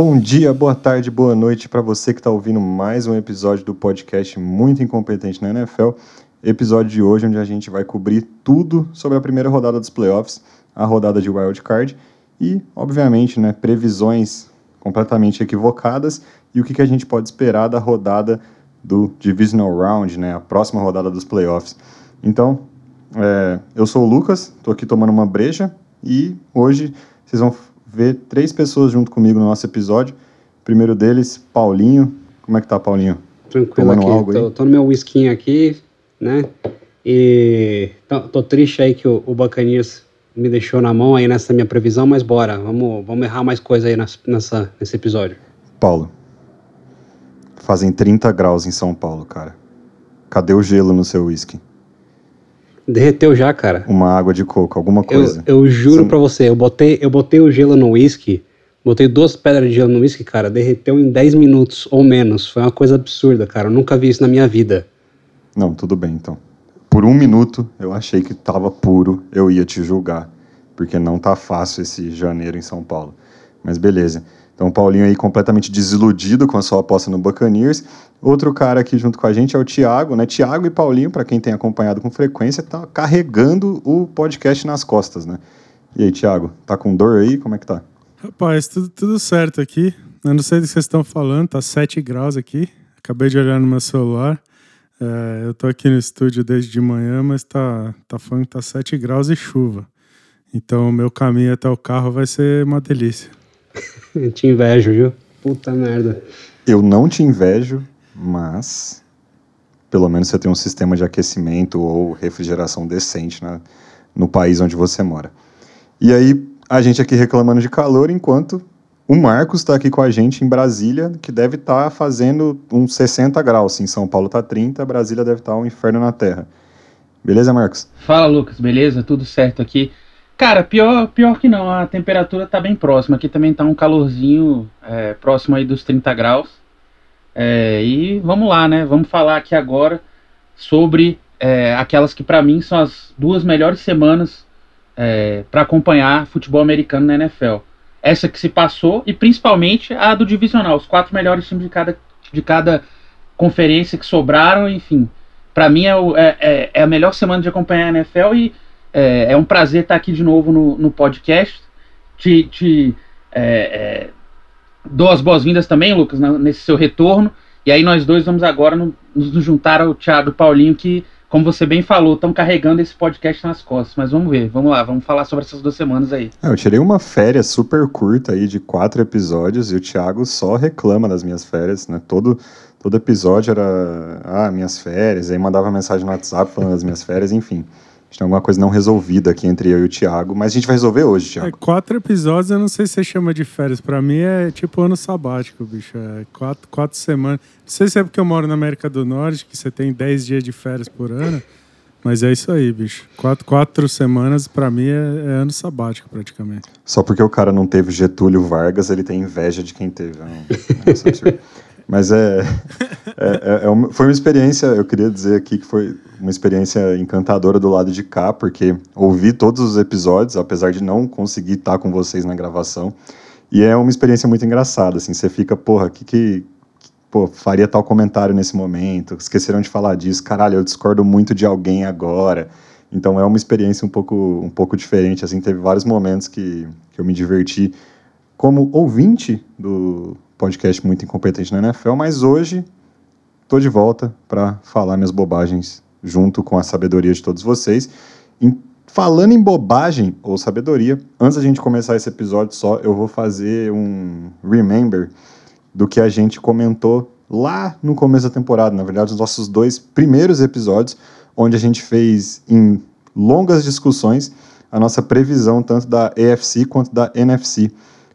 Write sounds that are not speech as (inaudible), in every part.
Bom dia, boa tarde, boa noite para você que está ouvindo mais um episódio do podcast Muito Incompetente na NFL. Episódio de hoje onde a gente vai cobrir tudo sobre a primeira rodada dos playoffs, a rodada de wild card e, obviamente, né, previsões completamente equivocadas e o que, que a gente pode esperar da rodada do Divisional Round, né, a próxima rodada dos playoffs. Então, é, eu sou o Lucas, estou aqui tomando uma breja e hoje vocês vão ver três pessoas junto comigo no nosso episódio. primeiro deles, Paulinho. Como é que tá, Paulinho? Tranquilo Tomando aqui. Algo tô, tô, no meu whisky aqui, né? E tô, tô, triste aí que o, o Bacanias me deixou na mão aí nessa minha previsão, mas bora, vamos, vamos errar mais coisa aí nessa, nesse episódio. Paulo, fazem 30 graus em São Paulo, cara. Cadê o gelo no seu whisky? Derreteu já, cara. Uma água de coco, alguma coisa. Eu, eu juro Você... pra você, eu botei, eu botei o gelo no whisky, botei duas pedras de gelo no whisky, cara, derreteu em 10 minutos ou menos. Foi uma coisa absurda, cara. Eu nunca vi isso na minha vida. Não, tudo bem então. Por um minuto eu achei que tava puro, eu ia te julgar. Porque não tá fácil esse janeiro em São Paulo. Mas beleza. Então, o Paulinho aí completamente desiludido com a sua aposta no Buccaneers. Outro cara aqui junto com a gente é o Thiago, né? Thiago e Paulinho, para quem tem acompanhado com frequência, tá carregando o podcast nas costas, né? E aí, Thiago, tá com dor aí? Como é que tá? Rapaz, tudo, tudo certo aqui. Eu não sei do que vocês estão falando, tá 7 graus aqui. Acabei de olhar no meu celular. É, eu tô aqui no estúdio desde de manhã, mas tá, tá falando que tá 7 graus e chuva. Então, o meu caminho até o carro vai ser uma delícia. (laughs) te invejo, viu? Puta merda. Eu não te invejo, mas pelo menos você tem um sistema de aquecimento ou refrigeração decente na, no país onde você mora. E aí, a gente aqui reclamando de calor, enquanto o Marcos está aqui com a gente em Brasília, que deve estar tá fazendo uns 60 graus. Em São Paulo está 30, Brasília deve estar tá um inferno na terra. Beleza, Marcos? Fala, Lucas, beleza? Tudo certo aqui. Cara, pior, pior que não, a temperatura tá bem próxima. Aqui também tá um calorzinho é, próximo aí dos 30 graus. É, e vamos lá, né? Vamos falar aqui agora sobre é, aquelas que para mim são as duas melhores semanas é, para acompanhar futebol americano na NFL. Essa que se passou e principalmente a do divisional, os quatro melhores times de cada, de cada conferência que sobraram, enfim. Para mim é, é, é, é a melhor semana de acompanhar a NFL e é, é, um prazer estar aqui de novo no, no podcast. Te, te é, é, dou as boas-vindas também, Lucas, nesse seu retorno. E aí nós dois vamos agora no, nos juntar ao Thiago Paulinho, que, como você bem falou, estão carregando esse podcast nas costas. Mas vamos ver, vamos lá, vamos falar sobre essas duas semanas aí. É, eu tirei uma férias super curta aí de quatro episódios e o Thiago só reclama das minhas férias, né? Todo, todo episódio era, ah, minhas férias, aí mandava mensagem no WhatsApp falando das minhas férias, enfim gente tem alguma coisa não resolvida aqui entre eu e o Thiago, mas a gente vai resolver hoje, Thiago. É, quatro episódios, eu não sei se você chama de férias. Pra mim é tipo ano sabático, bicho. É quatro, quatro semanas. Não sei se é porque eu moro na América do Norte, que você tem dez dias de férias por ano. Mas é isso aí, bicho. Quatro, quatro semanas, pra mim, é, é, ano sabático, praticamente. Só porque o cara não teve Getúlio Vargas, ele tem inveja de quem teve. Não, não é (laughs) Mas (laughs) é, é, é uma, foi uma experiência, eu queria dizer aqui que foi uma experiência encantadora do lado de cá, porque ouvi todos os episódios, apesar de não conseguir estar com vocês na gravação. E é uma experiência muito engraçada, assim, você fica, porra, que que pô, faria tal comentário nesse momento, esqueceram de falar disso, caralho, eu discordo muito de alguém agora. Então é uma experiência um pouco, um pouco diferente, assim, teve vários momentos que, que eu me diverti como ouvinte do, podcast muito incompetente na NFL, mas hoje estou de volta para falar minhas bobagens junto com a sabedoria de todos vocês. Em, falando em bobagem ou sabedoria, antes da gente começar esse episódio só, eu vou fazer um remember do que a gente comentou lá no começo da temporada, na verdade, os nossos dois primeiros episódios, onde a gente fez em longas discussões a nossa previsão tanto da EFC quanto da NFC,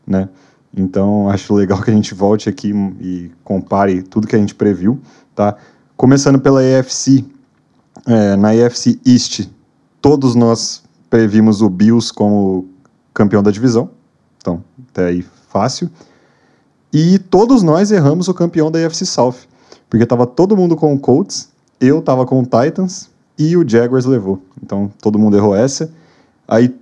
né? Então, acho legal que a gente volte aqui e compare tudo que a gente previu, tá? Começando pela EFC, é, na EFC East, todos nós previmos o Bills como campeão da divisão, então, até aí fácil. E todos nós erramos o campeão da EFC South, porque estava todo mundo com o Colts, eu estava com o Titans e o Jaguars levou. Então, todo mundo errou essa. Aí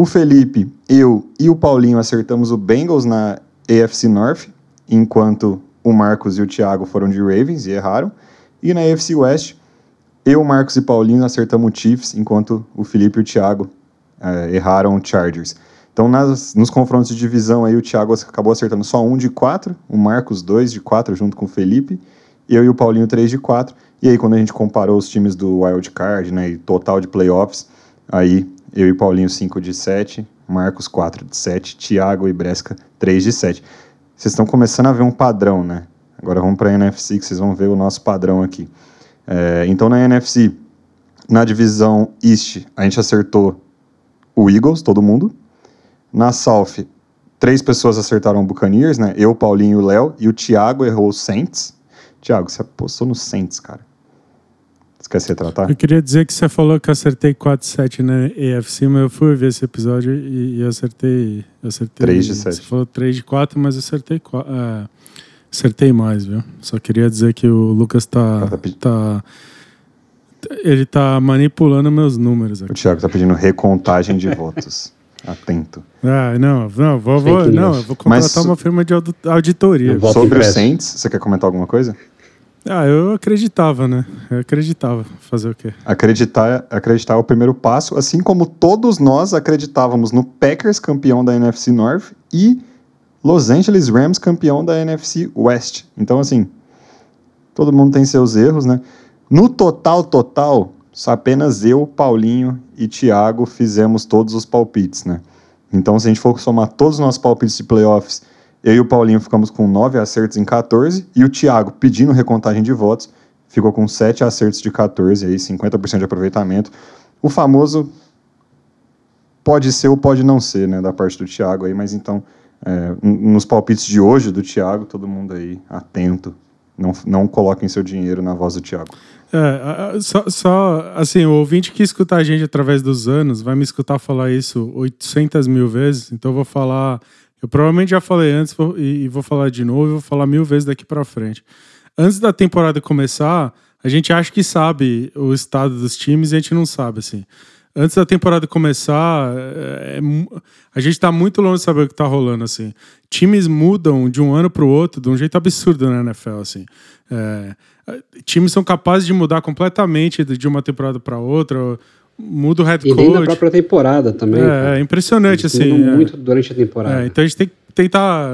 o Felipe, eu e o Paulinho acertamos o Bengals na AFC North, enquanto o Marcos e o Thiago foram de Ravens e erraram. E na AFC West, eu, Marcos e Paulinho acertamos o Chiefs, enquanto o Felipe e o Thiago é, erraram o Chargers. Então, nas, nos confrontos de divisão aí, o Thiago acabou acertando só um de quatro, o Marcos dois de quatro junto com o Felipe, eu e o Paulinho três de quatro. E aí, quando a gente comparou os times do Wild Card, né, e total de playoffs, aí eu e Paulinho 5 de 7, Marcos 4 de 7, Thiago e Bresca 3 de 7. Vocês estão começando a ver um padrão, né? Agora vamos para a NFC, que vocês vão ver o nosso padrão aqui. É, então, na NFC, na divisão East, a gente acertou o Eagles, todo mundo. Na South, três pessoas acertaram o Buccaneers, né? Eu, Paulinho e o Léo. E o Thiago errou o Saints. Thiago, você apostou no Saints, cara. Você quer se retratar? Eu queria dizer que você falou que eu acertei 4-7 na EFC, mas eu fui ver esse episódio e, e eu acertei. Eu acertei 3 de 7. Você falou 3 de 4, mas eu acertei, uh, acertei mais, viu? Só queria dizer que o Lucas tá. tá, tá ele tá manipulando meus números aqui. O Thiago tá pedindo recontagem de votos. (laughs) Atento. Ah, não, não, vou, vou, não, eu vou contratar Mas, uma firma de auditoria. Sobre o Saints, você quer comentar alguma coisa? Ah, eu acreditava, né? Eu acreditava. Fazer o quê? Acreditar, acreditar é o primeiro passo, assim como todos nós acreditávamos no Packers campeão da NFC North e Los Angeles Rams campeão da NFC West. Então, assim, todo mundo tem seus erros, né? No total, total, só apenas eu, Paulinho e Thiago fizemos todos os palpites, né? Então, se a gente for somar todos os nossos palpites de playoffs eu e o Paulinho ficamos com 9 acertos em 14 e o Thiago, pedindo recontagem de votos, ficou com 7 acertos de 14, aí 50% de aproveitamento. O famoso pode ser ou pode não ser, né, da parte do Thiago aí, mas então, é, nos palpites de hoje do Thiago, todo mundo aí atento, não, não coloquem seu dinheiro na voz do Thiago. É, só, só, assim, o ouvinte que escuta a gente através dos anos vai me escutar falar isso 800 mil vezes, então eu vou falar eu provavelmente já falei antes e vou falar de novo, vou falar mil vezes daqui para frente. Antes da temporada começar, a gente acha que sabe o estado dos times e a gente não sabe, assim. Antes da temporada começar, é, é, a gente está muito longe de saber o que está rolando, assim. Times mudam de um ano para o outro de um jeito absurdo na NFL, assim. É, times são capazes de mudar completamente de uma temporada para outra muda o head coach. E nem na própria temporada também. É, é impressionante, Eles assim. É. muito durante a temporada. É, então a gente tem que tentar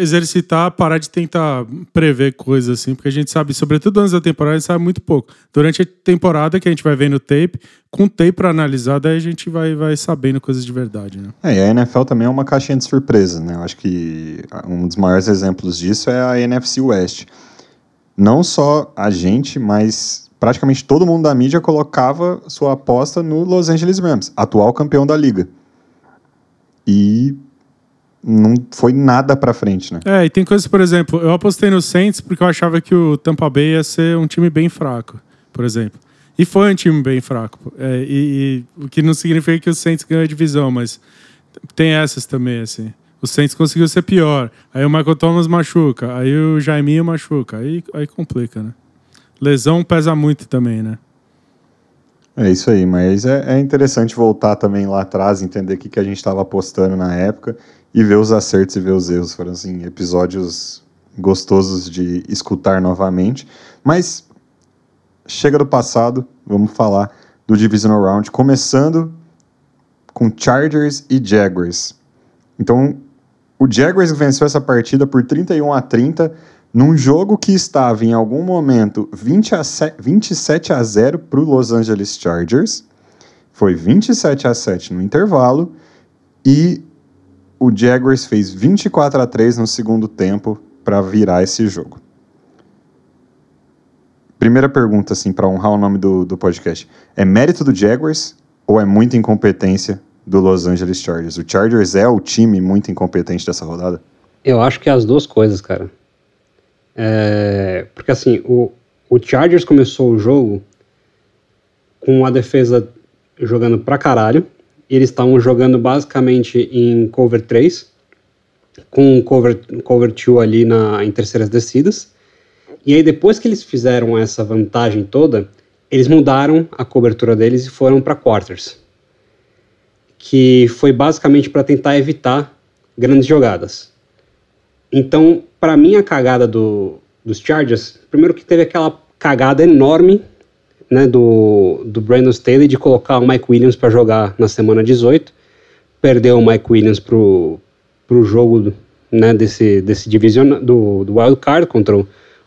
exercitar, parar de tentar prever coisas assim, porque a gente sabe, sobretudo antes da temporada, a gente sabe muito pouco. Durante a temporada que a gente vai vendo tape, com tape para analisar, daí a gente vai, vai sabendo coisas de verdade, né? É, e a NFL também é uma caixinha de surpresa, né? Eu acho que um dos maiores exemplos disso é a NFC West. Não só a gente, mas praticamente todo mundo da mídia colocava sua aposta no Los Angeles Rams, atual campeão da liga. E não foi nada para frente, né? É, e tem coisas, por exemplo, eu apostei no Saints porque eu achava que o Tampa Bay ia ser um time bem fraco, por exemplo. E foi um time bem fraco. É, e, e, o que não significa que o Saints ganhou a divisão, mas tem essas também, assim. O Saints conseguiu ser pior. Aí o Michael Thomas machuca. Aí o Jaiminho machuca. Aí, aí complica, né? Lesão pesa muito também, né? É isso aí, mas é, é interessante voltar também lá atrás, entender o que, que a gente estava apostando na época e ver os acertos e ver os erros. Foram assim, episódios gostosos de escutar novamente. Mas chega do passado, vamos falar do Divisional Round, começando com Chargers e Jaguars. Então, o Jaguars venceu essa partida por 31 a 30 num jogo que estava em algum momento 20 a 7, 27 a 0 para o Los Angeles Chargers, foi 27 a 7 no intervalo e o Jaguars fez 24 a 3 no segundo tempo para virar esse jogo. Primeira pergunta, assim, para honrar o nome do, do podcast: é mérito do Jaguars ou é muita incompetência do Los Angeles Chargers? O Chargers é o time muito incompetente dessa rodada? Eu acho que é as duas coisas, cara. É, porque assim, o, o Chargers começou o jogo com a defesa jogando pra caralho. E eles estavam jogando basicamente em cover 3, com cover, cover 2 ali na, em terceiras descidas. E aí, depois que eles fizeram essa vantagem toda, eles mudaram a cobertura deles e foram para quarters, que foi basicamente para tentar evitar grandes jogadas. Então, para mim, a cagada do, dos Chargers, primeiro que teve aquela cagada enorme né, do, do Brandon Staley de colocar o Mike Williams para jogar na semana 18, perdeu o Mike Williams pro, pro jogo né, desse, desse division do, do Wild Card contra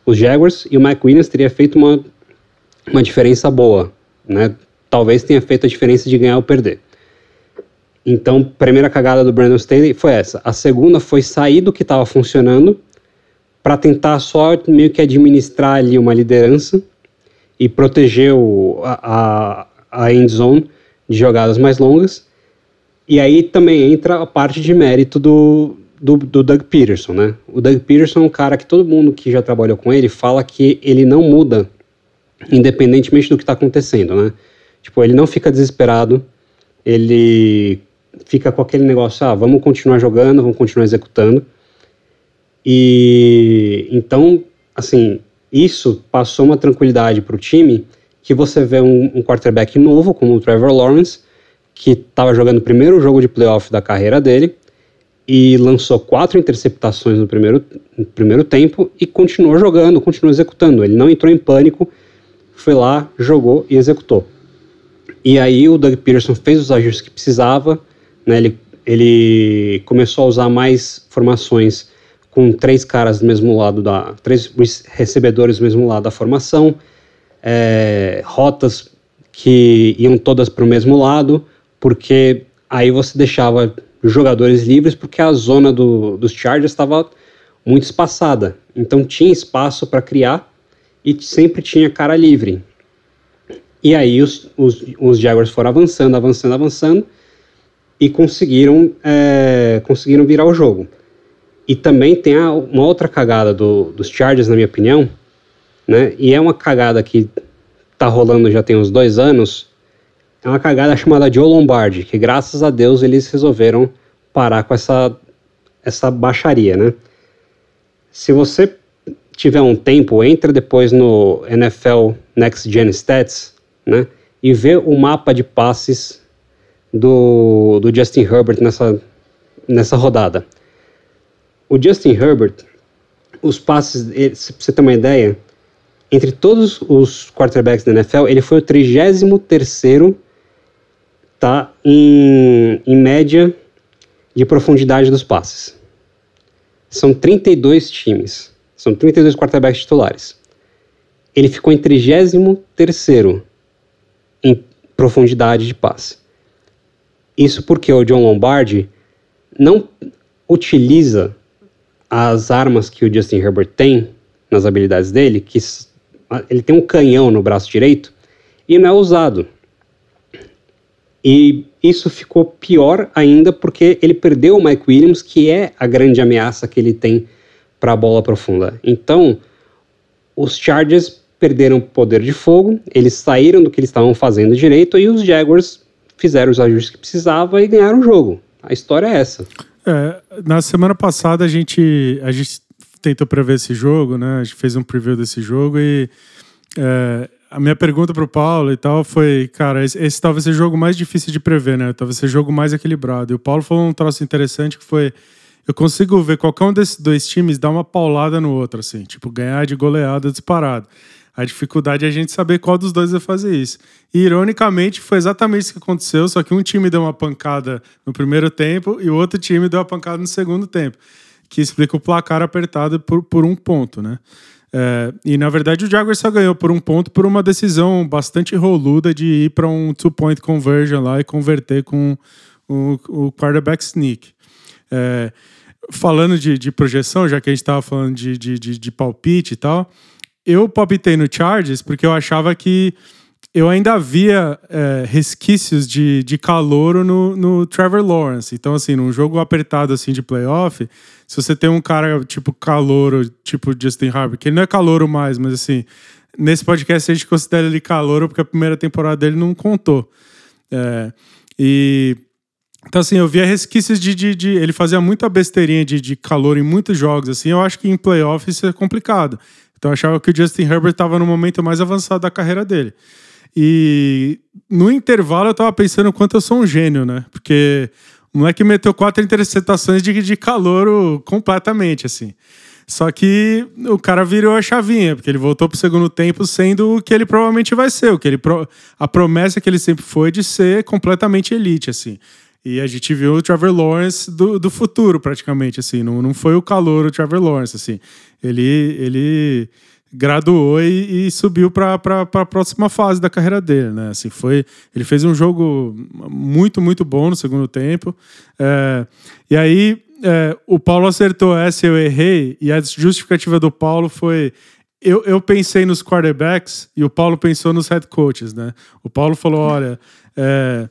os Jaguars, e o Mike Williams teria feito uma, uma diferença boa, né, talvez tenha feito a diferença de ganhar ou perder. Então, primeira cagada do Brandon Staley foi essa. A segunda foi sair do que estava funcionando para tentar só meio que administrar ali uma liderança e proteger o, a, a, end zone de jogadas mais longas. E aí também entra a parte de mérito do, do, do, Doug Peterson, né? O Doug Peterson é um cara que todo mundo que já trabalhou com ele fala que ele não muda independentemente do que está acontecendo, né? Tipo, ele não fica desesperado, ele fica com aquele negócio, ah, vamos continuar jogando, vamos continuar executando. E então, assim, isso passou uma tranquilidade para o time que você vê um, um, quarterback novo, como o Trevor Lawrence, que estava jogando o primeiro jogo de playoff da carreira dele e lançou quatro interceptações no primeiro, no primeiro tempo e continuou jogando, continuou executando. Ele não entrou em pânico, foi lá, jogou e executou. E aí o Doug Peterson fez os ajustes que precisava, né, ele, ele começou a usar mais formações com três caras do mesmo lado da. três recebedores do mesmo lado da formação, é, rotas que iam todas para o mesmo lado, porque aí você deixava jogadores livres, porque a zona do, dos Chargers estava muito espaçada. Então tinha espaço para criar e sempre tinha cara livre. E aí os, os, os Jaguars foram avançando, avançando, avançando e conseguiram, é, conseguiram virar o jogo. E também tem uma outra cagada do, dos Chargers, na minha opinião, né? E é uma cagada que tá rolando já tem uns dois anos. É uma cagada chamada Joe Lombardi, que graças a Deus eles resolveram parar com essa, essa baixaria, né? Se você tiver um tempo, entra depois no NFL Next Gen Stats, né? E vê o mapa de passes do, do Justin Herbert nessa, nessa rodada. O Justin Herbert, os passes, ele, se você ter uma ideia, entre todos os quarterbacks da NFL, ele foi o 33 tá, em, em média de profundidade dos passes. São 32 times, são 32 quarterbacks titulares. Ele ficou em 33 em profundidade de passe. Isso porque o John Lombardi não utiliza as armas que o Justin Herbert tem nas habilidades dele, que ele tem um canhão no braço direito e não é usado. E isso ficou pior ainda porque ele perdeu o Mike Williams, que é a grande ameaça que ele tem para a bola profunda. Então, os Chargers perderam poder de fogo, eles saíram do que eles estavam fazendo direito e os Jaguars fizeram os ajustes que precisava e ganharam o jogo. A história é essa. É, na semana passada a gente, a gente tentou prever esse jogo, né? A gente fez um preview desse jogo e é, a minha pergunta para o Paulo e tal foi, cara, esse, esse talvez seja o jogo mais difícil de prever, né? Talvez seja o jogo mais equilibrado. E o Paulo falou um troço interessante que foi eu consigo ver qualquer um desses dois times dar uma paulada no outro, assim, tipo, ganhar de goleada disparado. A dificuldade é a gente saber qual dos dois vai fazer isso. E, ironicamente, foi exatamente isso que aconteceu, só que um time deu uma pancada no primeiro tempo e o outro time deu uma pancada no segundo tempo, que explica o placar apertado por, por um ponto, né? É, e na verdade o Jaguars só ganhou por um ponto por uma decisão bastante roluda de ir para um two-point conversion lá e converter com o, o quarterback sneak. É, falando de, de, projeção, já que a gente estava falando de, de, de, palpite e tal, eu palpitei no Chargers porque eu achava que eu ainda havia é, resquícios de, de calor no, no Trevor Lawrence. Então, assim, num jogo apertado assim de playoff, se você tem um cara tipo calouro, tipo Justin Harper, que ele não é calouro mais, mas assim, nesse podcast a gente considera ele calouro porque a primeira temporada dele não contou. É, e então, assim, eu via resquícios de, de, de, Ele fazia muita besteirinha de, de calor em muitos jogos, assim. Eu acho que em playoff isso é complicado. Então eu achava que o Justin Herbert estava no momento mais avançado da carreira dele. E no intervalo eu estava pensando o quanto eu sou um gênio, né? Porque O moleque meteu quatro interceptações de, de calor completamente, assim. Só que o cara virou a chavinha, porque ele voltou pro segundo tempo sendo o que ele provavelmente vai ser, o que ele pro... a promessa que ele sempre foi de ser completamente elite, assim. E a gente viu o Trevor Lawrence do, do futuro, praticamente, assim. Não, não foi o calor o Trevor Lawrence, assim. Ele, ele graduou e, e subiu para a próxima fase da carreira dele, né? Assim, foi, ele fez um jogo muito, muito bom no segundo tempo. É, e aí é, o Paulo acertou essa, eu errei, e a justificativa do Paulo foi. Eu, eu pensei nos quarterbacks e o Paulo pensou nos head coaches, né? O Paulo falou: olha, é,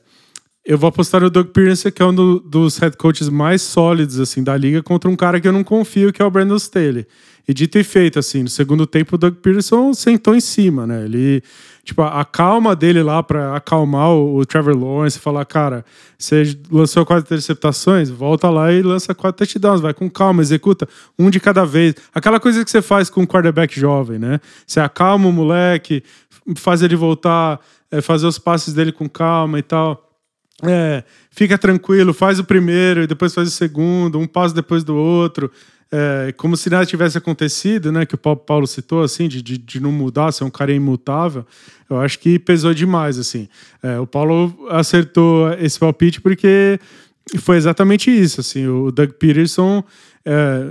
eu vou apostar no Doug Pearson, que é um do, dos head coaches mais sólidos assim da liga, contra um cara que eu não confio, que é o Brandon Staley. E dito e feito, assim, no segundo tempo o Doug Pearson sentou em cima, né? Ele, tipo, a calma dele lá para acalmar o, o, Trevor Lawrence, falar, cara, você lançou quatro interceptações, volta lá e lança quatro touchdowns, vai com calma, executa um de cada vez. Aquela coisa que você faz com um quarterback jovem, né? Você acalma o moleque, faz ele voltar, é, fazer os passes dele com calma e tal. É, fica tranquilo, faz o primeiro e depois faz o segundo, um passo depois do outro é, como se nada tivesse acontecido, né? Que o Paulo citou, assim, de, de, de, não mudar, ser um cara imutável, eu acho que pesou demais, assim. É, o Paulo acertou esse palpite porque foi exatamente isso, assim. O Doug Peterson... É,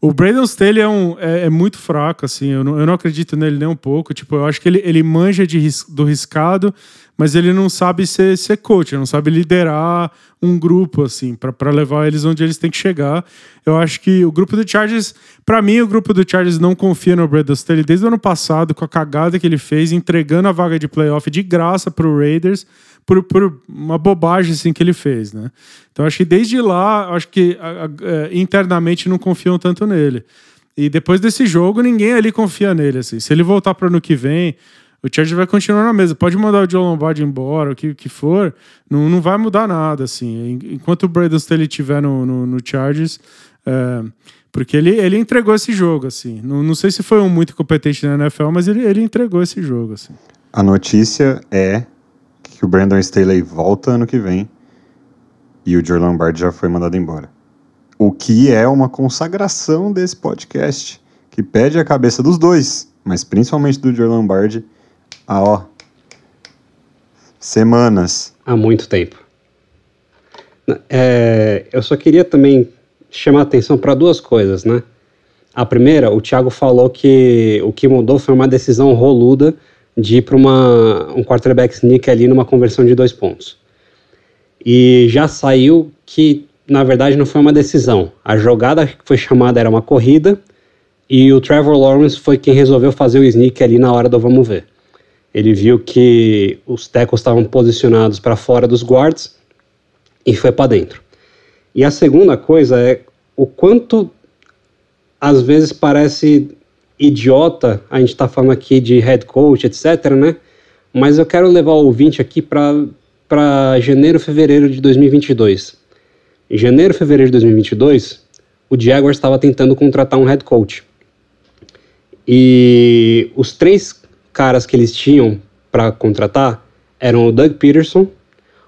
o Brandon Staley é, um, é, é, muito fraco, assim, eu não, eu não acredito nele nem um pouco. Tipo, eu acho que ele, ele manja de, do riscado, mas ele não sabe ser, ser coach, não sabe liderar um grupo, assim, para levar eles onde eles têm que chegar. Eu acho que o grupo do Chargers, para mim, o grupo do Chargers não confia no Brandon Staley desde o ano passado, com a cagada que ele fez, entregando a vaga de playoff de graça pro Raiders, por, por uma bobagem assim que ele fez, né? Então acho que desde lá, acho que a, a, é, internamente não confiam tanto nele. E depois desse jogo, ninguém ali confia nele, assim. Se ele voltar para ano que vem, o Chargers vai continuar na mesa. Pode mandar o Joe Lombardi embora, o que, que for, não, não vai mudar nada, assim. Enquanto o Braden Staley estiver no, no, no, Chargers, é, porque ele, ele entregou esse jogo, assim. Não, não sei se foi um muito competente na NFL, mas ele, ele entregou esse jogo, assim. A notícia é que o Brandon Staley volta ano que vem e o Joe Lombardi já foi mandado embora. O que é uma consagração desse podcast, que pede a cabeça dos dois, mas principalmente do Joe Lombardi, há, ó, semanas. Há muito tempo. É, eu só queria também chamar atenção para duas coisas, né? A primeira, o Thiago falou que o que mudou foi uma decisão roluda de ir para um quarterback sneak ali numa conversão de dois pontos. E já saiu que, na verdade, não foi uma decisão. A jogada que foi chamada era uma corrida e o Trevor Lawrence foi quem resolveu fazer o sneak ali na hora do vamos ver. Ele viu que os tackles estavam posicionados para fora dos guards e foi para dentro. E a segunda coisa é o quanto às vezes parece idiota a gente está falando aqui de head coach, etc, né? Mas eu quero levar o ouvinte aqui para janeiro, fevereiro de 2022. Em janeiro, fevereiro de 2022, o Jaguars estava tentando contratar um head coach. E os três caras que eles tinham para contratar eram o Doug Peterson,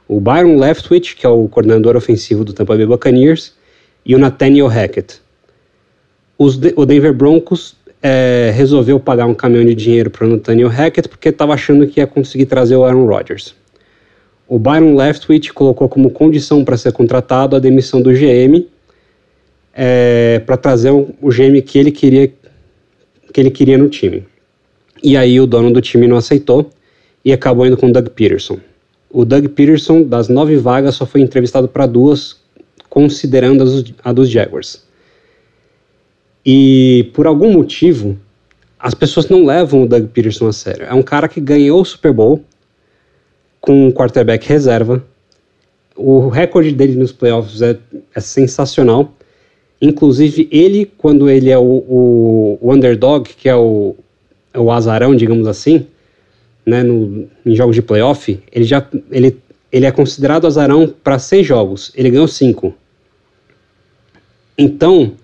o Byron Leftwich, que é o coordenador ofensivo do Tampa Bay Buccaneers, e o Nathaniel Hackett. De o Denver Broncos é, resolveu pagar um caminhão de dinheiro para o Nathaniel Hackett porque estava achando que ia conseguir trazer o Aaron Rodgers. O Byron Leftwich colocou como condição para ser contratado a demissão do GM é, para trazer o, GM que ele queria que ele queria no time. E aí o dono do time não aceitou e acabou indo com o Doug Peterson. O Doug Peterson, das nove vagas, só foi entrevistado para duas, considerando a dos Jaguars. E por algum motivo, as pessoas não levam o Doug Peterson a sério. É um cara que ganhou o Super Bowl com um quarterback reserva. O recorde dele nos playoffs é, é sensacional. Inclusive, ele, quando ele é o, o, o underdog, que é o, o azarão, digamos assim, né, no, em jogos de playoff, ele já ele, ele é considerado azarão para seis jogos. Ele ganhou cinco. Então,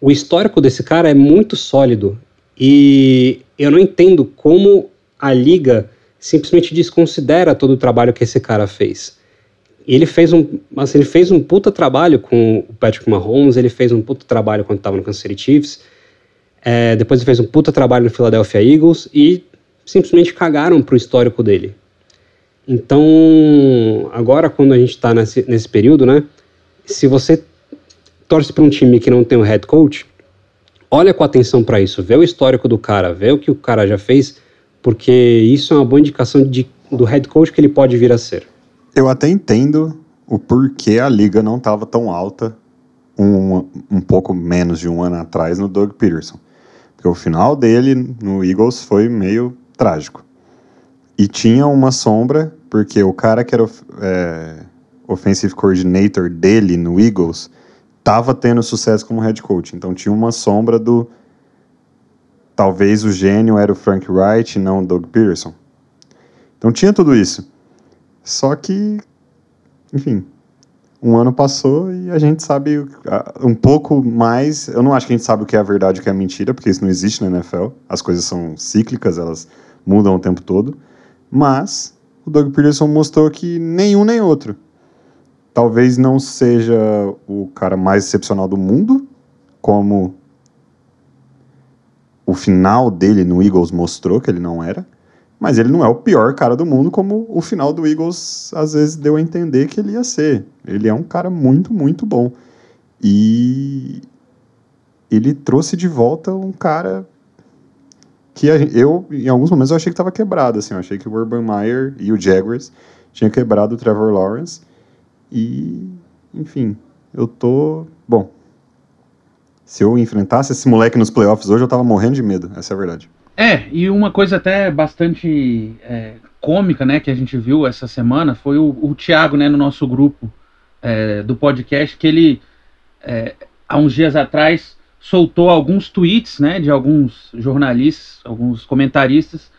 o histórico desse cara é muito sólido e eu não entendo como a liga simplesmente desconsidera todo o trabalho que esse cara fez. E ele fez um, assim, ele fez um puta trabalho com o Patrick Mahomes, ele fez um puta trabalho quando estava no Kansas City Chiefs. É, depois ele fez um puta trabalho no Philadelphia Eagles e simplesmente cagaram pro histórico dele. Então, agora quando a gente está nesse, nesse período, né? Se você torce para um time que não tem um head coach, olha com atenção para isso, vê o histórico do cara, vê o que o cara já fez, porque isso é uma boa indicação de, do head coach que ele pode vir a ser. Eu até entendo o porquê a liga não estava tão alta um, um pouco menos de um ano atrás no Doug Peterson. Porque o final dele no Eagles foi meio trágico. E tinha uma sombra, porque o cara que era é, offensive coordinator dele no Eagles estava tendo sucesso como head coach. Então tinha uma sombra do. Talvez o gênio era o Frank Wright, não o Doug Peterson. Então tinha tudo isso. Só que, enfim, um ano passou e a gente sabe um pouco mais. Eu não acho que a gente sabe o que é verdade e o que é mentira, porque isso não existe na NFL. As coisas são cíclicas, elas mudam o tempo todo. Mas o Doug Peterson mostrou que nenhum nem outro. Talvez não seja o cara mais excepcional do mundo, como o final dele no Eagles mostrou que ele não era. Mas ele não é o pior cara do mundo, como o final do Eagles às vezes deu a entender que ele ia ser. Ele é um cara muito, muito bom. E ele trouxe de volta um cara que eu, em alguns momentos, eu achei que estava quebrado. Assim, eu achei que o Urban Meyer e o Jaguars tinham quebrado o Trevor Lawrence. E, enfim, eu tô. Bom, se eu enfrentasse esse moleque nos playoffs hoje, eu tava morrendo de medo, essa é a verdade. É, e uma coisa até bastante é, cômica, né, que a gente viu essa semana foi o, o Thiago, né, no nosso grupo é, do podcast, que ele, é, há uns dias atrás, soltou alguns tweets, né, de alguns jornalistas, alguns comentaristas,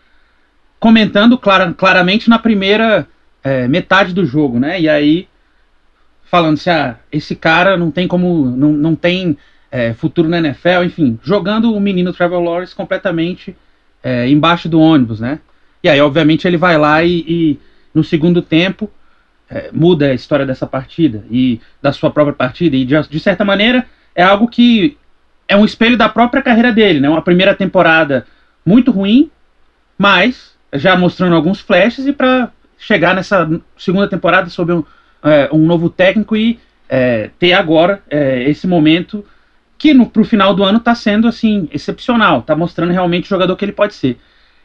comentando clara, claramente na primeira é, metade do jogo, né, e aí falando se assim, ah, esse cara não tem como, não, não tem é, futuro na NFL, enfim, jogando o menino Trevor Lawrence completamente é, embaixo do ônibus, né? E aí, obviamente, ele vai lá e, e no segundo tempo é, muda a história dessa partida e da sua própria partida. E de, de, certa maneira é algo que é um espelho da própria carreira dele, né? Uma primeira temporada muito ruim, mas já mostrando alguns flashes e para chegar nessa segunda temporada sob um, é, um novo técnico e é, ter agora é, esse momento que no, pro final do ano está sendo assim excepcional, está mostrando realmente o jogador que ele pode ser.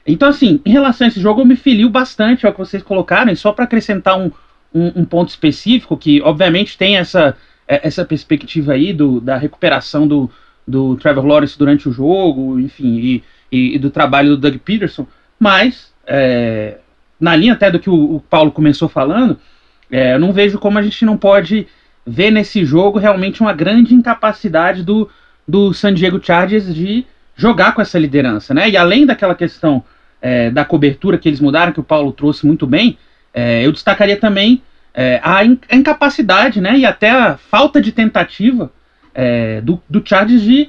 Então, assim, em relação a esse jogo, eu me filio bastante ao que vocês colocaram, e só para acrescentar um, um, um, ponto específico, que obviamente tem essa, é, essa perspectiva aí do, da recuperação do, do Trevor Lawrence durante o jogo, enfim, e, e, e do trabalho do Doug Peterson, mas, é, na linha até do que o, o Paulo começou falando, é, eu não vejo como a gente não pode vê nesse jogo realmente uma grande incapacidade do, do San Diego Chargers de jogar com essa liderança, né? E além daquela questão é, da cobertura que eles mudaram, que o Paulo trouxe muito bem, é, eu destacaria também é, a, in, a, incapacidade, né? E até a falta de tentativa é, do, do Chargers de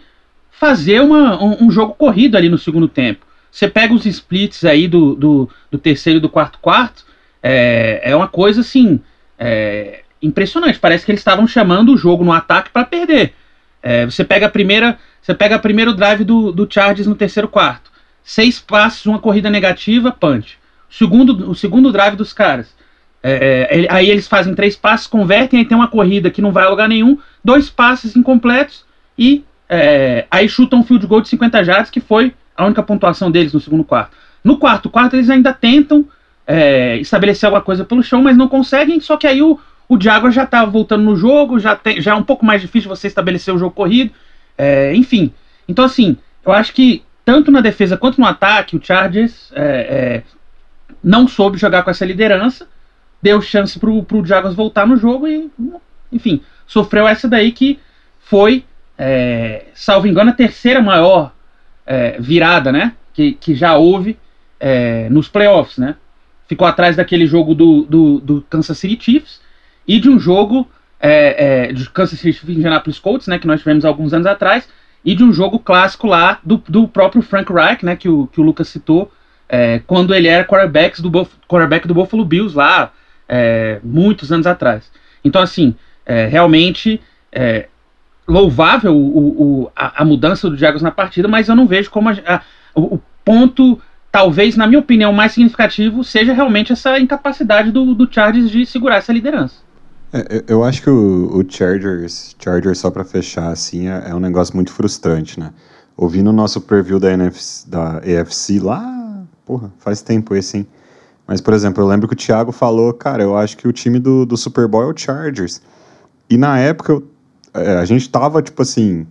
fazer uma, um, um, jogo corrido ali no segundo tempo. Você pega os splits aí do, do, do terceiro e do quarto quarto, é, é uma coisa assim. É, impressionante. Parece que eles estavam chamando o jogo no ataque para perder. É, você pega a primeira, você pega o primeiro drive do, do Chargers no terceiro quarto, seis passes, uma corrida negativa, punch. O segundo, o segundo drive dos caras. É, é, aí eles fazem três passes, convertem, aí tem uma corrida que não vai a lugar nenhum, dois passes incompletos e é, aí chutam um field goal de 50 jardas, que foi a única pontuação deles no segundo quarto. No quarto quarto eles ainda tentam é, estabelecer alguma coisa pelo chão, mas não conseguem, só que aí o, o Jaguar já tá voltando no jogo, já, tem, já é um pouco mais difícil você estabelecer o jogo corrido. É, enfim. Então, assim, eu acho que tanto na defesa quanto no ataque, o Chargers é, é, não soube jogar com essa liderança, deu chance pro, pro Jaguars voltar no jogo e, enfim, sofreu essa daí que foi, é, salvo engano, a terceira maior é, virada, né? Que, que já houve é, nos playoffs, né? Ficou atrás daquele jogo do, do, do Kansas City Chiefs e de um jogo é, é, de Kansas City Indianapolis Colts, né, que nós tivemos alguns anos atrás, e de um jogo clássico lá do, do próprio Frank Reich, né, que o, que o Lucas citou, é, quando ele era quarterback do, quarterback do Buffalo Bills lá, é, muitos anos atrás. Então, assim, é, realmente é, louvável o, o, a, a, mudança do Jaguars na partida, mas eu não vejo como a, a, o, ponto, talvez, na minha opinião, mais significativo seja realmente essa incapacidade do, do Chargers de segurar essa liderança. É, eu acho que o, o Chargers, Chargers só para fechar assim, é, é, um negócio muito frustrante, né? Ouvindo o nosso preview da, NFC, da EFC lá, porra, faz tempo esse, hein? Mas, por exemplo, eu lembro que o Thiago falou, cara, eu acho que o time do, do Super Bowl é o Chargers. E na época eu, é, a gente tava, tipo assim,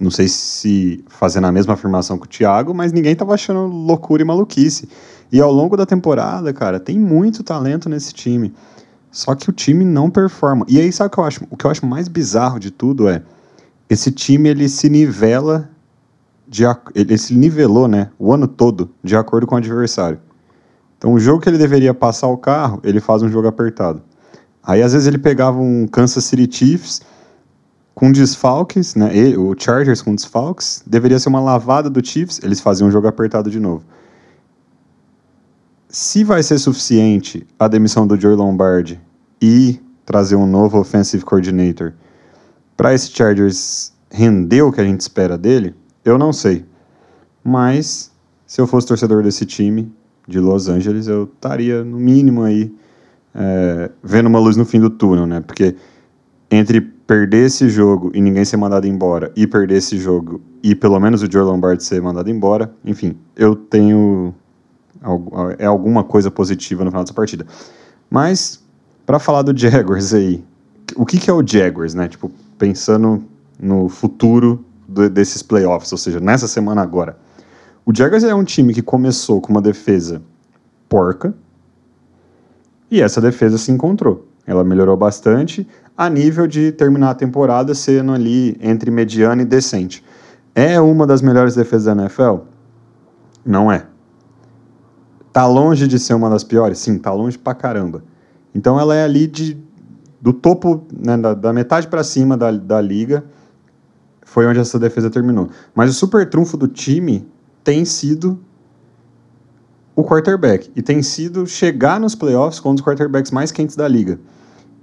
não sei se fazendo a mesma afirmação que o Thiago, mas ninguém tava achando loucura e maluquice. E ao longo da temporada, cara, tem muito talento nesse time. Só que o time não performa. E aí, sabe o que eu acho? O que eu acho mais bizarro de tudo é esse time ele se nivela de, ele se nivelou, né, o ano todo de acordo com o adversário. Então, o jogo que ele deveria passar o carro, ele faz um jogo apertado. Aí, às vezes, ele pegava um Kansas City Chiefs com desfalques, né? O Chargers com desfalques, deveria ser uma lavada do Chiefs, eles faziam um jogo apertado de novo. Se vai ser suficiente a demissão do Joe Lombardi e trazer um novo offensive coordinator para esse Chargers render o que a gente espera dele, eu não sei. Mas se eu fosse torcedor desse time de Los Angeles, eu estaria no mínimo aí é, vendo uma luz no fim do túnel, né? Porque entre perder esse jogo e ninguém ser mandado embora e perder esse jogo e pelo menos o Joe Lombardi ser mandado embora, enfim, eu tenho é alguma coisa positiva no final dessa partida. Mas, para falar do (laughs) Jaguars aí, o que, que é o Jaguars, né? Tipo, pensando no futuro do, desses playoffs, ou seja, nessa semana agora. O Jaguars é um time que começou com uma defesa porca e essa defesa se encontrou. Ela melhorou bastante a nível de terminar a temporada sendo ali entre mediana e decente. É uma das melhores defesas da NFL? Não é. Tá longe de ser uma das piores? Sim, tá longe pra caramba. Então ela é ali de, do topo, né, da, da, metade para cima da, da liga, foi onde essa defesa terminou. Mas o super trunfo do time tem sido o quarterback. E tem sido chegar nos playoffs com um dos quarterbacks mais quentes da liga.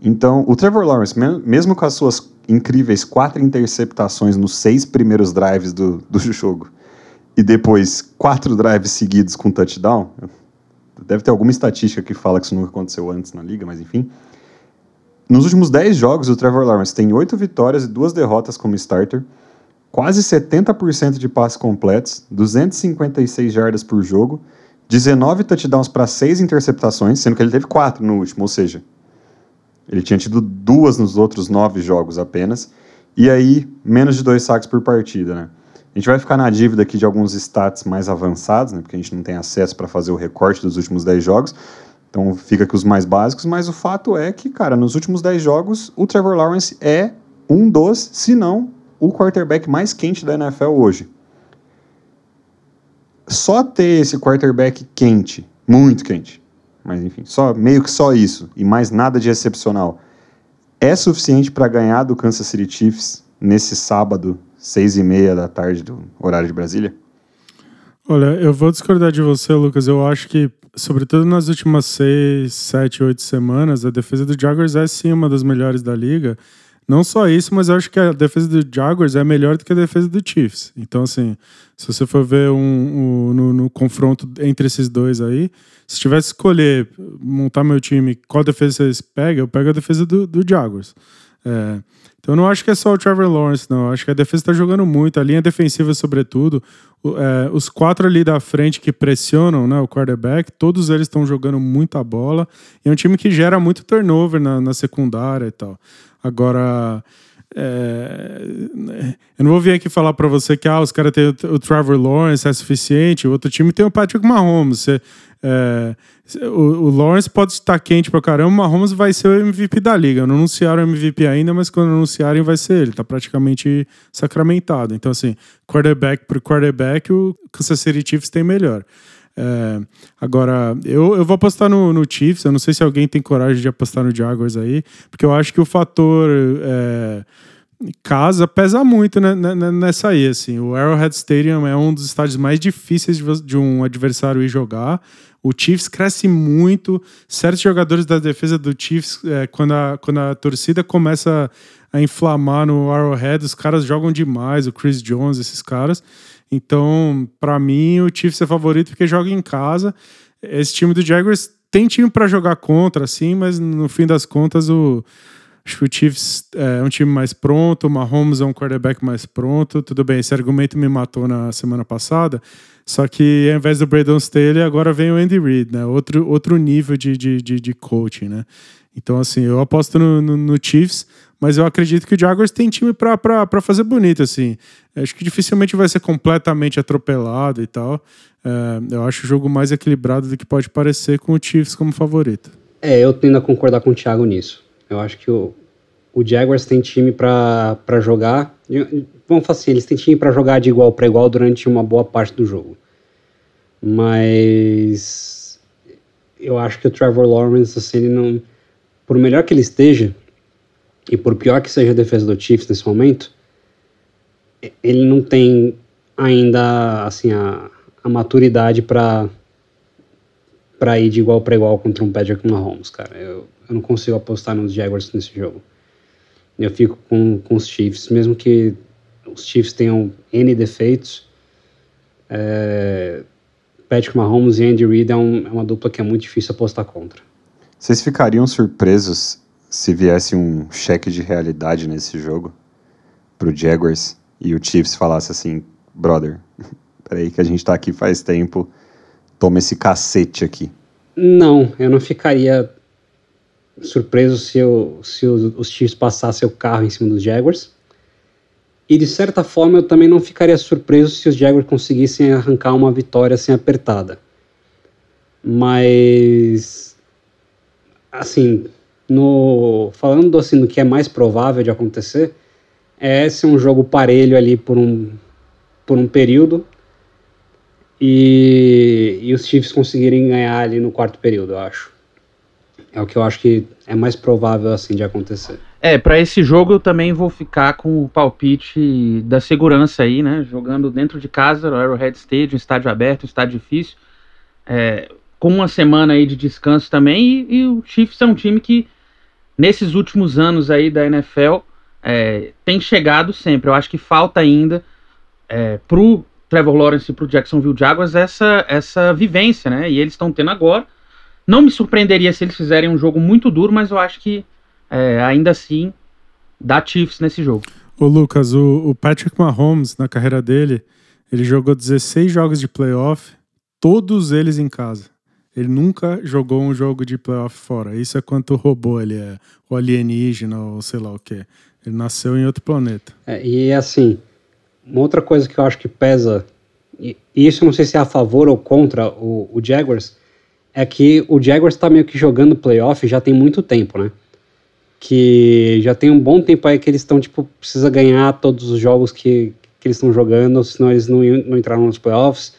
Então, o Trevor Lawrence, mesmo com as suas incríveis quatro interceptações nos seis primeiros drives do, do jogo, e depois quatro drives seguidos com touchdown, Deve ter alguma estatística que fala que isso nunca aconteceu antes na liga, mas enfim. Nos últimos 10 jogos, o Trevor Lawrence tem 8 vitórias e 2 derrotas como starter, quase 70% de passes completos, 256 jardas por jogo, 19 touchdowns para 6 interceptações, sendo que ele teve 4 no último, ou seja, ele tinha tido duas nos outros 9 jogos apenas, e aí menos de 2 saques por partida, né? A gente vai ficar na dívida aqui de alguns stats mais avançados, né, porque a gente não tem acesso para fazer o recorte dos últimos 10 jogos. Então fica aqui os mais básicos, mas o fato é que, cara, nos últimos 10 jogos, o Trevor Lawrence é um dos, se não, o quarterback mais quente da NFL hoje. Só ter esse quarterback quente, muito quente, mas enfim, só meio que só isso e mais nada de excepcional, é suficiente para ganhar do Kansas City Chiefs nesse sábado seis e meia da tarde do horário de Brasília? Olha, eu vou discordar de você, Lucas. Eu acho que, sobretudo nas últimas seis, sete, oito semanas, a defesa do Jaguars é sim uma das melhores da liga. Não só isso, mas eu acho que a defesa do Jaguars é melhor do que a defesa do Chiefs. Então, assim, se você for ver um, um no, no, confronto entre esses dois aí, se tivesse que escolher montar meu time, qual defesa vocês pegam, eu pego a defesa do, do Jaguars. É, então não acho que é só o Trevor Lawrence, não. Acho que a defesa está jogando muito, a linha defensiva, sobretudo. O, é, os quatro ali da frente que pressionam né, o quarterback, todos eles estão jogando muita bola. E é um time que gera muito turnover na, na secundária e tal. Agora. É, eu não vou vir aqui falar para você que ah, os caras têm o, o Trevor Lawrence, é suficiente. O outro time tem o Patrick Mahomes. Você, é, o, o, Lawrence pode estar quente pra caramba, o Mahomes vai ser o MVP da liga. Não anunciaram o MVP ainda, mas quando anunciarem vai ser ele. Tá praticamente sacramentado. Então, assim, quarterback por quarterback, o Kansas City Chiefs tem melhor. É, agora, eu, eu vou apostar no, no, Chiefs. Eu não sei se alguém tem coragem de apostar no Jaguars aí, porque eu acho que o fator. É, casa pesa muito né, nessa aí, assim. O Arrowhead Stadium é um dos estádios mais difíceis de um adversário ir jogar. O Chiefs cresce muito. Certos jogadores da defesa do Chiefs, é, quando, a, quando a torcida começa a inflamar no Arrowhead, os caras jogam demais. O Chris Jones, esses caras. Então, para mim, o Chiefs é favorito porque joga em casa. Esse time do Jaguars tem time para jogar contra, assim, mas no fim das contas o Acho que o Chiefs é um time mais pronto, o Mahomes é um quarterback mais pronto. Tudo bem, esse argumento me matou na semana passada. Só que ao invés do Braden Staley, agora vem o Andy Reid, né? Outro, outro nível de, de, de, de coaching, né? Então, assim, eu aposto no, no, no, Chiefs, mas eu acredito que o Jaguars tem time para fazer bonito, assim. Acho que dificilmente vai ser completamente atropelado e tal. É, eu acho o jogo mais equilibrado do que pode parecer com o Chiefs como favorito. É, eu tendo a concordar com o Thiago nisso. Eu acho que o, o Jaguars tem time para jogar. Vamos falar assim, eles têm time para jogar de igual para igual durante uma boa parte do jogo. Mas eu acho que o Trevor Lawrence, assim, ele não. Por melhor que ele esteja, e por pior que seja a defesa do Chiefs nesse momento, ele não tem ainda assim a, a maturidade para para ir de igual para igual contra um Patrick Mahomes, cara. Eu, eu não consigo apostar nos Jaguars nesse jogo. Eu fico com, com os Chiefs, mesmo que os Chiefs tenham N defeitos. É, Patrick Mahomes e Andy Reid é, um, é uma dupla que é muito difícil apostar contra. Vocês ficariam surpresos se viesse um cheque de realidade nesse jogo pro Jaguars e o Chiefs falasse assim, brother, (laughs) peraí que a gente tá aqui faz tempo, toma esse cacete aqui. Não, eu não ficaria surpreso se, eu, se os Chiefs passassem o carro em cima dos Jaguars. E de certa forma eu também não ficaria surpreso se os Jaguars conseguissem arrancar uma vitória assim apertada. Mas assim, no falando assim do que é mais provável de acontecer, é ser um jogo parelho ali por um por um período e, e os Chiefs conseguirem ganhar ali no quarto período, eu acho. É o que eu acho que é mais provável assim de acontecer. É, para esse jogo eu também vou ficar com o palpite da segurança aí, né? Jogando dentro de casa, no Arrowhead Stadium, estádio aberto, estádio difícil. É, com uma semana aí de descanso também. E, e, o Chiefs é um time que, nesses últimos anos aí da NFL, é, tem chegado sempre. Eu acho que falta ainda é, pro Trevor Lawrence e pro Jacksonville Jaguars essa, essa vivência, né? E eles estão tendo agora. Não me surpreenderia se eles fizerem um jogo muito duro, mas eu acho que é, ainda assim dá Chiefs nesse jogo. Ô Lucas, o, o, Patrick Mahomes, na carreira dele, ele jogou 16 jogos de playoff, todos eles em casa. Ele nunca jogou um jogo de playoff fora. Isso é quanto robô ele é, o alienígena, ou sei lá o que. Ele nasceu em outro planeta. É, e assim, uma outra coisa que eu acho que pesa, e isso eu não sei se é a favor ou contra o, o Jaguars, é que o Jaguars está meio que jogando playoff já tem muito tempo, né? Que já tem um bom tempo aí que eles estão, tipo, precisa ganhar todos os jogos que, que eles estão jogando, senão eles não, não entraram nos playoffs.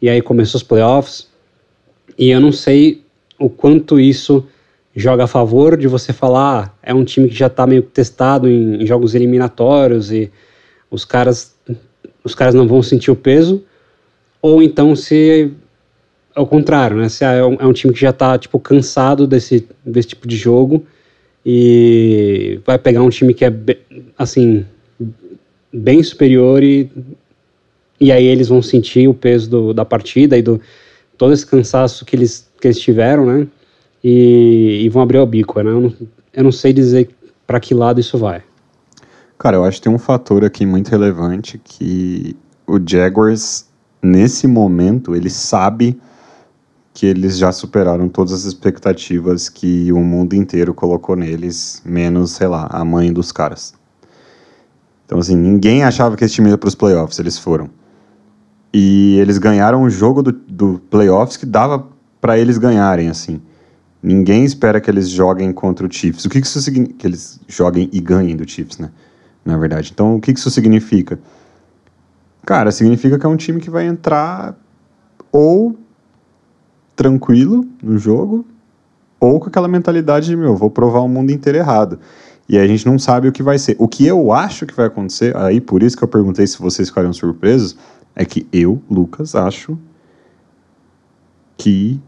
E aí começou os playoffs. E eu não sei o quanto isso joga a favor de você falar, ah, é um time que já está meio testado em, em jogos eliminatórios e os caras os caras não vão sentir o peso, ou então se ao contrário, né? Se é um, é um time que já tá, tipo, cansado desse, desse tipo de jogo e vai pegar um time que é, assim, bem superior e, e aí eles vão sentir o peso do, da partida e do todo esse cansaço que eles, que eles tiveram, né? E, e vão abrir o bico, né? Eu não, eu não sei dizer para que lado isso vai. Cara, eu acho que tem um fator aqui muito relevante que o Jaguars, nesse momento, ele sabe que eles já superaram todas as expectativas que o mundo inteiro colocou neles, menos, sei lá, a mãe dos caras. Então, assim, ninguém achava que esse time ia para os playoffs, eles foram. E eles ganharam o jogo do, do playoffs que dava para eles ganharem, assim. Ninguém espera que eles joguem contra o Chiefs. O que, que isso significa? Que eles joguem e ganhem do Chiefs, né? Na verdade. Então, o que, que isso significa? Cara, significa que é um time que vai entrar ou tranquilo no jogo, ou com aquela mentalidade de, meu, vou provar o mundo inteiro errado. E a gente não sabe o que vai ser. O que eu acho que vai acontecer, aí por isso que eu perguntei se vocês ficariam surpresos, é que eu, Lucas, acho que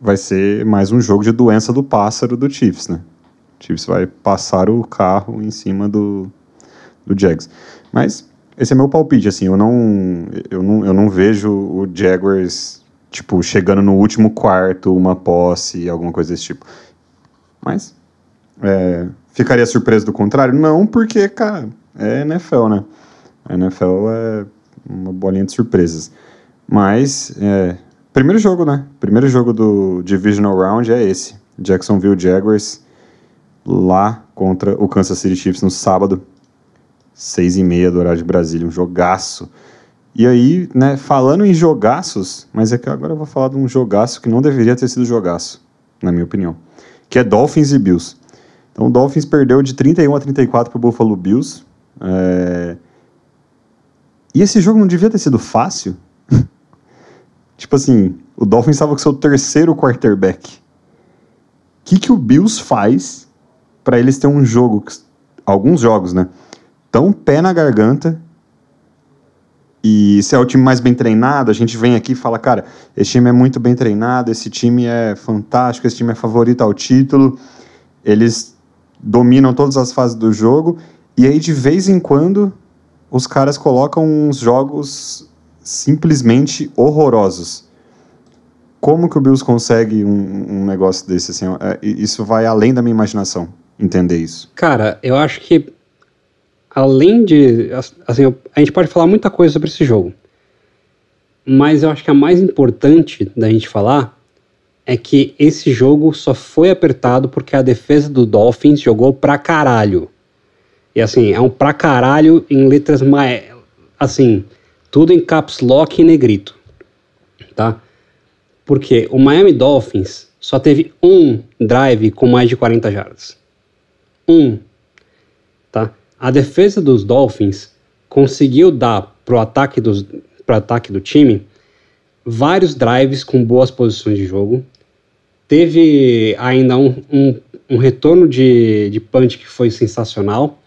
vai ser mais um jogo de doença do pássaro do Chiefs, né? O Chiefs vai passar o carro em cima do, do Jags. Mas esse é meu palpite, assim, eu não, eu não, eu não vejo o Jaguars, tipo, chegando no último quarto, uma posse, alguma coisa desse tipo. Mas, é, ficaria surpreso do contrário? Não, porque, cara, é NFL, né? A NFL é uma bolinha de surpresas. Mas, é, Primeiro jogo, né? Primeiro jogo do Divisional Round é esse. Jacksonville Jaguars lá contra o Kansas City Chiefs no sábado, seis e meia do horário de Brasília, um jogaço. E aí, né, falando em jogaços, mas é que agora eu vou falar de um jogaço que não deveria ter sido jogaço, na minha opinião, que é Dolphins e Bills. Então o Dolphins perdeu de 31 a 34 para o Buffalo Bills. É... E esse jogo não devia ter sido fácil, (laughs) Tipo assim, o Dolphins estava com seu terceiro quarterback. O que, que o Bills faz para eles ter um jogo, alguns jogos, né? Tão pé na garganta. E se é o time mais bem treinado, a gente vem aqui e fala, cara, esse time é muito bem treinado, esse time é fantástico, esse time é favorito ao título. Eles dominam todas as fases do jogo. E aí, de vez em quando, os caras colocam uns jogos simplesmente horrorosos. Como que o Bills consegue um, um negócio desse? Assim, é, isso vai além da minha imaginação, entender isso. Cara, eu acho que além de. Assim, a gente pode falar muita coisa sobre esse jogo. Mas eu acho que a mais importante da gente falar é que esse jogo só foi apertado porque a defesa do Dolphins jogou pra caralho. E assim, é um pra caralho em letras mais. Assim, tudo em caps lock e negrito, tá? Porque o Miami Dolphins só teve um drive com mais de 40 jardas. Um, tá? A defesa dos Dolphins conseguiu dar pro ataque dos pro ataque do time vários drives com boas posições de jogo. Teve ainda um, um, um retorno de, de punch que foi sensacional.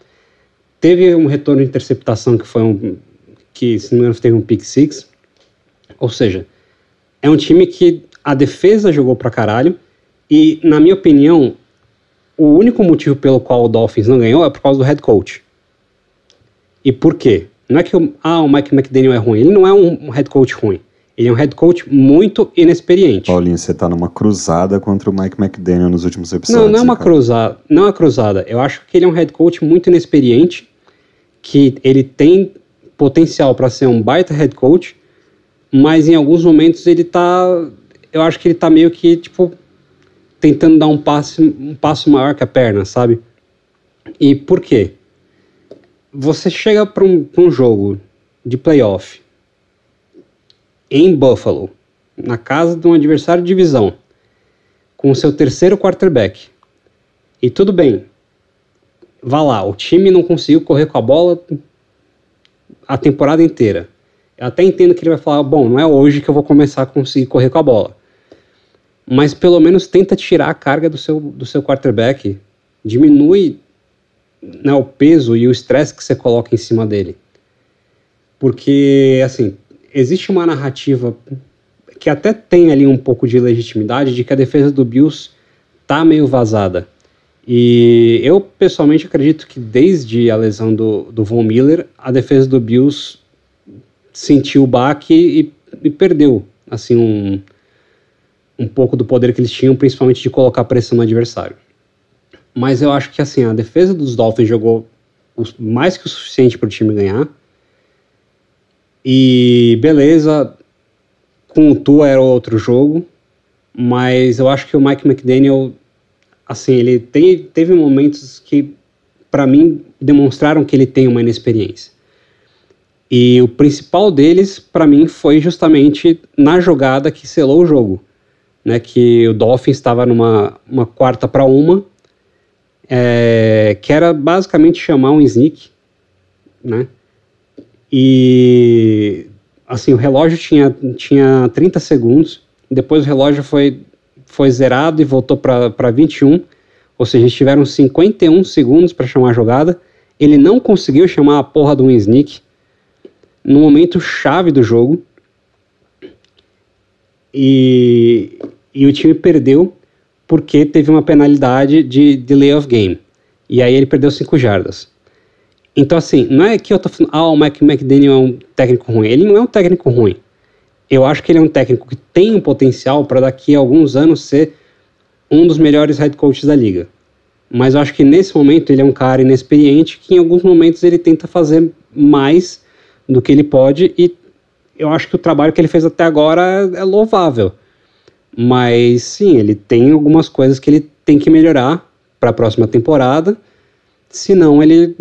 Teve um retorno de interceptação que foi um, que, se não me engano, teve um pick six. Ou seja, é um time que a defesa jogou pra caralho e, na minha opinião, o único motivo pelo qual o Dolphins não ganhou é por causa do head coach. E por quê? Não é que o, ah, o Mike McDaniel é ruim. Ele não é um head coach ruim. Ele é um head coach muito inexperiente. Paulinho, você tá numa cruzada contra o Mike McDaniel nos últimos episódios. Não, não é uma cruzada. Não é uma cruzada. Eu acho que ele é um head coach muito inexperiente, que ele tem potencial para ser um baita head coach, mas em alguns momentos ele tá, eu acho que ele tá meio que tipo tentando dar um passo, um passo maior que a perna, sabe? E por quê? Você chega para um, um jogo de playoff em Buffalo, na casa de um adversário de divisão, com o seu terceiro quarterback. E tudo bem. Vá lá, o time não conseguiu correr com a bola a temporada inteira. Eu até entendo que ele vai falar, bom, não é hoje que eu vou começar a conseguir correr com a bola. Mas pelo menos tenta tirar a carga do seu, do seu quarterback. Diminui né, o peso e o estresse que você coloca em cima dele. Porque, assim, existe uma narrativa que até tem ali um pouco de legitimidade de que a defesa do Bills tá meio vazada. E eu pessoalmente acredito que desde a lesão do, do Von Miller, a defesa do Bills sentiu o baque e, e perdeu assim um, um pouco do poder que eles tinham, principalmente de colocar pressão no adversário. Mas eu acho que assim a defesa dos Dolphins jogou mais que o suficiente para o time ganhar. E beleza, com o Tua era outro jogo, mas eu acho que o Mike McDaniel assim, ele tem, teve momentos que, para mim, demonstraram que ele tem uma inexperiência. E o principal deles, para mim, foi justamente na jogada que selou o jogo. Né, que o Dolphins estava numa uma quarta para uma, é, que era basicamente chamar um sneak, né? E assim, o relógio tinha, tinha 30 segundos, depois o relógio foi foi zerado e voltou para 21. Ou seja, eles tiveram 51 segundos para chamar a jogada. Ele não conseguiu chamar a porra do um sneak no momento chave do jogo. E, e o time perdeu porque teve uma penalidade de delay of game. E aí ele perdeu 5 jardas. Então, assim, não é que eu tô falando, ah, o Mike McDaniel é um técnico ruim. Ele não é um técnico ruim. Eu acho que ele é um técnico que tem um potencial para daqui a alguns anos ser um dos melhores head coaches da liga. Mas eu acho que nesse momento ele é um cara inexperiente que em alguns momentos ele tenta fazer mais do que ele pode e eu acho que o trabalho que ele fez até agora é louvável. Mas sim, ele tem algumas coisas que ele tem que melhorar para a próxima temporada. Senão ele.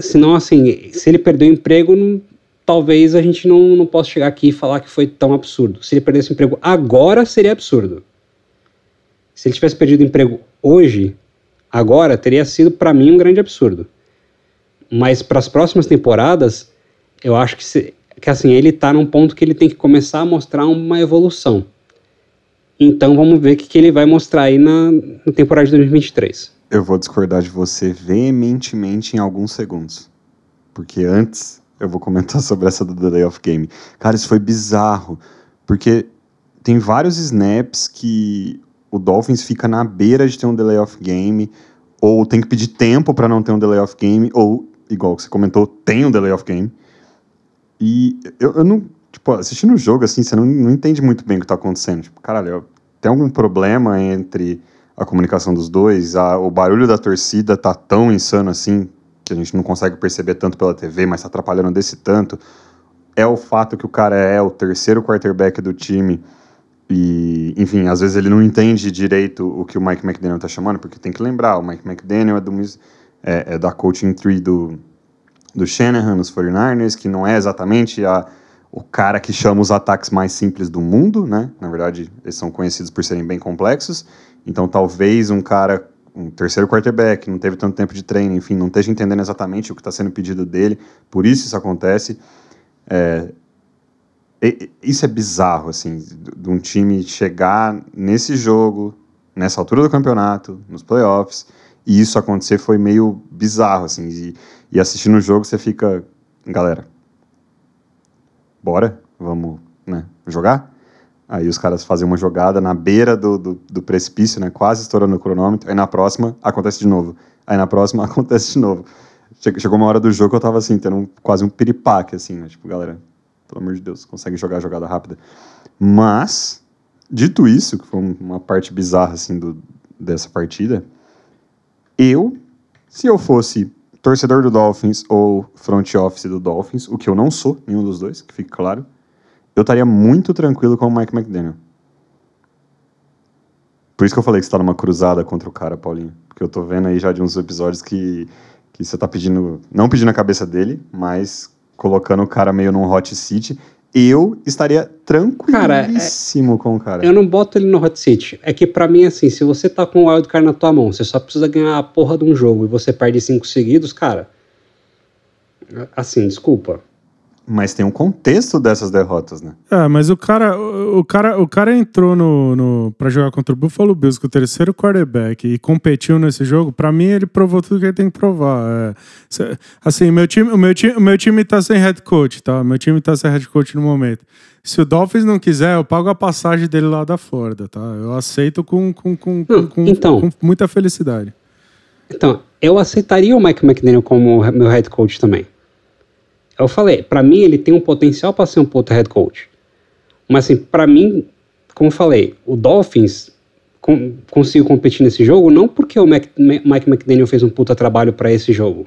Senão, assim, se ele perder o emprego, talvez a gente não, não possa chegar aqui e falar que foi tão absurdo. Se ele perdesse o emprego agora, seria absurdo. Se ele tivesse perdido o emprego hoje, agora, teria sido para mim um grande absurdo. Mas para as próximas temporadas, eu acho que, se, que assim, ele está num ponto que ele tem que começar a mostrar uma evolução. Então vamos ver o que, que ele vai mostrar aí na, na temporada de 2023. Eu vou discordar de você veementemente em alguns segundos. Porque antes eu vou comentar (laughs) sobre essa do Delay of Game. Cara, isso foi bizarro. Porque tem vários snaps que o Dolphins fica na beira de ter um Delay of Game, ou tem que pedir tempo para não ter um Delay of Game, ou, igual você comentou, tem um Delay of Game. E eu, eu não. Tipo, assistindo o jogo, assim, você não, não entende muito bem o que tá acontecendo. Tipo, caralho, tem algum problema entre a comunicação dos dois? A, o barulho da torcida tá tão insano assim, que a gente não consegue perceber tanto pela TV, mas tá atrapalhando desse tanto. É o fato que o cara é o terceiro quarterback do time e, enfim, às vezes ele não entende direito o que o Mike McDaniel tá chamando, porque tem que lembrar, o Mike McDaniel é, do, é, é da coaching tree do, do Shanahan nos 49ers, que não é exatamente a, o cara que chama os ataques mais simples do mundo, né? Na verdade, eles são conhecidos por serem bem complexos. Então, talvez um cara, um terceiro quarterback, não teve tanto tempo de treino, enfim, não esteja entendendo exatamente o que está sendo pedido dele, por isso isso acontece. É, isso é bizarro, assim, de um time chegar nesse jogo, nessa altura do campeonato, nos playoffs, e isso acontecer foi meio bizarro, assim, e, e assistindo o jogo você fica, galera, bora, vamos, né, jogar? Aí os caras fazem uma jogada na beira do, do, do, precipício, né? Quase estourando o cronômetro. Aí na próxima acontece de novo. Aí na próxima (laughs) acontece de novo. Chegou uma hora do jogo que eu tava assim, tendo um, quase um piripaque, assim, né? Tipo, galera, pelo amor de Deus, consegue jogar a jogada rápida. Mas, dito isso, que foi uma parte bizarra, assim, do, dessa partida, eu, se eu fosse torcedor do Dolphins ou front office do Dolphins, o que eu não sou, nenhum dos dois, que fique claro, eu estaria muito tranquilo com o Mike McDaniel. Por isso que eu falei que você tá numa cruzada contra o cara, Paulinho. Porque eu tô vendo aí já de uns episódios que, que você tá pedindo, não pedindo a cabeça dele, mas colocando o cara meio num hot seat. Eu estaria tranquilíssimo cara, é, com o cara. Eu não boto ele no hot seat. É que para mim, assim, se você tá com o wildcard na tua mão, você só precisa ganhar a porra de um jogo e você perde cinco seguidos, cara. Assim, desculpa mas tem um contexto dessas derrotas, né? É, mas o cara, o, cara, o cara entrou no, no para jogar contra o Buffalo Bills com o terceiro quarterback e competiu nesse jogo. Para mim, ele provou tudo que ele tem que provar. É, assim, meu time, o meu time, o meu time tá sem head coach, tá? Meu time tá sem head coach no momento. Se o Dolphins não quiser, eu pago a passagem dele lá da Florida, tá? Eu aceito com, com, com, com, então, com muita felicidade. Então, eu aceitaria o Mike McDaniel como meu head coach também. Eu falei, para mim ele tem um potencial para ser um puta head coach. Mas assim, para mim, como eu falei, o Dolphins com, conseguiu competir nesse jogo não porque o Mac, Mike McDaniel fez um puta trabalho para esse jogo.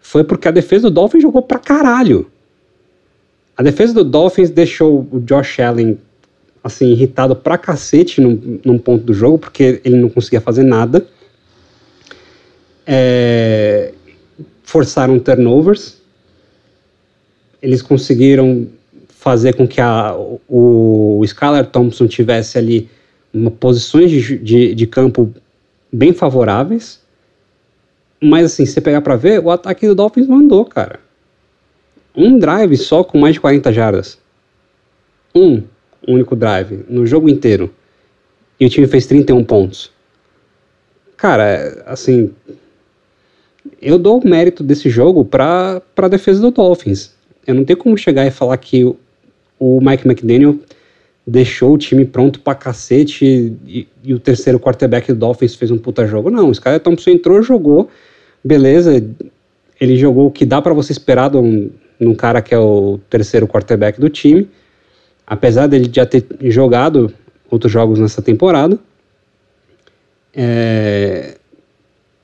Foi porque a defesa do Dolphins jogou pra caralho. A defesa do Dolphins deixou o Josh Allen assim, irritado pra cacete num, num ponto do jogo, porque ele não conseguia fazer nada. É, forçaram turnovers eles conseguiram fazer com que a, o, o Skylar Thompson tivesse ali uma, posições de, de, de campo bem favoráveis. Mas assim, se você pegar para ver, o ataque do Dolphins mandou, cara. Um drive só com mais de 40 jardas. Um único drive no jogo inteiro. E o time fez 31 pontos. Cara, assim, eu dou o mérito desse jogo para a defesa do Dolphins. Eu não tenho como chegar e falar que o, Mike McDaniel deixou o time pronto pra cacete e, e, o terceiro quarterback do Dolphins fez um puta jogo. Não, o Sky Thompson entrou, jogou, beleza, ele jogou o que dá para você esperar de um, num cara que é o terceiro quarterback do time, apesar dele já ter jogado outros jogos nessa temporada. É...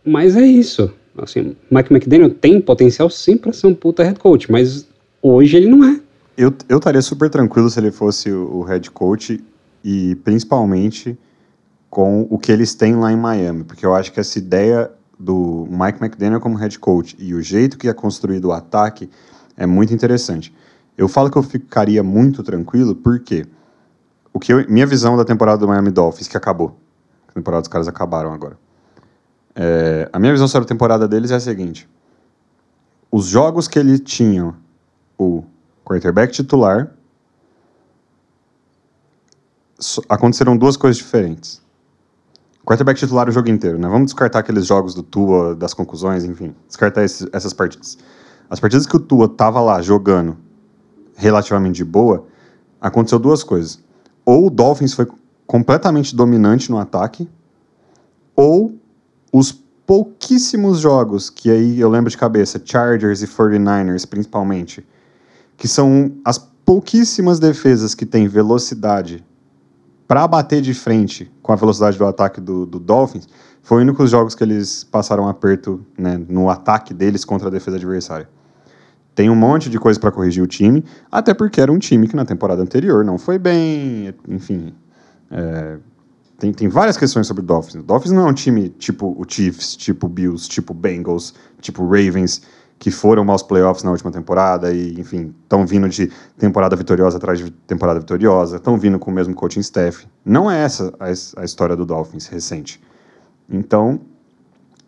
Mas é isso. Assim, Mike McDaniel tem potencial sim para ser um puta head coach, mas hoje ele não é. Eu, eu estaria super tranquilo se ele fosse o, o head coach e principalmente com o que eles têm lá em Miami, porque eu acho que essa ideia do Mike McDaniel como head coach e o jeito que é construído o ataque é muito interessante. Eu falo que eu ficaria muito tranquilo porque o que eu, minha visão da temporada do Miami Dolphins que acabou, a temporada dos caras acabaram agora. É, a minha visão sobre a temporada deles é a seguinte: os jogos que ele tinha o quarterback titular, aconteceram duas coisas diferentes. Quarterback titular o jogo inteiro, né? Vamos descartar aqueles jogos do Tua, das conclusões, enfim, descartar esses, essas partidas. As partidas que o Tua tava lá jogando relativamente de boa, aconteceu duas coisas. Ou o Dolphins foi completamente dominante no ataque, ou os pouquíssimos jogos que aí eu lembro de cabeça, Chargers e 49ers principalmente, que são as pouquíssimas defesas que têm velocidade para bater de frente com a velocidade do ataque do, do Dolphins, foi o único jogos que eles passaram aperto né, no ataque deles contra a defesa adversária. Tem um monte de coisa para corrigir o time, até porque era um time que na temporada anterior não foi bem, enfim. É, tem, tem várias questões sobre o Dolphins. O Dolphins não é um time tipo o Chiefs, tipo Bills, tipo Bengals, tipo Ravens, que foram aos playoffs na última temporada e, enfim, estão vindo de temporada vitoriosa atrás de temporada vitoriosa, estão vindo com o mesmo coaching staff. Não é essa a, a história do Dolphins recente. Então,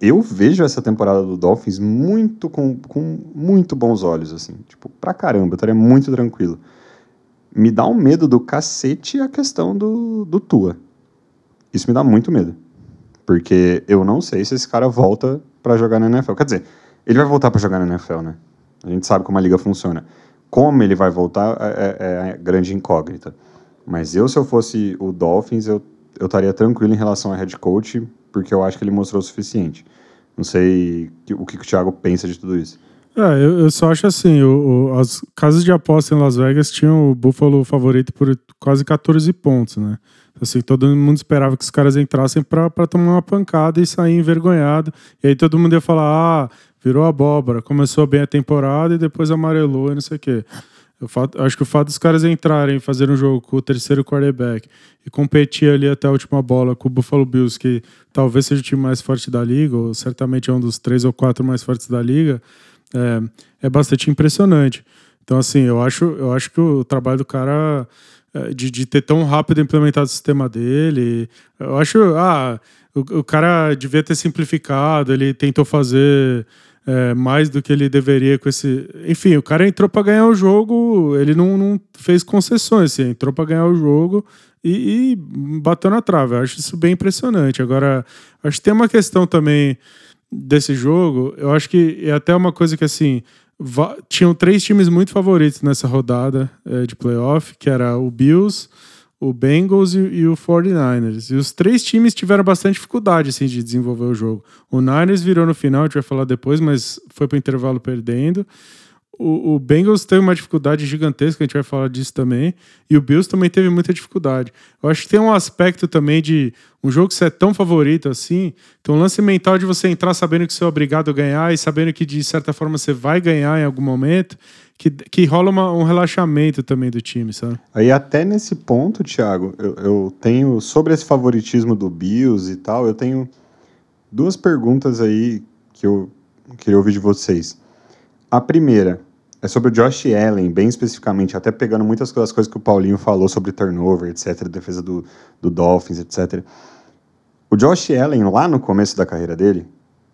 eu vejo essa temporada do Dolphins muito com, com muito bons olhos, assim. Tipo, pra caramba, eu estaria muito tranquilo. Me dá um medo do cacete a questão do, do Tua. Isso me dá muito medo. Porque eu não sei se esse cara volta para jogar na NFL. Quer dizer, ele vai voltar para jogar na NFL, né? A gente sabe como a liga funciona. Como ele vai voltar é, é, é grande incógnita. Mas eu, se eu fosse o Dolphins, eu, eu estaria tranquilo em relação a head coach, porque eu acho que ele mostrou o suficiente. Não sei o que, o Thiago pensa de tudo isso. É, eu, eu só acho assim, o, o, as casas de aposta em Las Vegas tinham o Buffalo favorito por quase 14 pontos, né? Assim, todo mundo esperava que os caras entrassem para tomar uma pancada e sair envergonhado. E aí todo mundo ia falar: ah, virou abóbora, começou bem a temporada e depois amarelou e não sei o quê. Eu, fato, acho que o fato dos caras entrarem, fazer um jogo com o terceiro quarterback e competir ali até a última bola com o Buffalo Bills, que talvez seja o time mais forte da liga, ou certamente é um dos três ou quatro mais fortes da liga, é, é bastante impressionante. Então, assim, eu acho, eu acho que o trabalho do cara é, de, de ter tão rápido implementado o sistema dele. Eu acho, ah, o, o cara devia ter simplificado, ele tentou fazer é, mais do que ele deveria com esse. Enfim, o cara entrou para ganhar o jogo, ele não, não fez concessões, assim, entrou para ganhar o jogo e, e, bateu na trave. Eu acho isso bem impressionante. Agora, acho que tem uma questão também desse jogo, eu acho que é até uma coisa que assim tinham três times muito favoritos nessa rodada é, de playoff, que era o Bills, o Bengals e, e, o 49ers. E os três times tiveram bastante dificuldade assim, de desenvolver o jogo. O Niners virou no final, a gente vai falar depois, mas foi para o intervalo perdendo. O, o, Bengals teve uma dificuldade gigantesca, a gente vai falar disso também. E o Bills também teve muita dificuldade. Eu acho que tem um aspecto também de um jogo que você é tão favorito assim, tem um lance mental de você entrar sabendo que você é obrigado a ganhar e sabendo que de certa forma você vai ganhar em algum momento, que, que rola uma, um relaxamento também do time, sabe? Aí até nesse ponto, Thiago, eu, eu tenho, sobre esse favoritismo do Bills e tal, eu tenho duas perguntas aí que eu queria ouvir de vocês. A primeira, é sobre o Josh Allen, bem especificamente, até pegando muitas das coisas que o Paulinho falou sobre turnover, etc., defesa do, do Dolphins, etc. O Josh Allen, lá no começo da carreira dele,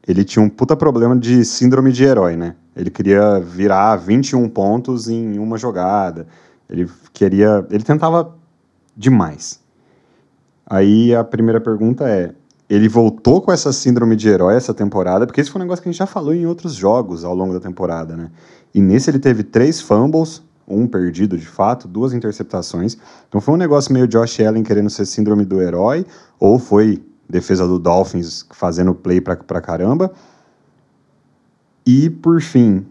ele tinha um puta problema de síndrome de herói, né? Ele queria virar 21 pontos em uma jogada. Ele queria. Ele tentava demais. Aí a primeira pergunta é: ele voltou com essa síndrome de herói essa temporada, porque esse foi um negócio que a gente já falou em outros jogos ao longo da temporada, né? E nesse ele teve três fumbles, um perdido de fato, duas interceptações. Então foi um negócio meio Josh Allen querendo ser síndrome do herói, ou foi defesa do Dolphins fazendo play pra, pra caramba. E por fim,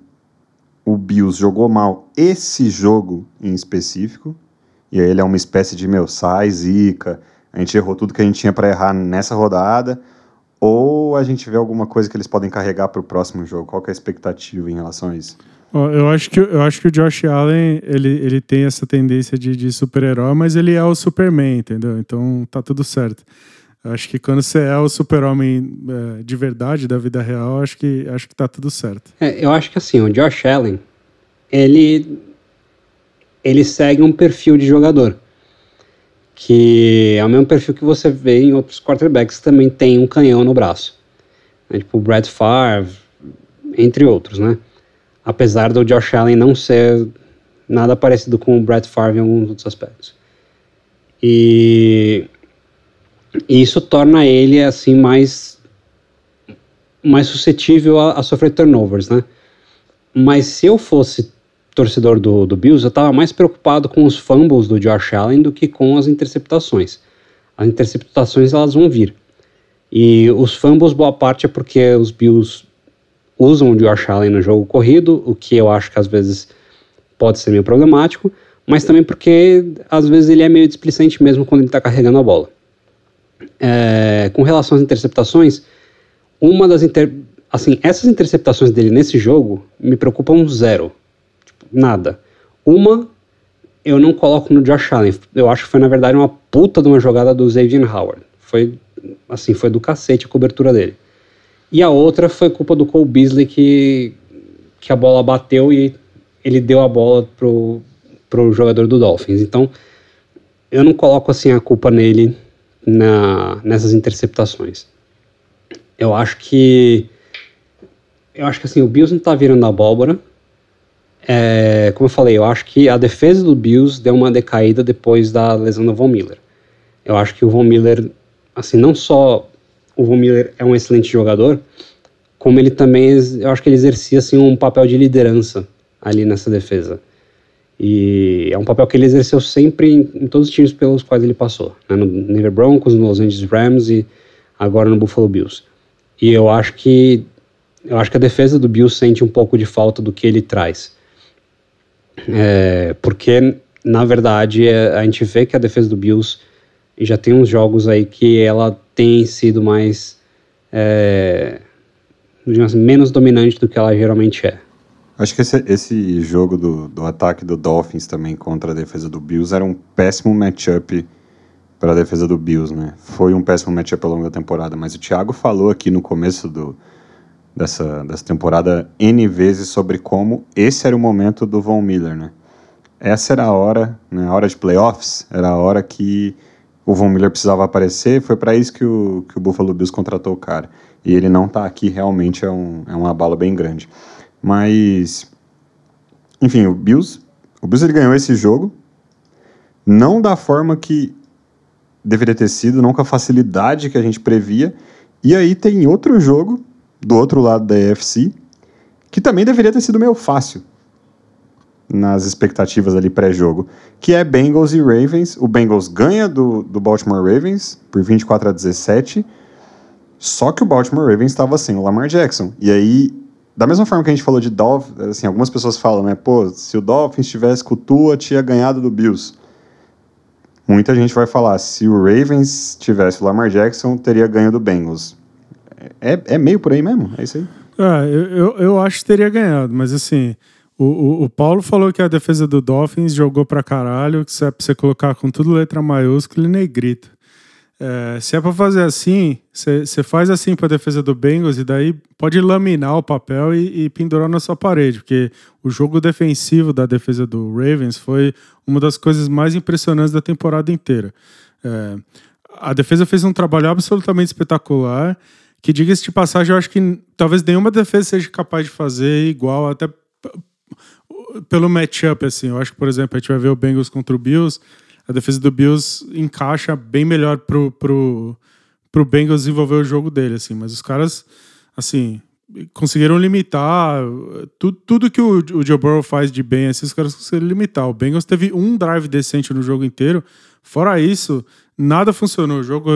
o Bills jogou mal esse jogo em específico. E aí ele é uma espécie de meu sai, zica. A gente errou tudo que a gente tinha para errar nessa rodada. Ou a gente vê alguma coisa que eles podem carregar para o próximo jogo? Qual é a expectativa em relação a isso? Eu acho que, eu acho que o Josh Allen ele, ele tem essa tendência de, de super-herói, mas ele é o Superman, entendeu? Então tá tudo certo. Acho que quando você é o super-homem é, de verdade, da vida real, acho que, acho que tá tudo certo. É, eu acho que assim, o Josh Allen, ele, ele segue um perfil de jogador. Que é o mesmo perfil que você vê em outros quarterbacks que também tem um canhão no braço. É, tipo o Brad Favre, entre outros, né? Apesar do Josh Allen não ser nada parecido com o Brad Favre em alguns outros aspectos. E e isso torna ele assim mais mais suscetível a, a, sofrer turnovers, né? Mas se eu fosse torcedor do, do Bills, eu estava mais preocupado com os fumbles do Josh Allen do que com as interceptações. As interceptações elas vão vir. E os fumbles, boa parte é porque os Bills usam o Josh Allen no jogo corrido, o que eu acho que às vezes pode ser meio problemático, mas também porque às vezes ele é meio displicente mesmo quando ele está carregando a bola. É, com relação às interceptações, uma das inter... assim, essas interceptações dele nesse jogo me preocupam zero, tipo, nada. Uma eu não coloco no Josh Allen, eu acho que foi na verdade uma puta de uma jogada do Xavier Howard. Foi assim, foi do cacete a cobertura dele. E a outra foi culpa do Cole Beasley que que a bola bateu e ele deu a bola pro pro jogador do Dolphins. Então, eu não coloco assim a culpa nele na, nessas interceptações. Eu acho que eu acho que assim o Bills não está virando abóbora. É, como eu falei, eu acho que a defesa do Bills deu uma decaída depois da lesão do Von Miller. Eu acho que o Von Miller, assim, não só o Von Miller é um excelente jogador, como ele também, eu acho que ele exercia assim um papel de liderança ali nessa defesa. E é um papel que ele exerceu sempre em, em todos os times pelos quais ele passou. Né? No Denver Broncos, no Los Angeles Rams e agora no Buffalo Bills. E eu acho que eu acho que a defesa do Bills sente um pouco de falta do que ele traz. É, porque, na verdade, é, a gente vê que a defesa do Bills já tem uns jogos aí que ela tem sido mais. É, digamos, menos dominante do que ela geralmente é. Acho que esse, esse jogo do, do ataque do Dolphins também contra a defesa do Bills era um péssimo matchup para a defesa do Bills, né? Foi um péssimo matchup ao longo da temporada, mas o Thiago falou aqui no começo do, dessa, dessa temporada N vezes sobre como esse era o momento do Von Miller, né? Essa era a hora, né, a hora de playoffs, era a hora que o Von Miller precisava aparecer, foi para isso que o, que o Buffalo Bills contratou o cara. E ele não tá aqui, realmente é, um, é uma bala bem grande. Mas, enfim, o Bills, o Bills ele ganhou esse jogo, não da forma que deveria ter sido, não com a facilidade que a gente previa. E aí tem outro jogo do outro lado da EFC que também deveria ter sido meio fácil nas expectativas ali pré-jogo, que é Bengals e Ravens. O Bengals ganha do, do Baltimore Ravens por 24 a 17, só que o Baltimore Ravens estava sem o Lamar Jackson. E aí da mesma forma que a gente falou de Dolphins, assim, algumas pessoas falam, né? Pô, se o Dolphins tivesse com o Tua, tinha ganhado do Bills. Muita gente vai falar, se o Ravens tivesse o Lamar Jackson, teria ganho do Bengals. É, é meio por aí mesmo? É isso aí? Ah, eu, eu, eu acho que teria ganhado, mas assim, o, o, o, Paulo falou que a defesa do Dolphins jogou pra caralho, que se é pra você colocar com tudo letra maiúscula e negrito. É, se é para fazer assim, você faz assim para defesa do Bengals e daí pode laminar o papel e, e, pendurar na sua parede, porque o jogo defensivo da defesa do Ravens foi uma das coisas mais impressionantes da temporada inteira. É, a defesa fez um trabalho absolutamente espetacular, que diga-se de passagem, eu acho que talvez nenhuma defesa seja capaz de fazer igual, até pelo matchup, assim. Eu acho que, por exemplo, a gente vai ver o Bengals contra o Bills, a defesa do Bills encaixa bem melhor pro, pro, pro Bengals desenvolver o jogo dele, assim. Mas os caras, assim, conseguiram limitar tudo, tudo que o, o Joe Burrow faz de bem, assim, os caras conseguiram limitar. O Bengals teve um drive decente no jogo inteiro. Fora isso, nada funcionou. O jogo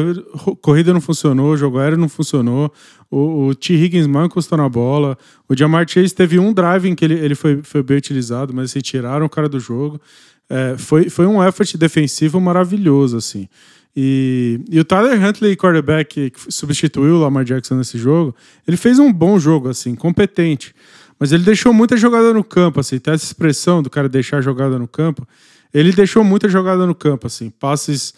corrida não funcionou, o jogo aéreo não funcionou. O, o T. Higgins mal encostou na bola. O Jamar Chase teve um drive em que ele, ele foi, foi bem utilizado, mas assim, tiraram o cara do jogo. É, foi, foi um effort defensivo maravilhoso, assim. E, e o Tyler Huntley, quarterback, que substituiu o Lamar Jackson nesse jogo, ele fez um bom jogo, assim, competente. Mas ele deixou muita jogada no campo, assim, tem essa expressão do cara deixar jogada no campo. Ele deixou muita jogada no campo, assim, passes,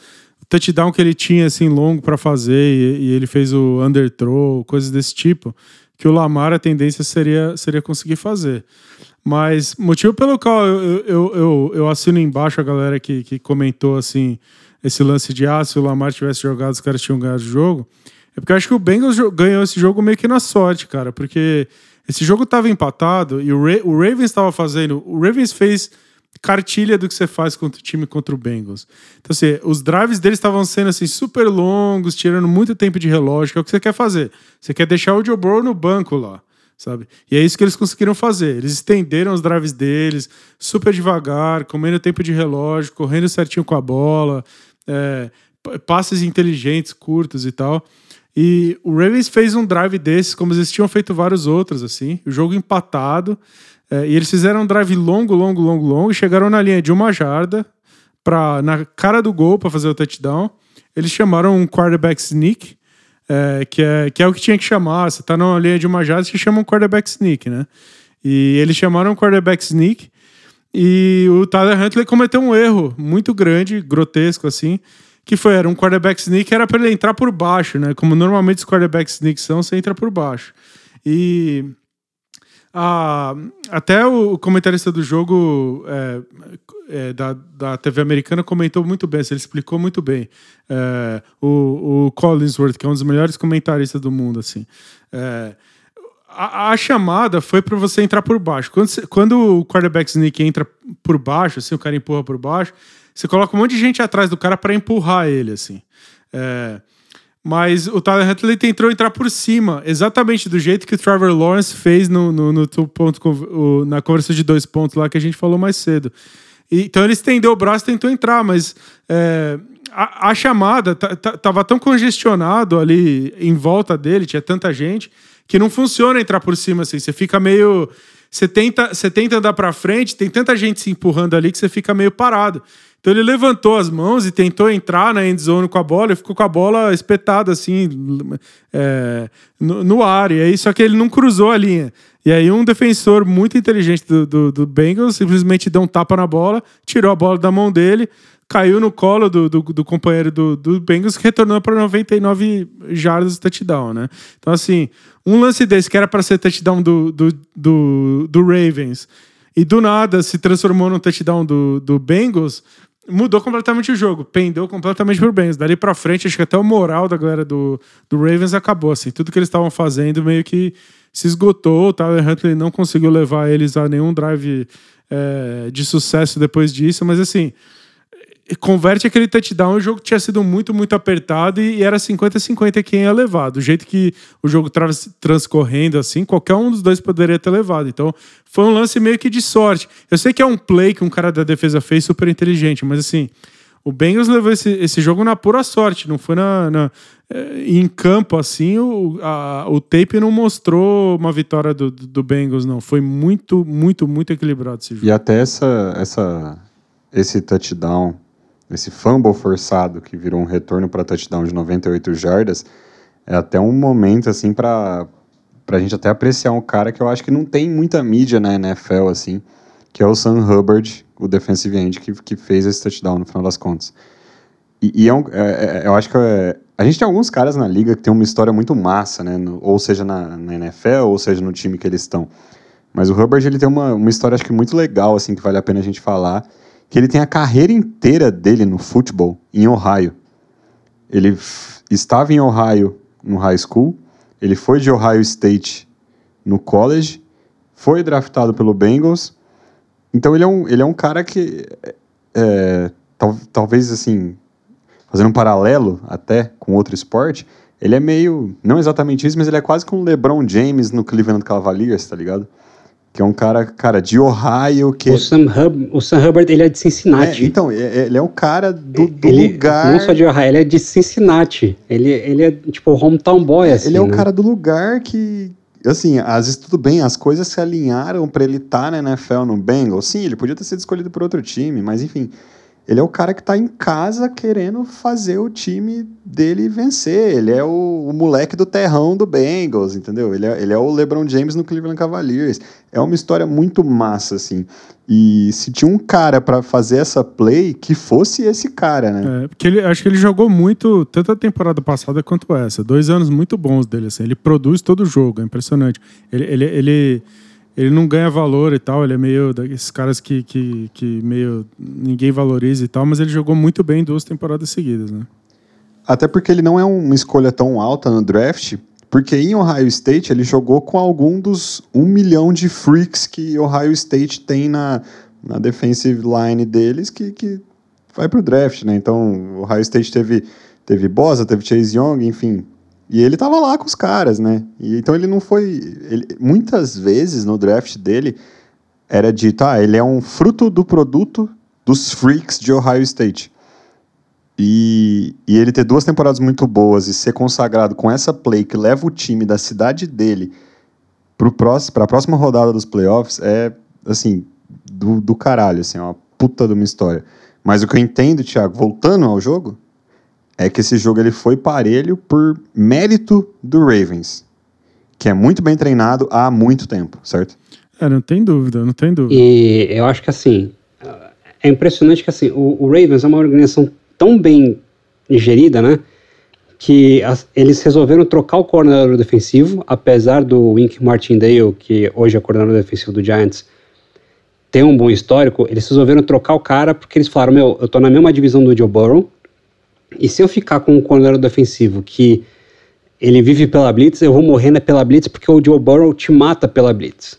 touchdown que ele tinha, assim, longo para fazer, e, e, ele fez o underthrow, coisas desse tipo, que o Lamar, a tendência seria, seria conseguir fazer. Mas motivo pelo qual eu, eu, eu, eu assino embaixo a galera que, que comentou, assim, esse lance de ah, se o Lamar tivesse jogado, os caras tinham ganhado o jogo. É porque eu acho que o Bengals ganhou esse jogo meio que na sorte, cara. Porque esse jogo tava empatado e o, Ra o Ravens estava fazendo. O Ravens fez cartilha do que você faz contra o time contra o Bengals. Então, assim, os drives deles estavam sendo assim super longos, tirando muito tempo de relógio, que é o que você quer fazer. Você quer deixar o Joe Burrow no banco lá sabe? E é isso que eles conseguiram fazer. Eles estenderam os drives deles, super devagar, comendo tempo de relógio, correndo certinho com a bola, é, passes inteligentes, curtos e tal. E o Ravens fez um drive desses, como eles tinham feito vários outros, assim, o jogo empatado. É, e eles fizeram um drive longo, longo, longo, longo, e chegaram na linha de uma jarda, pra, na cara do gol para fazer o touchdown. Eles chamaram um quarterback sneak, é, que, é, que é o que tinha que chamar. Você tá numa linha de uma jarda, você chama um quarterback sneak, né? E eles chamaram um quarterback sneak. E o Tyler Huntley cometeu um erro muito grande, grotesco assim, que foi era um quarterback sneak era para ele entrar por baixo, né? Como normalmente os quarterback sneaks são, você entra por baixo. E a, até o comentarista do jogo é, é, da, da TV americana comentou muito bem, ele explicou muito bem. É, o, o Collinsworth, que é um dos melhores comentaristas do mundo, assim. É, a, a, chamada foi para você entrar por baixo. Quando, você, quando o quarterback sneak entra por baixo, assim, o cara empurra por baixo, você coloca um monte de gente atrás do cara para empurrar ele, assim. É, mas o Tyler Huntley tentou entrar por cima, exatamente do jeito que o Trevor Lawrence fez no, no, no ponto, na conversa de dois pontos lá que a gente falou mais cedo. Então ele estendeu o braço e tentou entrar, mas é, a, a, chamada tava tão congestionado ali em volta dele, tinha tanta gente, que não funciona entrar por cima assim. Você fica meio. Você tenta, você tenta andar para frente, tem tanta gente se empurrando ali que você fica meio parado. Então ele levantou as mãos e tentou entrar na end zone com a bola e ficou com a bola espetada assim é, no, no, ar. E aí, só que ele não cruzou a linha. E aí um defensor muito inteligente do, do, do Bengals simplesmente deu um tapa na bola, tirou a bola da mão dele, caiu no colo do, do, do companheiro do, do Bengals, que retornou para 99 jardas de touchdown, né? Então, assim, um lance desse que era para ser touchdown do, do, do, do, Ravens e do nada se transformou num touchdown do, do Bengals, mudou completamente o jogo, pendeu completamente pro Bengals. Dali para frente, acho que até o moral da galera do, do Ravens acabou, assim. Tudo que eles estavam fazendo meio que se esgotou. O Tyler Huntley não conseguiu levar eles a nenhum drive é, de sucesso depois disso, mas assim converte aquele touchdown, o jogo tinha sido muito, muito apertado e, era 50-50 quem ia levar. Do jeito que o jogo trans, transcorrendo assim, qualquer um dos dois poderia ter levado. Então, foi um lance meio que de sorte. Eu sei que é um play que um cara da defesa fez super inteligente, mas assim, o Bengals levou esse, esse jogo na pura sorte, não foi na, na eh, em campo assim, o, a, o tape não mostrou uma vitória do, do Bengals, não. Foi muito, muito, muito equilibrado esse jogo. E até essa, essa, esse touchdown esse fumble forçado que virou um retorno para touchdown de 98 jardas, é até um momento assim para a gente até apreciar um cara que eu acho que não tem muita mídia na NFL assim, que é o Sam Hubbard, o defensive end que, que fez esse touchdown no final das contas. E, e é um, é, é, eu acho que é, a gente tem alguns caras na liga que tem uma história muito massa, né? No, ou seja na, na, NFL, ou seja no time que eles estão. Mas o Hubbard ele tem uma, uma história acho que muito legal assim que vale a pena a gente falar que ele tem a carreira inteira dele no futebol em Ohio. Ele estava em Ohio no high school, ele foi de Ohio State no college, foi draftado pelo Bengals. Então ele é um, ele é um cara que é, tal, talvez assim fazendo um paralelo até com outro esporte, Ele é meio, não exatamente isso, mas ele é quase como o LeBron James no Cleveland Cavaliers, tá ligado? Que é um cara, cara, de Ohio que... O Sam, Hub, o Sam Hubbard, ele é de Cincinnati. É, então, é, é, ele é o cara do, do ele, lugar... Não só de Ohio, ele é de Cincinnati. Ele, ele é, tipo, hometown boy, assim, Ele é o né? cara do lugar que... Assim, às vezes tudo bem, as coisas se alinharam para ele estar tá na NFL no Bengals. Sim, ele podia ter sido escolhido por outro time, mas enfim... Ele é o cara que está em casa querendo fazer o time dele vencer. Ele é o, o, moleque do terrão do Bengals, entendeu? Ele é, ele é o LeBron James no Cleveland Cavaliers. É uma história muito massa, assim. E se tinha um cara para fazer essa play, que fosse esse cara, né? É, porque ele, acho que ele jogou muito, tanto a temporada passada quanto essa. Dois anos muito bons dele, assim. Ele produz todo o jogo, é impressionante. Ele, ele, ele ele não ganha valor e tal, ele é meio desses caras que, que, que meio ninguém valoriza e tal, mas ele jogou muito bem duas temporadas seguidas, né? Até porque ele não é uma escolha tão alta no draft, porque em Ohio State ele jogou com algum dos um milhão de freaks que Ohio State tem na, na defensive line deles que, que vai pro draft, né? Então, Ohio State teve, teve Bosa, teve Chase Young, enfim, e ele tava lá com os caras, né? E, então ele não foi. Ele, muitas vezes no draft dele era dito: ah, ele é um fruto do produto dos freaks de Ohio State. E, e ele ter duas temporadas muito boas e ser consagrado com essa play que leva o time da cidade dele para a próxima rodada dos playoffs é, assim, do, do caralho, assim, é uma puta de uma história. Mas o que eu entendo, Thiago, voltando ao jogo, é que esse jogo ele foi parelho por mérito do Ravens, que é muito bem treinado há muito tempo, certo? É, não tem dúvida, não tem dúvida. E eu acho que assim, é impressionante que assim, o, o Ravens é uma organização tão bem gerida, né? Que as, eles resolveram trocar o coordenador defensivo, apesar do Wink Martindale, que hoje é coordenador defensivo do Giants, ter um bom histórico, eles resolveram trocar o cara porque eles falaram, meu, eu tô na mesma divisão do Joe Burrow, e se eu ficar com um coordenador defensivo que ele vive pela blitz, eu vou morrer né, pela blitz porque o Joe Burrow te mata pela blitz.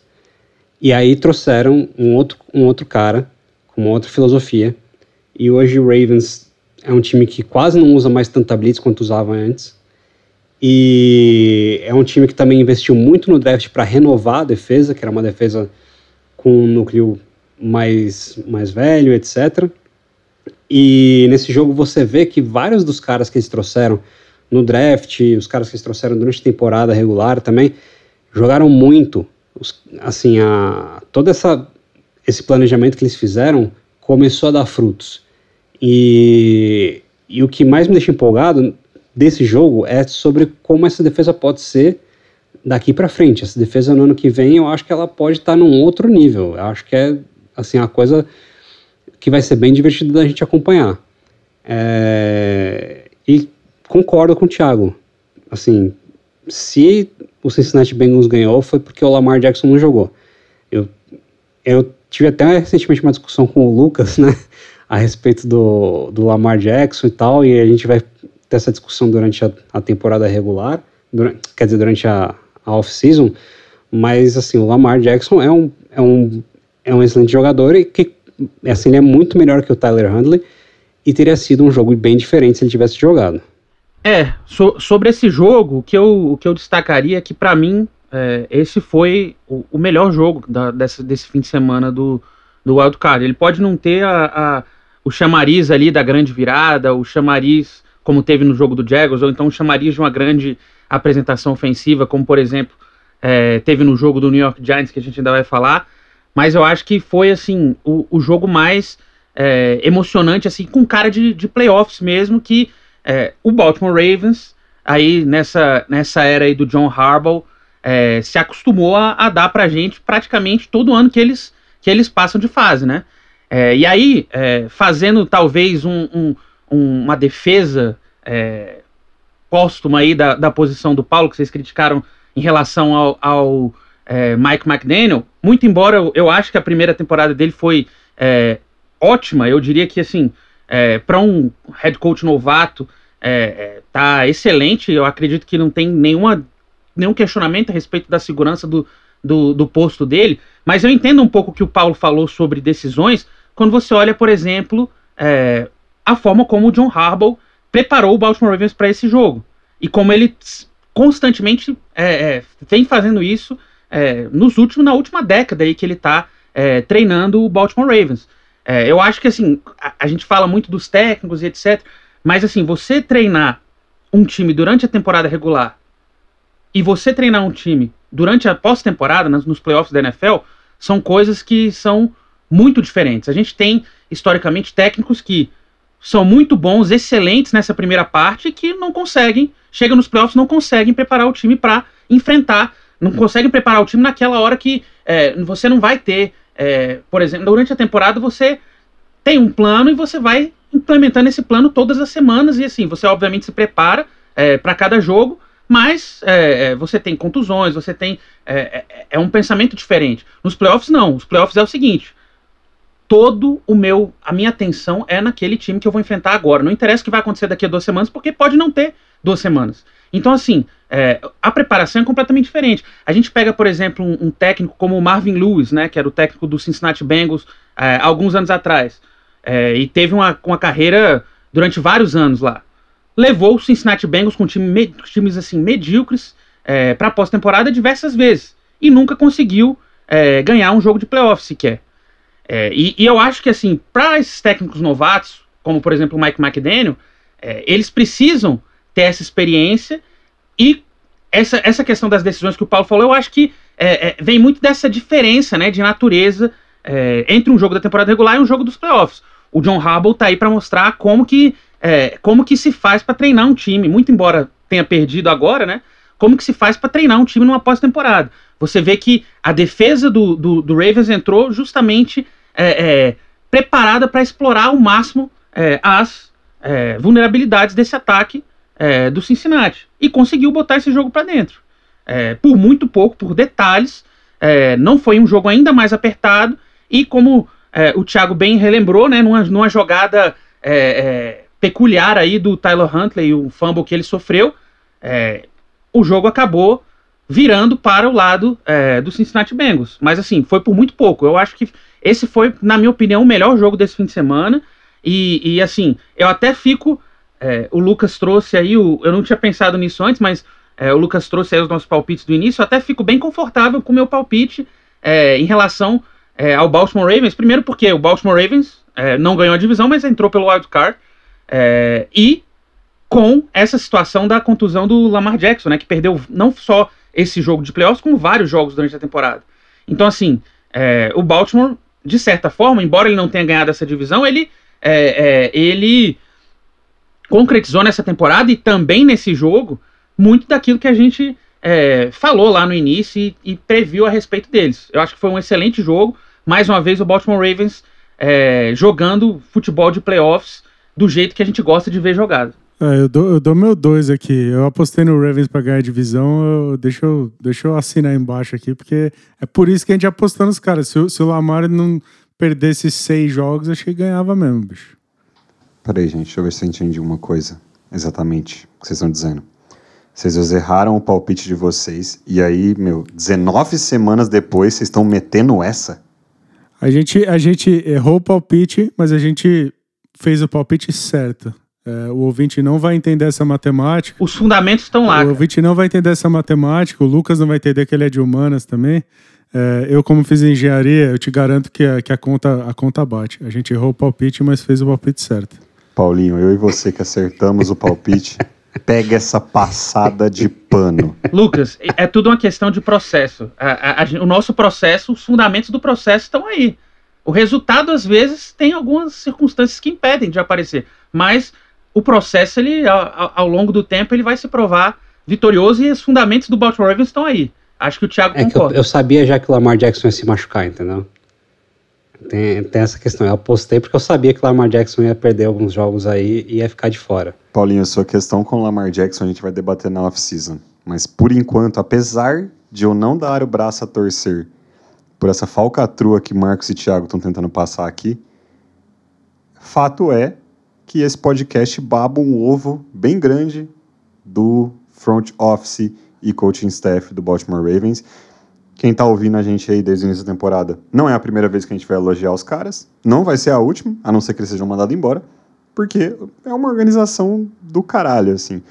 E aí trouxeram um outro, um outro cara com uma outra filosofia. E hoje o Ravens é um time que quase não usa mais tanta blitz quanto usava antes. E é um time que também investiu muito no draft para renovar a defesa, que era uma defesa com um núcleo mais, mais velho, etc. E nesse jogo você vê que vários dos caras que eles trouxeram no draft, os caras que eles trouxeram durante a temporada regular também, jogaram muito. Assim, a, todo essa, esse planejamento que eles fizeram começou a dar frutos. E, e o que mais me deixa empolgado desse jogo é sobre como essa defesa pode ser daqui para frente. Essa defesa no ano que vem, eu acho que ela pode estar tá num outro nível. Eu acho que é assim a coisa que vai ser bem divertido da gente acompanhar. É, e concordo com o Thiago. Assim, se o Cincinnati Bengals ganhou foi porque o Lamar Jackson não jogou. Eu, eu tive até recentemente uma discussão com o Lucas, (laughs) né, a respeito do, do Lamar Jackson e tal, e a gente vai ter essa discussão durante a, a temporada regular, durante, quer dizer, durante a, a off-season, mas assim, o Lamar Jackson é um, é um, é um excelente jogador e que assim, ele é muito melhor que o Tyler Handley e teria sido um jogo bem diferente se ele tivesse jogado. É, so, sobre esse jogo, o que eu, o que eu destacaria é que, para mim, é, esse foi o, o melhor jogo da, dessa, desse fim de semana do, do Wildcard. Ele pode não ter a, a, o chamariz ali da grande virada, o chamariz como teve no jogo do Jaguars, ou então o chamariz de uma grande apresentação ofensiva, como, por exemplo, é, teve no jogo do New York Giants, que a gente ainda vai falar, mas eu acho que foi assim o, o jogo mais é, emocionante, assim, com cara de, de playoffs mesmo, que é, o Baltimore Ravens, aí nessa, nessa era aí do John Harbaugh, é, se acostumou a, a dar pra gente praticamente todo ano que eles, que eles passam de fase, né? É, e aí, é, fazendo talvez um, um, uma defesa é, póstuma aí da, da posição do Paulo, que vocês criticaram em relação ao, ao é, Mike McDaniel, muito embora eu, eu acho que a primeira temporada dele foi é, ótima, eu diria que assim, é, para um head coach novato, é, é, tá excelente. Eu acredito que não tem nenhuma, nenhum questionamento a respeito da segurança do, do, do posto dele. Mas eu entendo um pouco o que o Paulo falou sobre decisões quando você olha, por exemplo, é, a forma como o John Harbaugh preparou o Baltimore Ravens para esse jogo. e como ele constantemente é, é, vem fazendo isso é, nos últimos, na última década aí que ele está é, treinando o Baltimore Ravens. É, eu acho que assim, a, a, gente fala muito dos técnicos e etc. Mas assim, você treinar um time durante a temporada regular e você treinar um time durante a pós-temporada, nos playoffs da NFL, são coisas que são muito diferentes. A gente tem, historicamente, técnicos que são muito bons, excelentes nessa primeira parte, que não conseguem, chegam nos playoffs, não conseguem preparar o time para enfrentar, não conseguem preparar o time naquela hora que é, você não vai ter, é, por exemplo, durante a temporada você tem um plano e você vai implementando esse plano todas as semanas e assim, você obviamente se prepara é, para cada jogo, mas é, é, você tem contusões, você tem. É, é, é, um pensamento diferente. Nos playoffs, não. Os playoffs é o seguinte: todo o meu. A minha atenção é naquele time que eu vou enfrentar agora. Não interessa o que vai acontecer daqui a duas semanas, porque pode não ter duas semanas. Então, assim, é, a preparação é completamente diferente. A gente pega, por exemplo, um, um, técnico como o Marvin Lewis, né, que era o técnico do Cincinnati Bengals é, alguns anos atrás, é, e teve uma, uma carreira durante vários anos lá levou o Cincinnati Bengals com time, times assim medíocres é, para pós-temporada diversas vezes e nunca conseguiu é, ganhar um jogo de playoff sequer. É, e, e, eu acho que assim, para esses técnicos novatos, como por exemplo o Mike McDaniel, eles precisam ter essa experiência e essa, essa questão das decisões que o Paulo falou, eu acho que é, é, vem muito dessa diferença né, de natureza entre um jogo da temporada regular e um jogo dos playoffs. O John Harbaugh tá aí para mostrar como que é, como que se faz para treinar um time, muito embora tenha perdido agora, né? Como que se faz para treinar um time numa pós-temporada? Você vê que a defesa do, do, do Ravens entrou justamente é, é, preparada para explorar ao máximo é, as é, vulnerabilidades desse ataque é, do Cincinnati e conseguiu botar esse jogo para dentro. por muito pouco, por detalhes, não foi um jogo ainda mais apertado e como o Thiago bem relembrou, né, numa, numa jogada peculiar aí do Tyler Huntley, o fumble que ele sofreu, é, o jogo acabou virando para o lado é, do Cincinnati Bengals. Mas assim, foi por muito pouco. Eu acho que esse foi, na minha opinião, o melhor jogo desse fim de semana. E, e assim, eu até fico. É, o Lucas trouxe aí, o, eu não tinha pensado nisso antes, mas é, o Lucas trouxe aí os nossos palpites do início. Eu até fico bem confortável com o meu palpite é, em relação é, ao Baltimore Ravens. Primeiro porque o Baltimore Ravens não ganhou a divisão, mas entrou pelo wild card. É, e com essa situação da contusão do Lamar Jackson, né, que perdeu não só esse jogo de playoffs, como vários jogos durante a temporada. Então, assim, é, o Baltimore, de certa forma, embora ele não tenha ganhado essa divisão, ele, é, é ele concretizou nessa temporada e também nesse jogo muito daquilo que a gente é, falou lá no início e, e, previu a respeito deles. Eu acho que foi um excelente jogo. Mais uma vez, o Baltimore Ravens é, jogando futebol de playoffs do jeito que a gente gosta de ver jogado. É, eu, dou, eu dou meu dois aqui. Eu apostei no Ravens para ganhar a divisão. Eu, deixa, eu, deixa eu assinar embaixo aqui, porque é por isso que a gente apostou nos caras. Se, se o Lamar não perdesse seis jogos, achei que ganhava mesmo, bicho. Peraí, gente, deixa eu ver se eu entendi uma coisa exatamente o que vocês estão dizendo. Vocês erraram o palpite de vocês, e aí, meu, 19 semanas depois, vocês estão metendo essa? A gente, a gente errou o palpite, mas a gente fez o palpite certo. É, o ouvinte não vai entender essa matemática. Os fundamentos estão lá. O cara. ouvinte não vai entender essa matemática. O Lucas não vai entender que ele é de humanas também. É, eu, como fiz engenharia, eu te garanto que, a, que a, conta, a conta bate. A gente errou o palpite, mas fez o palpite certo. Paulinho, eu e você que acertamos o palpite, (laughs) pega essa passada de pano. Lucas, é tudo uma questão de processo. A, a, o nosso processo, os fundamentos do processo estão aí. O resultado, às vezes, tem algumas circunstâncias que impedem de aparecer, mas o processo, ele, ao, ao longo do tempo, ele vai se provar vitorioso e os fundamentos do Baltimore Ravens estão aí. Acho que o Thiago é concorda. Eu, eu, sabia já que o Lamar Jackson ia se machucar, entendeu? Tem, tem essa questão. Eu apostei porque eu sabia que Lamar Jackson ia perder alguns jogos aí e ia ficar de fora. Paulinho, sua questão com Lamar Jackson a gente vai debater na off-season. Mas por enquanto, apesar de eu não dar o braço a torcer por essa falcatrua que Marcos e Thiago estão tentando passar aqui, fato é que esse podcast baba um ovo bem grande do front office e coaching staff do Baltimore Ravens. Quem está ouvindo a gente aí desde o início da temporada, não é a primeira vez que a gente vai elogiar os caras, não vai ser a última, a não ser que eles sejam mandados embora, porque é uma organização do caralho, assim.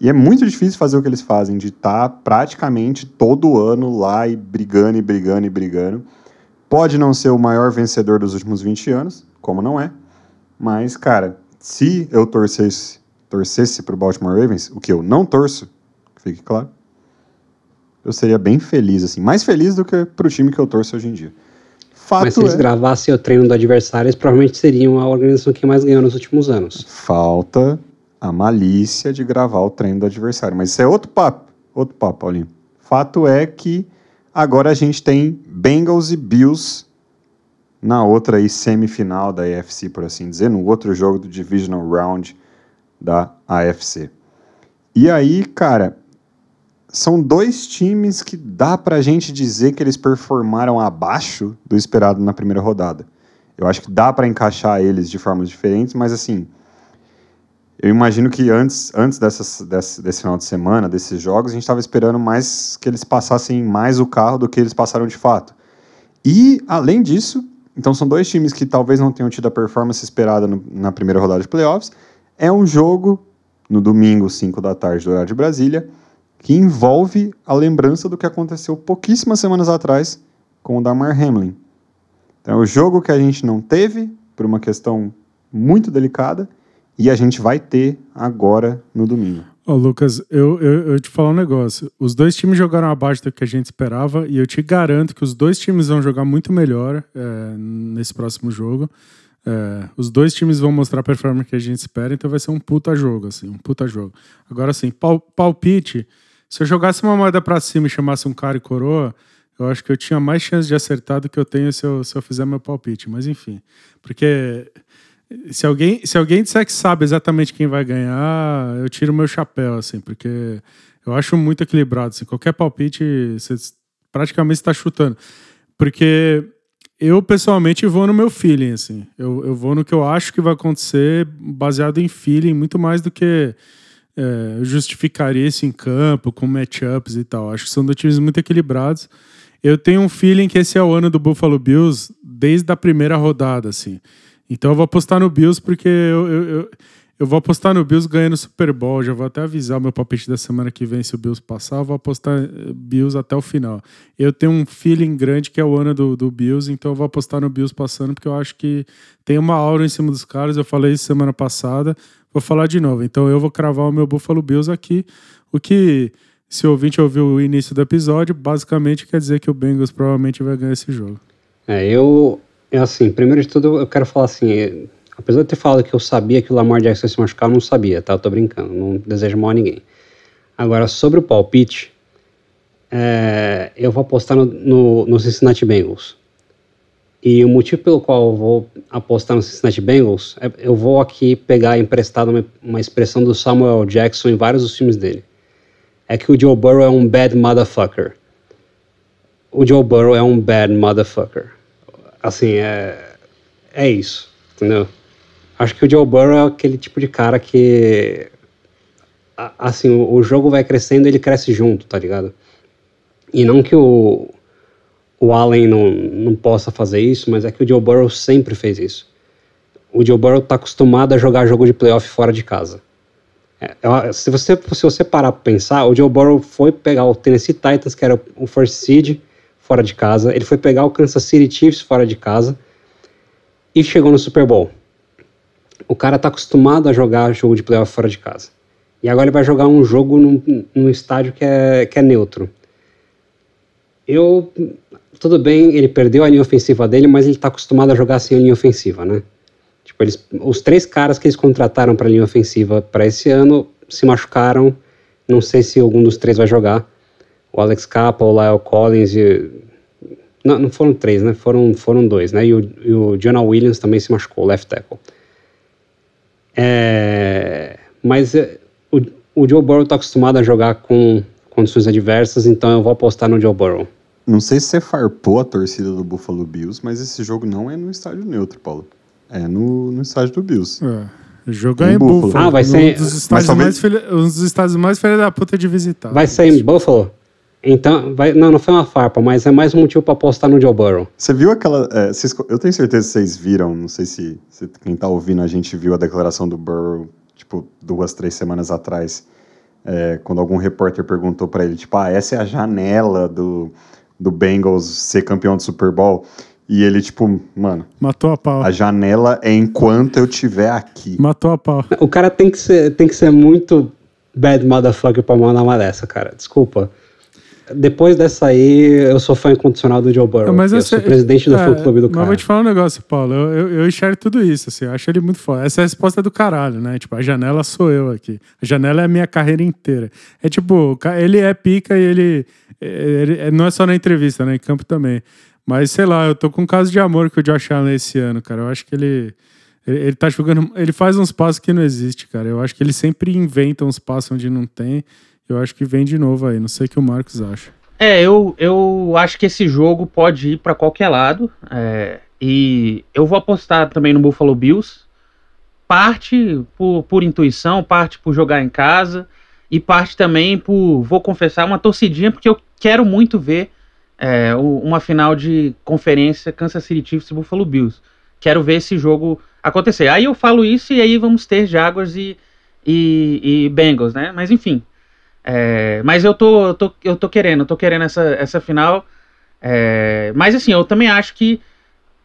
E é muito difícil fazer o que eles fazem, de estar tá praticamente todo ano lá e brigando e brigando e brigando. Pode não ser o maior vencedor dos últimos 20 anos, como não é. Mas, cara, se eu torcesse, torcesse para o Baltimore Ravens, o que eu não torço, fique claro, eu seria bem feliz, assim. Mais feliz do que para o time que eu torço hoje em dia. Fato Mas se eles é... gravassem o treino do adversário, eles provavelmente seriam a organização que mais ganhou nos últimos anos. Falta a malícia de gravar o treino do adversário. Mas isso é outro papo. Outro papo, Paulinho. Fato é que agora a gente tem Bengals e Bills na outra aí, semifinal da AFC, por assim dizer, no outro jogo do Divisional Round da AFC. E aí, cara, são dois times que dá pra gente dizer que eles performaram abaixo do esperado na primeira rodada. Eu acho que dá para encaixar eles de formas diferentes, mas assim, eu imagino que antes, antes dessas, desse, desse final de semana, desses jogos, a gente estava esperando mais que eles passassem mais o carro do que eles passaram de fato. E, além disso, então são dois times que talvez não tenham tido a performance esperada no, na primeira rodada de playoffs. É um jogo no domingo, 5 da tarde, do horário de Brasília, que envolve a lembrança do que aconteceu pouquíssimas semanas atrás com o Damar Hamlin. Então é o jogo que a gente não teve, por uma questão muito delicada, e a gente vai ter agora no domingo. Ô, Lucas, eu, eu, eu te falar um negócio. Os dois times jogaram abaixo do que a gente esperava e eu te garanto que os dois times vão jogar muito melhor é, nesse próximo jogo. É, os dois times vão mostrar a performance que a gente espera, então vai ser um puta jogo, assim, um puta jogo. Agora, assim, pal, palpite, se eu jogasse uma moeda para cima e chamasse um cara e coroa, eu acho que eu tinha mais chance de acertar do que eu tenho se eu, se eu fizer meu palpite. Mas enfim, porque se alguém, se alguém disser que sabe exatamente quem vai ganhar, eu tiro meu chapéu, assim, porque eu acho muito equilibrado. Assim, qualquer palpite, você praticamente está chutando. Porque eu, pessoalmente, vou no meu feeling, assim. Eu, eu vou no que eu acho que vai acontecer, baseado em feeling, muito mais do que é, justificaria isso em campo, com matchups e tal. Acho que são dois times muito equilibrados. Eu tenho um feeling que esse é o ano do Buffalo Bills desde a primeira rodada, assim. Então eu vou apostar no Bills porque eu, eu, eu, eu vou apostar no Bills ganhando o Super Bowl. Já vou até avisar o meu palpite da semana que vem se o Bills passar. Eu vou apostar eh, Bills até o final. Eu tenho um feeling grande que é o ano do, do Bills, então eu vou apostar no Bills passando porque eu acho que tem uma aura em cima dos caras. Eu falei isso semana passada, vou falar de novo. Então eu vou cravar o meu Buffalo Bills aqui. O que, se o ouvinte ouviu o início do episódio, basicamente quer dizer que o Bengals provavelmente vai ganhar esse jogo. É, eu é assim, primeiro de tudo, eu quero falar assim, apesar de ter falado que eu sabia que o Lamar Jackson ia se machucar, eu não sabia, tá? Eu tô brincando, não desejo mal a ninguém. Agora, sobre o palpite, é, eu vou apostar no, no, no, Cincinnati Bengals. E o motivo pelo qual eu vou apostar no Cincinnati Bengals, é, eu vou aqui pegar emprestado uma, uma expressão do Samuel Jackson em vários dos filmes dele. É que o Joe Burrow é um bad motherfucker. O Joe Burrow é um bad motherfucker assim, é, é isso, entendeu? Acho que o Joe Burrow é aquele tipo de cara que, assim, o, jogo vai crescendo ele cresce junto, tá ligado? E não que o, o Allen não, não possa fazer isso, mas é que o Joe Burrow sempre fez isso. O Joe Burrow tá acostumado a jogar jogo de playoff fora de casa. É, se, você, se você parar pra pensar, o Joe Burrow foi pegar o Tennessee Titans, que era o first seed, fora de casa, ele foi pegar o Kansas City Chiefs fora de casa e chegou no Super Bowl. O cara tá acostumado a jogar jogo de playoff fora de casa. E agora ele vai jogar um jogo num, num estádio que é, que é neutro. Eu. Tudo bem, ele perdeu a linha ofensiva dele, mas ele tá acostumado a jogar sem a linha ofensiva, né? Tipo, eles, os três caras que eles contrataram para linha ofensiva para esse ano se machucaram. Não sei se algum dos três vai jogar o Alex Capa, o Lyle Collins e... Não, não foram três, né? Foram, foram dois, né? E o, e o Jonah Williams também se machucou, left tackle. É, mas é, o, o Joe Burrow está acostumado a jogar com condições adversas, então eu vou apostar no Joe Burrow. Não sei se você farpou a torcida do Buffalo Bills, mas esse jogo não é no estádio neutro, Paulo. É no, no estádio do Bills. É. O jogo é em Buffalo. Buffalo. Ah, vai ser... Um dos estádios, mais, filha, um dos estádios mais filha da puta de visitar. Vai ser em Buffalo? Então, vai, não, não foi uma farpa, mas é mais um motivo para apostar no Joe Burrow. Você viu aquela. É, vocês, eu tenho certeza que vocês viram, não sei se, se, quem tá ouvindo a gente viu a declaração do Burrow, tipo, duas, três semanas atrás, é, quando algum repórter perguntou para ele, tipo, ah, essa é a janela do, do Bengals ser campeão do Super Bowl. E ele, tipo, mano. Matou a pau. A janela é enquanto eu tiver aqui. Matou a pau. O cara tem que ser, tem que ser muito bad motherfucker pra mandar uma dessa, cara. Desculpa. Depois dessa aí, eu sou fã incondicional do Joe Burrow. Mas eu sou presidente do é, fã clube do cara. Mas vou te falar um negócio, Paulo. Eu, eu, eu, enxergo tudo isso, assim. Eu acho ele muito foda. Essa é a resposta do caralho, né? Tipo, a janela sou eu aqui. A janela é a minha carreira inteira. É tipo, ele é pica e ele, ele não é só na entrevista, né? Em campo também. Mas sei lá, eu tô com um caso de amor com o Josh Allen esse ano, cara. Eu acho que ele. Ele, ele tá jogando. Ele faz uns passos que não existe, cara. Eu acho que ele sempre inventa uns passos onde não tem. Eu acho que vem de novo aí. Não sei o que o Marcos acha. É, eu, eu acho que esse jogo pode ir para qualquer lado. É, e eu vou apostar também no Buffalo Bills. Parte por, por intuição, parte por jogar em casa. E parte também por, vou confessar, uma torcidinha, porque eu quero muito ver é, uma final de conferência Kansas City Chiefs e Buffalo Bills. Quero ver esse jogo acontecer. Aí eu falo isso e aí vamos ter Jaguars e, e, e Bengals, né? Mas enfim. É, mas eu tô, eu tô, eu tô querendo, tô querendo essa, essa final. É, mas assim, eu também acho que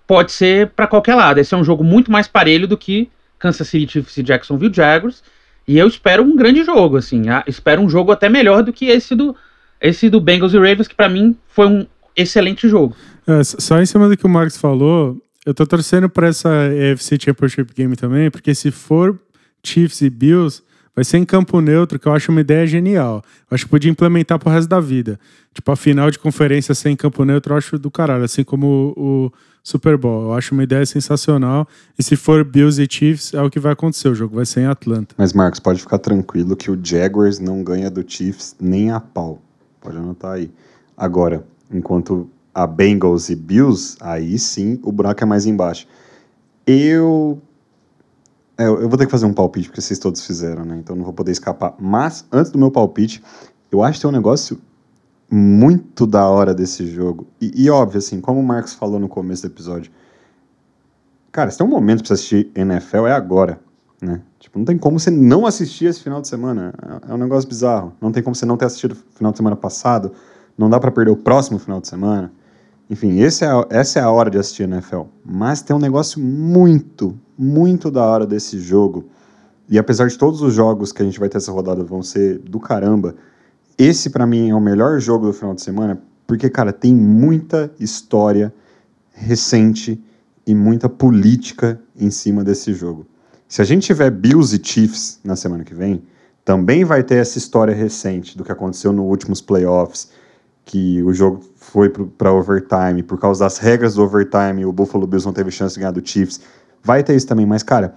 pode ser para qualquer lado. Esse é um jogo muito mais parelho do que Kansas City Chiefs e Jacksonville Jaguars. E eu espero um grande jogo, assim. Espero um jogo até melhor do que esse do, esse do Bengals e Ravens, que para mim foi um excelente jogo. É, só em cima do que o Marcos falou, eu tô torcendo para essa AFC Championship Game também, porque se for Chiefs e Bills, vai ser em campo neutro, que eu acho uma ideia genial. Eu acho que podia implementar pro resto da vida. Tipo, a final de conferência sem campo neutro, eu acho do caralho, assim como o, o Super Bowl. Eu acho uma ideia sensacional. E se for Bills e Chiefs, é o que vai acontecer. O jogo vai ser em Atlanta. Mas, Marcos, pode ficar tranquilo que o Jaguars não ganha do Chiefs nem a pau. Pode anotar aí. Agora, enquanto a Bengals e Bills, aí sim o buraco é mais embaixo. Eu. É, eu vou ter que fazer um palpite, porque vocês todos fizeram, né? Então não vou poder escapar. Mas, antes do meu palpite, eu acho que tem um negócio muito da hora desse jogo. E, e, óbvio, assim, como o Marcos falou no começo do episódio, cara, se tem um momento pra você assistir NFL, é agora, né? Tipo, não tem como você não assistir esse final de semana. É, é um negócio bizarro. Não tem como você não ter assistido o final de semana passado. Não dá para perder o próximo final de semana. Enfim, esse é, essa é a hora de assistir NFL. Mas tem um negócio muito, muito da hora desse jogo. E apesar de todos os jogos que a gente vai ter essa rodada vão ser do caramba, esse para mim é o melhor jogo do final de semana, porque, cara, tem muita história recente e muita política em cima desse jogo. Se a gente tiver Bills e Chiefs na semana que vem, também vai ter essa história recente do que aconteceu nos últimos playoffs, que o jogo foi para overtime, por causa das regras do overtime, o Buffalo Bills não teve chance de ganhar do Chiefs. Vai ter isso também, mas cara,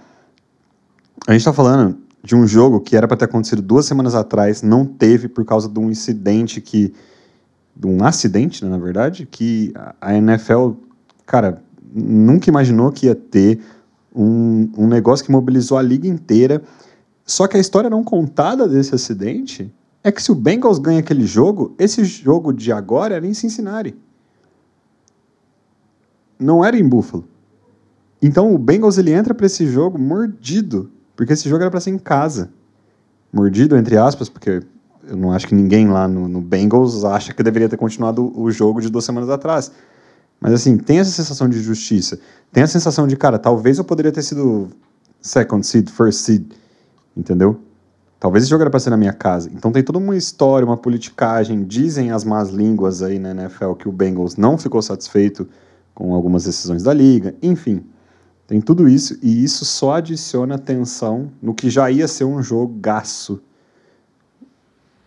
a gente tá falando de um jogo que era para ter acontecido duas semanas atrás, não teve por causa de um incidente que. de um acidente, né, na verdade, que a NFL, cara, nunca imaginou que ia ter um, um negócio que mobilizou a liga inteira. Só que a história não contada desse acidente é que se o Bengals ganha aquele jogo, esse jogo de agora era em Cincinnati. Não era em Buffalo. Então o Bengals ele entra para esse jogo mordido, porque esse jogo era para ser em casa. Mordido entre aspas, porque eu não acho que ninguém lá no, no Bengals acha que deveria ter continuado o jogo de duas semanas atrás. Mas assim, tem essa sensação de justiça. Tem a sensação de, cara, talvez eu poderia ter sido second seed, first seed, entendeu? Talvez esse jogo era pra ser na minha casa. Então tem toda uma história, uma politicagem. Dizem as más línguas aí na NFL que o Bengals não ficou satisfeito com algumas decisões da liga. Enfim, tem tudo isso. E isso só adiciona tensão no que já ia ser um jogaço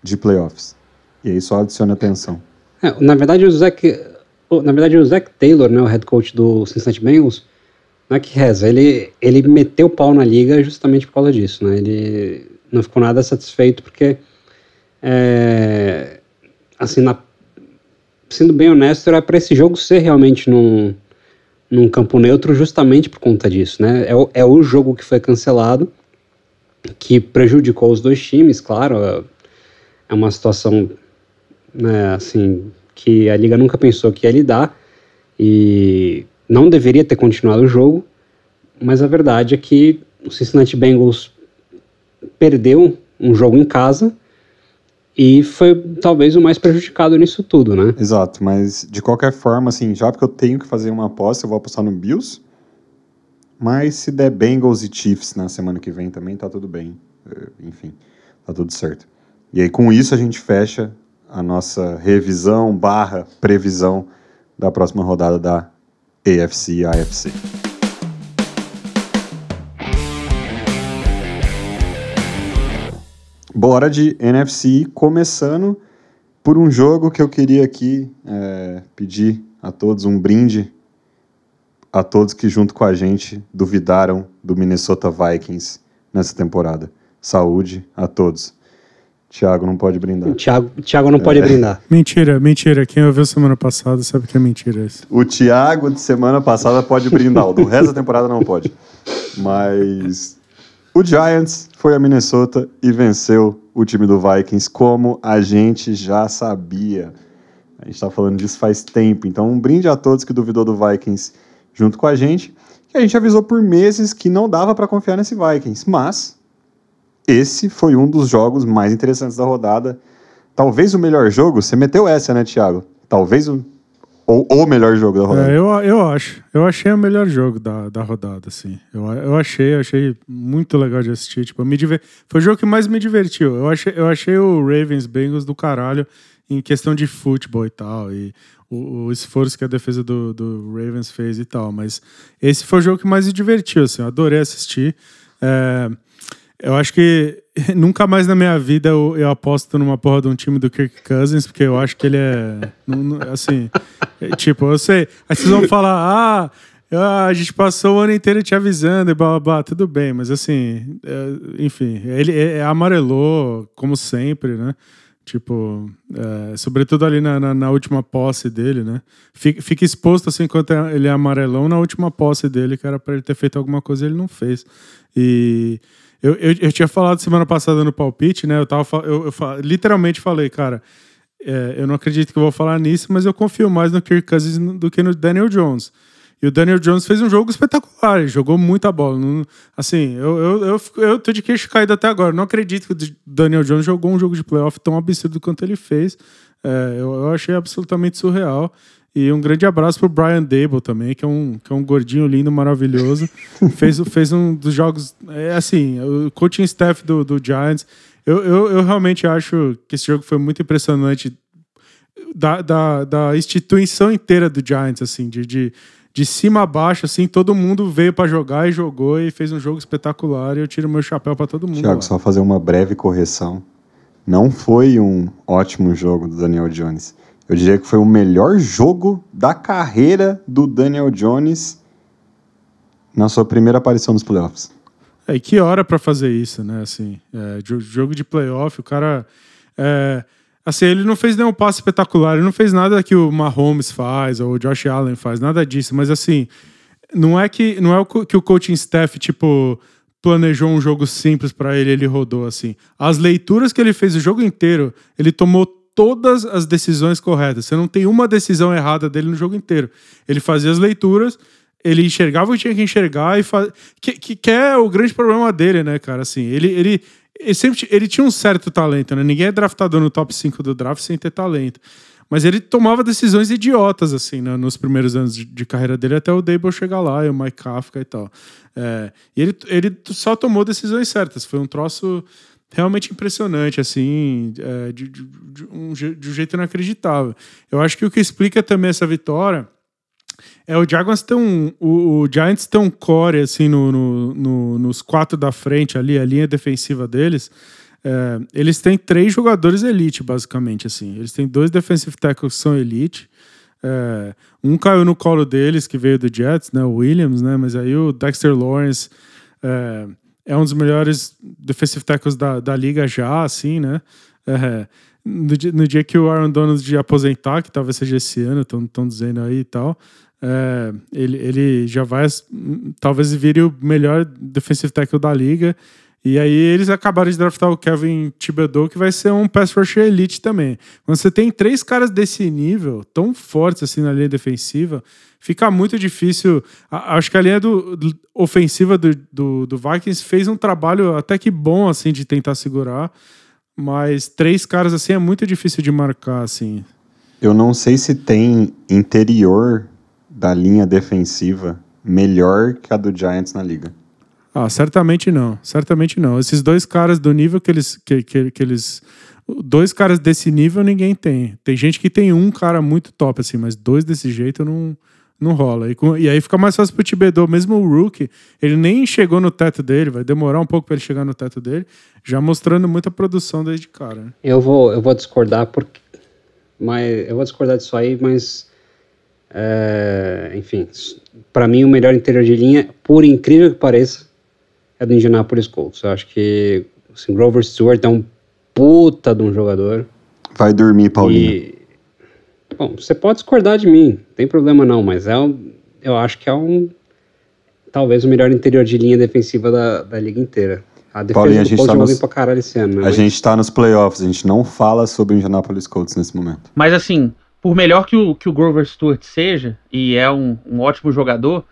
de playoffs. E aí só adiciona tensão. É, na verdade, o Zach na verdade, o Zach Taylor, né, o head coach do Cincinnati Bengals, não é que reza, ele, ele meteu o pau na liga justamente por causa disso, né? Ele não ficou nada satisfeito porque, é, assim, na, sendo bem honesto, era para esse jogo ser realmente num, num campo neutro justamente por conta disso, né? É o, é o jogo que foi cancelado, que prejudicou os dois times, claro, é, é uma situação, né, assim, que a liga nunca pensou que ia lidar e não deveria ter continuado o jogo, mas a verdade é que o Cincinnati Bengals perdeu um jogo em casa E foi talvez o mais prejudicado nisso tudo, né? Exato, mas de qualquer forma, assim, já porque eu tenho que fazer uma aposta, eu vou apostar no Bills. Mas se der Bengals e Chiefs na semana que vem também, tá tudo bem. É, enfim, tá tudo certo. E aí com isso a gente fecha a nossa revisão barra previsão da próxima rodada da AFC e AFC. Bora de NFC, começando por um jogo que eu queria aqui é, pedir a todos um brinde a todos que junto com a gente duvidaram do Minnesota Vikings nessa temporada. Saúde a todos. Thiago não pode brindar. Thiago, Thiago não é. pode brindar. (laughs) Mentira, mentira. Quem ouviu semana passada sabe que é mentira isso. O Thiago de semana passada pode brindar, o do resto da temporada não pode. Mas o Giants foi a Minnesota e venceu o time do Vikings, como a gente já sabia. A gente está falando disso faz tempo. Então, um brinde a todos que duvidou do Vikings junto com a gente. Que a gente avisou por meses que não dava para confiar nesse Vikings. Mas esse foi um dos jogos mais interessantes da rodada. Talvez o melhor jogo. Você meteu essa, né, Thiago? Talvez o. Ou o melhor jogo da rodada. É, eu, eu acho. Eu achei o melhor jogo da, da rodada, assim. Eu, eu achei, achei muito legal de assistir. Tipo, me diver... Foi o jogo que mais me divertiu. Eu achei, eu achei o Ravens Bengals do caralho em questão de futebol e tal. E o, o esforço que a defesa do, do, Ravens fez e tal. Mas esse foi o jogo que mais me divertiu, assim. Eu adorei assistir. É, eu acho que (laughs) nunca mais na minha vida eu, eu, aposto numa porra de um time do Kirk Cousins, porque eu acho que ele é. assim. É, tipo, eu sei. Aí vocês vão falar, (laughs) ah. A gente passou o ano inteiro te avisando e blá blá blá, tudo bem, mas assim, é, enfim, ele é, é amarelou, como sempre, né? Tipo, é, sobretudo ali na, na, na, última posse dele, né? Fica, fica, exposto assim enquanto ele é amarelão na última posse dele, era para ele ter feito alguma coisa ele não fez. E eu, eu, eu, tinha falado semana passada no palpite, né? Eu, tava, eu, eu literalmente falei, cara, é, eu não acredito que eu vou falar nisso, mas eu confio mais no Kirk Cousins do que no Daniel Jones. E o Daniel Jones fez um jogo espetacular, ele jogou muita bola. Assim, eu, eu, eu, eu tô de queixo caído até agora. Não acredito que o Daniel Jones jogou um jogo de playoff tão absurdo quanto ele fez. É, eu, eu, achei absolutamente surreal. E um grande abraço pro Brian Dable também, que é um, que é um gordinho lindo, maravilhoso. (laughs) fez, fez um dos jogos. É assim, o coaching staff do, do Giants. Eu, eu, eu realmente acho que esse jogo foi muito impressionante da, da, da instituição inteira do Giants, assim, de, de de cima a baixo, assim, todo mundo veio para jogar e jogou e fez um jogo espetacular e eu tiro meu chapéu para todo mundo. Tiago, só fazer uma breve correção. Não foi um ótimo jogo do Daniel Jones. Eu diria que foi o melhor jogo da carreira do Daniel Jones na sua primeira aparição nos playoffs. É, e que hora para fazer isso, né? Assim, é, jogo de playoff, o cara. É, Assim, ele não fez nenhum passe espetacular, ele não fez nada que o Mahomes faz ou o Josh Allen faz, nada disso, mas assim, não é que não é que o coaching staff tipo planejou um jogo simples para ele, ele rodou assim. As leituras que ele fez o jogo inteiro, ele tomou todas as decisões corretas. Você não tem uma decisão errada dele no jogo inteiro. Ele fazia as leituras, ele enxergava o que tinha que enxergar e faz... que, que, que é o grande problema dele, né, cara? Assim, ele, ele ele sempre ele tinha um certo talento, né? Ninguém é draftado no top 5 do draft sem ter talento. Mas ele tomava decisões idiotas, assim, né? nos primeiros anos de, de, carreira dele, até o Dable chegar lá, e o Mike Kafka e tal. É, e ele, ele só tomou decisões certas. Foi um troço realmente impressionante, assim, é, de, de, de, um, de um jeito inacreditável. Eu acho que o que explica também essa vitória é, o Jaguars tem um. O, o Giants tem um core, assim, no, no, no, nos quatro da frente ali, a linha defensiva deles. É, eles têm três jogadores elite, basicamente, assim. Eles têm dois defensive tackles que são elite. É, um caiu no colo deles, que veio do Jets, né? O Williams, né? Mas aí o Dexter Lawrence é, é um dos melhores defensive tackles da, da liga já, assim, né? É, no, dia, no dia que o Aaron Donald aposentar, que talvez seja esse ano, estão dizendo aí e tal, é, ele, ele já vai, talvez vire o melhor defensive tackle da liga. E aí eles acabaram de draftar o Kevin Thibodeau, que vai ser um pass rusher elite também. Quando você tem três caras desse nível, tão fortes assim na linha defensiva, fica muito difícil. Acho que a linha do, do ofensiva do, do, do, Vikings fez um trabalho até que bom assim de tentar segurar. Mas três caras assim é muito difícil de marcar, assim. Eu não sei se tem interior da linha defensiva melhor que a do Giants na liga. Ah, certamente não. Certamente não. Esses dois caras do nível que eles. Que, que, que eles dois caras desse nível ninguém tem. Tem gente que tem um cara muito top, assim, mas dois desse jeito não, não rola. E, e aí fica mais fácil pro Tibedô, mesmo o Rookie, ele nem chegou no teto dele, vai demorar um pouco para ele chegar no teto dele, já mostrando muita produção desde cara. Né? Eu vou, eu vou discordar porque. Mas eu vou discordar disso aí, mas. É, enfim, para mim o melhor interior de linha, por incrível que pareça, é do Indianapolis Colts. Eu acho que assim, Grover Stewart é um puta de um jogador. Vai dormir, Paulinho. E, bom, você pode discordar de mim, não tem problema não, mas é um, eu acho que é um talvez o melhor interior de linha defensiva da, da liga inteira. A defesa Paulinho, do a gente tá nos... pra caralho esse ano, né? A mas... gente tá nos playoffs, a gente não fala sobre o Indianapolis Colts nesse momento. Mas assim, por melhor que o, que o Grover Stewart seja, e é um, um ótimo jogador,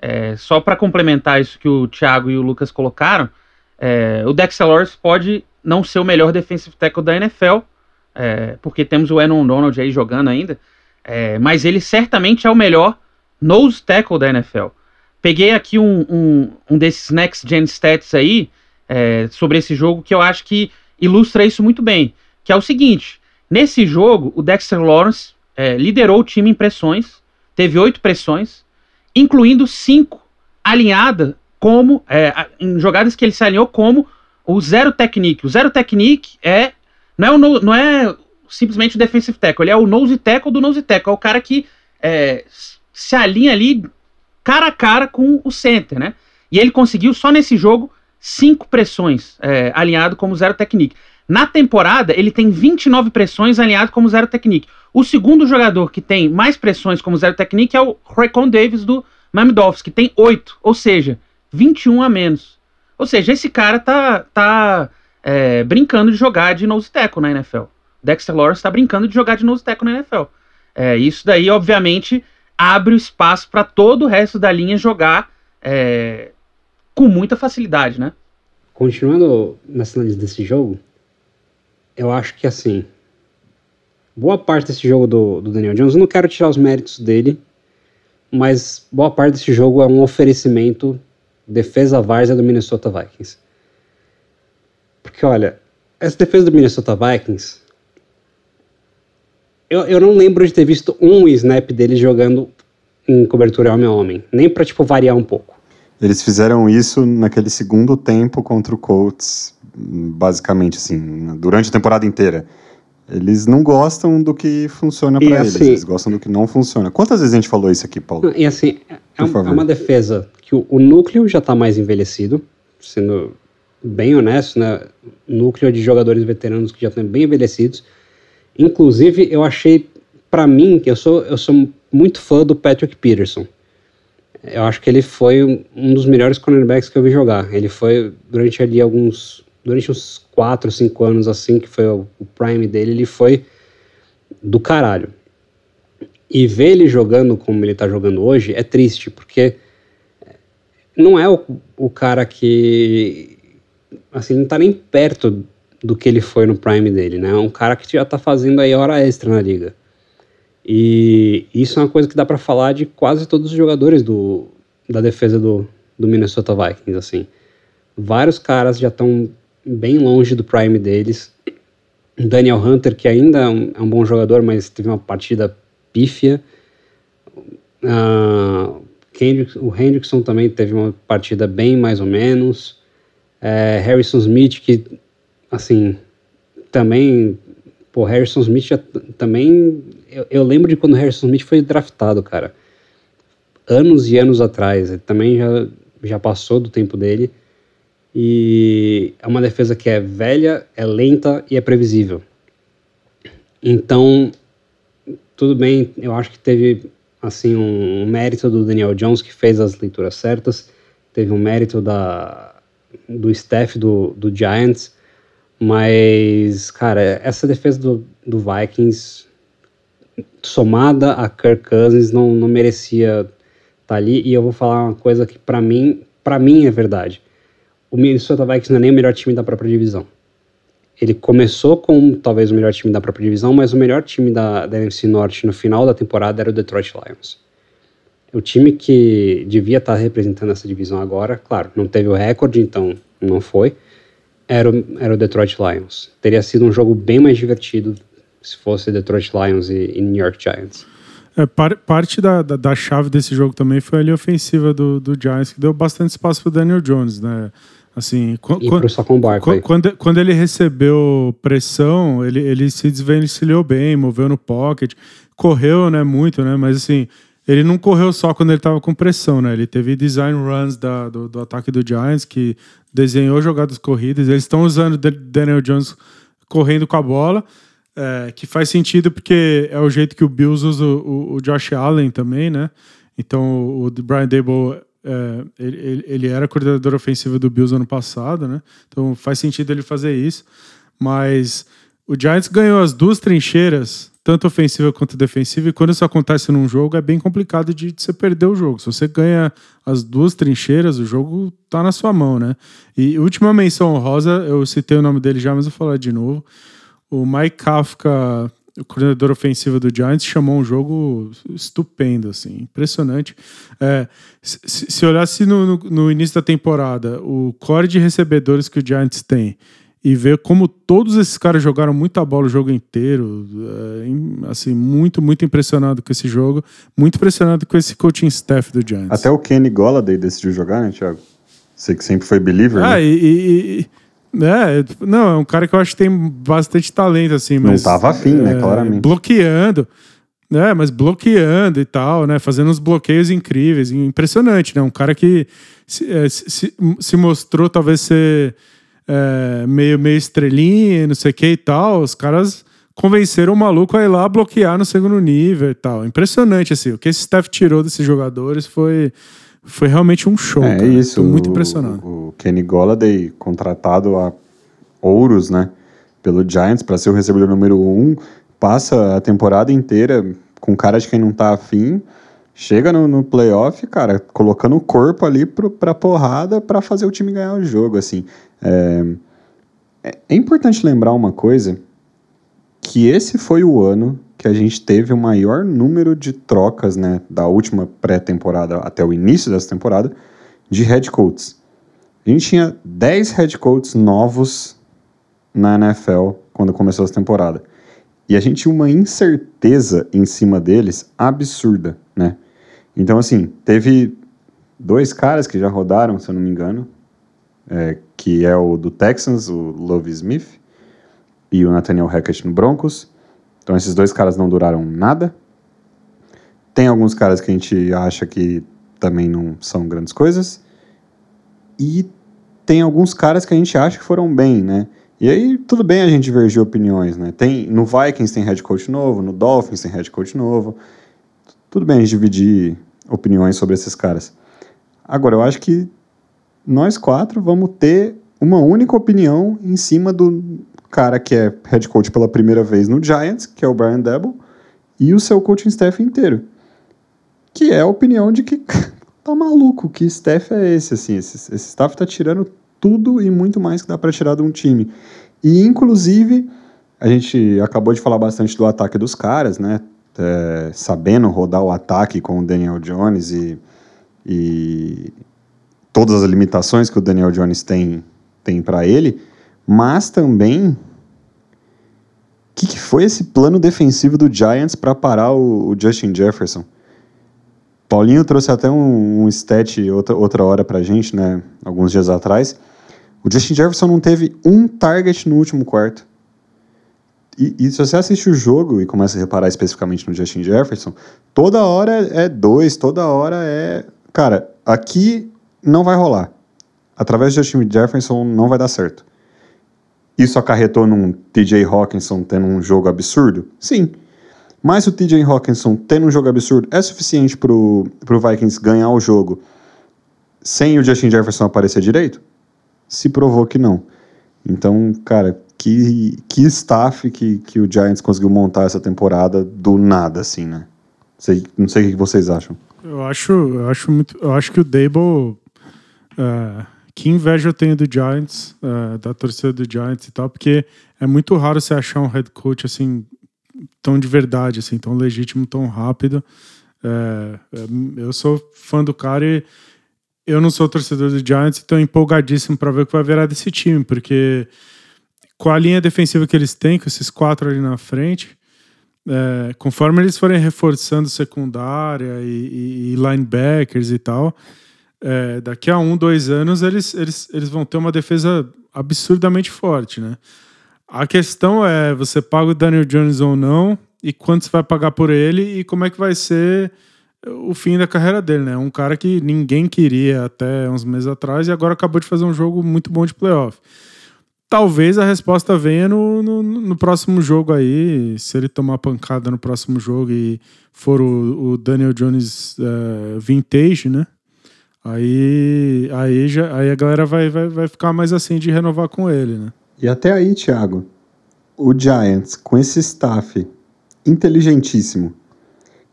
é, só para complementar isso que o Thiago e o Lucas colocaram, é, o Dexter Lawrence pode não ser o melhor defensive tackle da NFL, é, porque temos o Aaron Donald aí jogando ainda, é, mas ele certamente é o melhor nose tackle da NFL. Peguei aqui um, um, um desses Next Gen Stats aí é, sobre esse jogo que eu acho que ilustra isso muito bem, que é o seguinte, nesse jogo o Dexter Lawrence é, liderou o time em pressões, teve oito pressões, incluindo cinco alinhada como é, em jogadas que ele se alinhou como o zero technique. O zero technique é não é, o no, não é simplesmente o defensive tackle, ele é o nose tackle do nose tackle, é o cara que é, se alinha ali cara a cara com o center, né? E ele conseguiu só nesse jogo cinco pressões é, alinhado como zero technique. Na temporada, ele tem 29 pressões alinhado como zero technique. O segundo jogador que tem mais pressões como zero technique é o Raycon Davis do Miami Dolphins, que tem 8, ou seja, 21 a menos. Ou seja, esse cara tá, tá é, brincando de jogar de nose tackle na NFL. Dexter Lawrence está brincando de jogar de nose tackle na NFL. É, isso daí, obviamente, abre o espaço para todo o resto da linha jogar é, com muita facilidade, né? Continuando nessa análise desse jogo, eu acho que assim, boa parte desse jogo do, do Daniel Jones, eu não quero tirar os méritos dele, mas boa parte desse jogo é um oferecimento defesa várzea do Minnesota Vikings. Porque olha, essa defesa do Minnesota Vikings, eu, eu não lembro de ter visto um snap deles jogando em cobertura homem a homem, nem para tipo variar um pouco. Eles fizeram isso naquele segundo tempo contra o Colts, basicamente assim, durante a temporada inteira. Eles não gostam do que funciona para assim, eles, eles gostam do que não funciona. Quantas vezes a gente falou isso aqui, Paulo? E assim, é, é uma defesa que o, o núcleo já está mais envelhecido, sendo bem honesto, né? Núcleo de jogadores veteranos que já estão bem envelhecidos. Inclusive, eu achei, para mim, que eu sou, eu sou muito fã do Patrick Peterson. Eu acho que ele foi um dos melhores cornerbacks que eu vi jogar. Ele foi, durante ali alguns, durante uns 4, 5 anos assim, que foi o, prime dele, ele foi do caralho. E ver ele jogando como ele tá jogando hoje é triste, porque não é o, o cara que assim, não tá nem perto do que ele foi no prime dele, né? É um cara que já tá fazendo aí hora extra na liga. E isso é uma coisa que dá para falar de quase todos os jogadores do, da defesa do, do Minnesota Vikings, assim. Vários caras já estão bem longe do prime deles. Daniel Hunter, que ainda é um, é um bom jogador, mas teve uma partida pífia. Uh, o Hendrickson também teve uma partida bem mais ou menos. É, Harrison Smith, que, assim, também. Pô, Harrison Smith já, também. Eu, eu, lembro de quando Harrison Smith foi draftado, cara. Anos e anos atrás. Ele também já, já passou do tempo dele. E é uma defesa que é velha, é lenta e é previsível. Então, tudo bem, eu acho que teve assim um, um mérito do Daniel Jones que fez as leituras certas, teve um mérito da do staff do, do Giants, mas, cara, essa defesa do, do Vikings, somada a Kirk Cousins, não, não merecia estar tá ali. E eu vou falar uma coisa que, para mim, para mim é verdade. O Minnesota Vikings não é nem o melhor time da própria divisão. ele começou com talvez o melhor time da própria divisão, mas o melhor time da, da NFC Norte no final da temporada era o Detroit Lions. O time que devia estar representando essa divisão agora, claro, não teve o recorde, então não foi, era o, era o Detroit Lions. Teria sido um jogo bem mais divertido se fosse Detroit Lions e, e New York Giants. É, par, parte da, da, da, chave desse jogo também foi a linha ofensiva do, do Giants, que deu bastante espaço para Daniel Jones, né? Assim, e quando, Barkley. Quando, quando ele recebeu pressão, ele, ele se desvencilhou bem, moveu no pocket, correu, né, muito, né, mas assim, ele não correu só quando ele estava com pressão, né, ele teve design runs da, do, do ataque do Giants, que desenhou jogadas corridas, eles estão usando Daniel Jones correndo com a bola, é, que faz sentido porque é o jeito que o Bills usa o, o Josh Allen também, né, então o Brian Dable é, ele, ele, era coordenador ofensivo do Bills ano passado, né? Então faz sentido ele fazer isso. Mas o Giants ganhou as duas trincheiras, tanto ofensiva quanto defensiva, e quando isso acontece num jogo é bem complicado de, de você perder o jogo. Se você ganha as duas trincheiras, o jogo tá na sua mão, né? E última menção honrosa, eu citei o nome dele já, mas vou falar de novo. O Mike Kafka o coordenador ofensivo do Giants chamou um jogo estupendo, assim, impressionante. É, se, se olhasse no, no, no, início da temporada o core de recebedores que o Giants tem e ver como todos esses caras jogaram muita bola o jogo inteiro, é, assim, muito, muito impressionado com esse jogo, muito impressionado com esse coaching staff do Giants. Até o Kenny Golladay decidiu jogar, né, Thiago? Você que sempre foi believer, ah, né? e, e é, não, é um cara que eu acho que tem bastante talento, assim, mas. Não tava afim, né, é, claramente. Bloqueando. É, mas bloqueando e tal, né? Fazendo uns bloqueios incríveis. Impressionante, né? Um cara que se, é, se, se mostrou talvez ser é, meio, meio estrelinha, não sei o que e tal. Os caras convenceram o maluco a ir lá bloquear no segundo nível e tal. Impressionante, assim. O que esse staff tirou desses jogadores foi foi realmente um show. É cara. isso. Tô muito impressionado. O Kenny Golladay, contratado a ouros, né, pelo Giants para ser o recebedor número um, passa a temporada inteira com cara de quem não tá afim, chega no, no playoff, cara, colocando o corpo ali pro, pra porrada para fazer o time ganhar o jogo, assim. É, é, é importante lembrar uma coisa, que esse foi o ano que a gente teve o maior número de trocas, né, da última pré-temporada até o início dessa temporada, de head coaches. A gente tinha 10 head coaches novos na NFL quando começou essa temporada. E a gente tinha uma incerteza em cima deles absurda, né? Então, assim, teve dois caras que já rodaram, se eu não me engano, é, que é o do Texans, o Love Smith, e o Nathaniel Hackett no Broncos. Então esses dois caras não duraram nada. Tem alguns caras que a gente acha que também não são grandes coisas. E tem alguns caras que a gente acha que foram bem, né? E aí, tudo bem a gente divergir opiniões, né? Tem, no Vikings tem head coach novo, no Dolphins tem head coach novo. Tudo bem a gente dividir opiniões sobre esses caras. Agora, eu acho que nós quatro vamos ter uma única opinião em cima do, cara que é head coach pela primeira vez no Giants, que é o Brian Debo, e o seu coaching staff inteiro. Que é a opinião de que (laughs) tá maluco, que staff é esse, assim, esse, esse staff tá tirando tudo e muito mais que dá para tirar de um time. E, inclusive, a gente acabou de falar bastante do ataque dos caras, né? É, sabendo rodar o ataque com o Daniel Jones e, e todas as limitações que o Daniel Jones tem, tem para ele, mas também, o que, que, foi esse plano defensivo do Giants para parar o, o, Justin Jefferson? Paulinho trouxe até um, um stat outra, outra hora pra gente, né, alguns dias atrás. O Justin Jefferson não teve um target no último quarto. E, e, se você assiste o jogo e começa a reparar especificamente no Justin Jefferson, toda hora é dois, toda hora é. Cara, aqui não vai rolar. Através do Justin Jefferson não vai dar certo. Isso acarretou num TJ Hawkinson tendo um jogo absurdo? Sim. Mas o TJ Hawkinson tendo um jogo absurdo é suficiente pro, pro Vikings ganhar o jogo sem o Justin Jefferson aparecer direito? Se provou que não. Então, cara, que, que staff que, que o Giants conseguiu montar essa temporada do nada, assim, né? Sei, não sei o que vocês acham. Eu acho, eu acho muito. Eu acho que o Dable. Uh que inveja eu tenho do Giants, uh, da torcida do Giants e tal, porque é muito raro você achar um head coach assim tão de verdade, assim, tão legítimo, tão rápido. É, eu sou fã do cara e eu não sou torcedor do Giants, então empolgadíssimo para ver o que vai virar desse time, porque com a linha defensiva que eles têm, com esses quatro ali na frente, é, conforme eles forem reforçando secundária e, e, e linebackers e tal, é, daqui a um, dois anos eles, eles, eles vão ter uma defesa absurdamente forte, né? A questão é, você paga o Daniel Jones ou não, e quanto você vai pagar por ele, e como é que vai ser o fim da carreira dele, né? Um cara que ninguém queria até uns meses atrás e agora acabou de fazer um jogo muito bom de playoff. Talvez a resposta venha no, no, no próximo jogo aí, se ele tomar pancada no próximo jogo e for o, o Daniel Jones uh, vintage, né? Aí, aí, já, aí a galera vai, vai, vai ficar mais assim de renovar com ele, né? E até aí, Thiago, o Giants, com esse staff inteligentíssimo,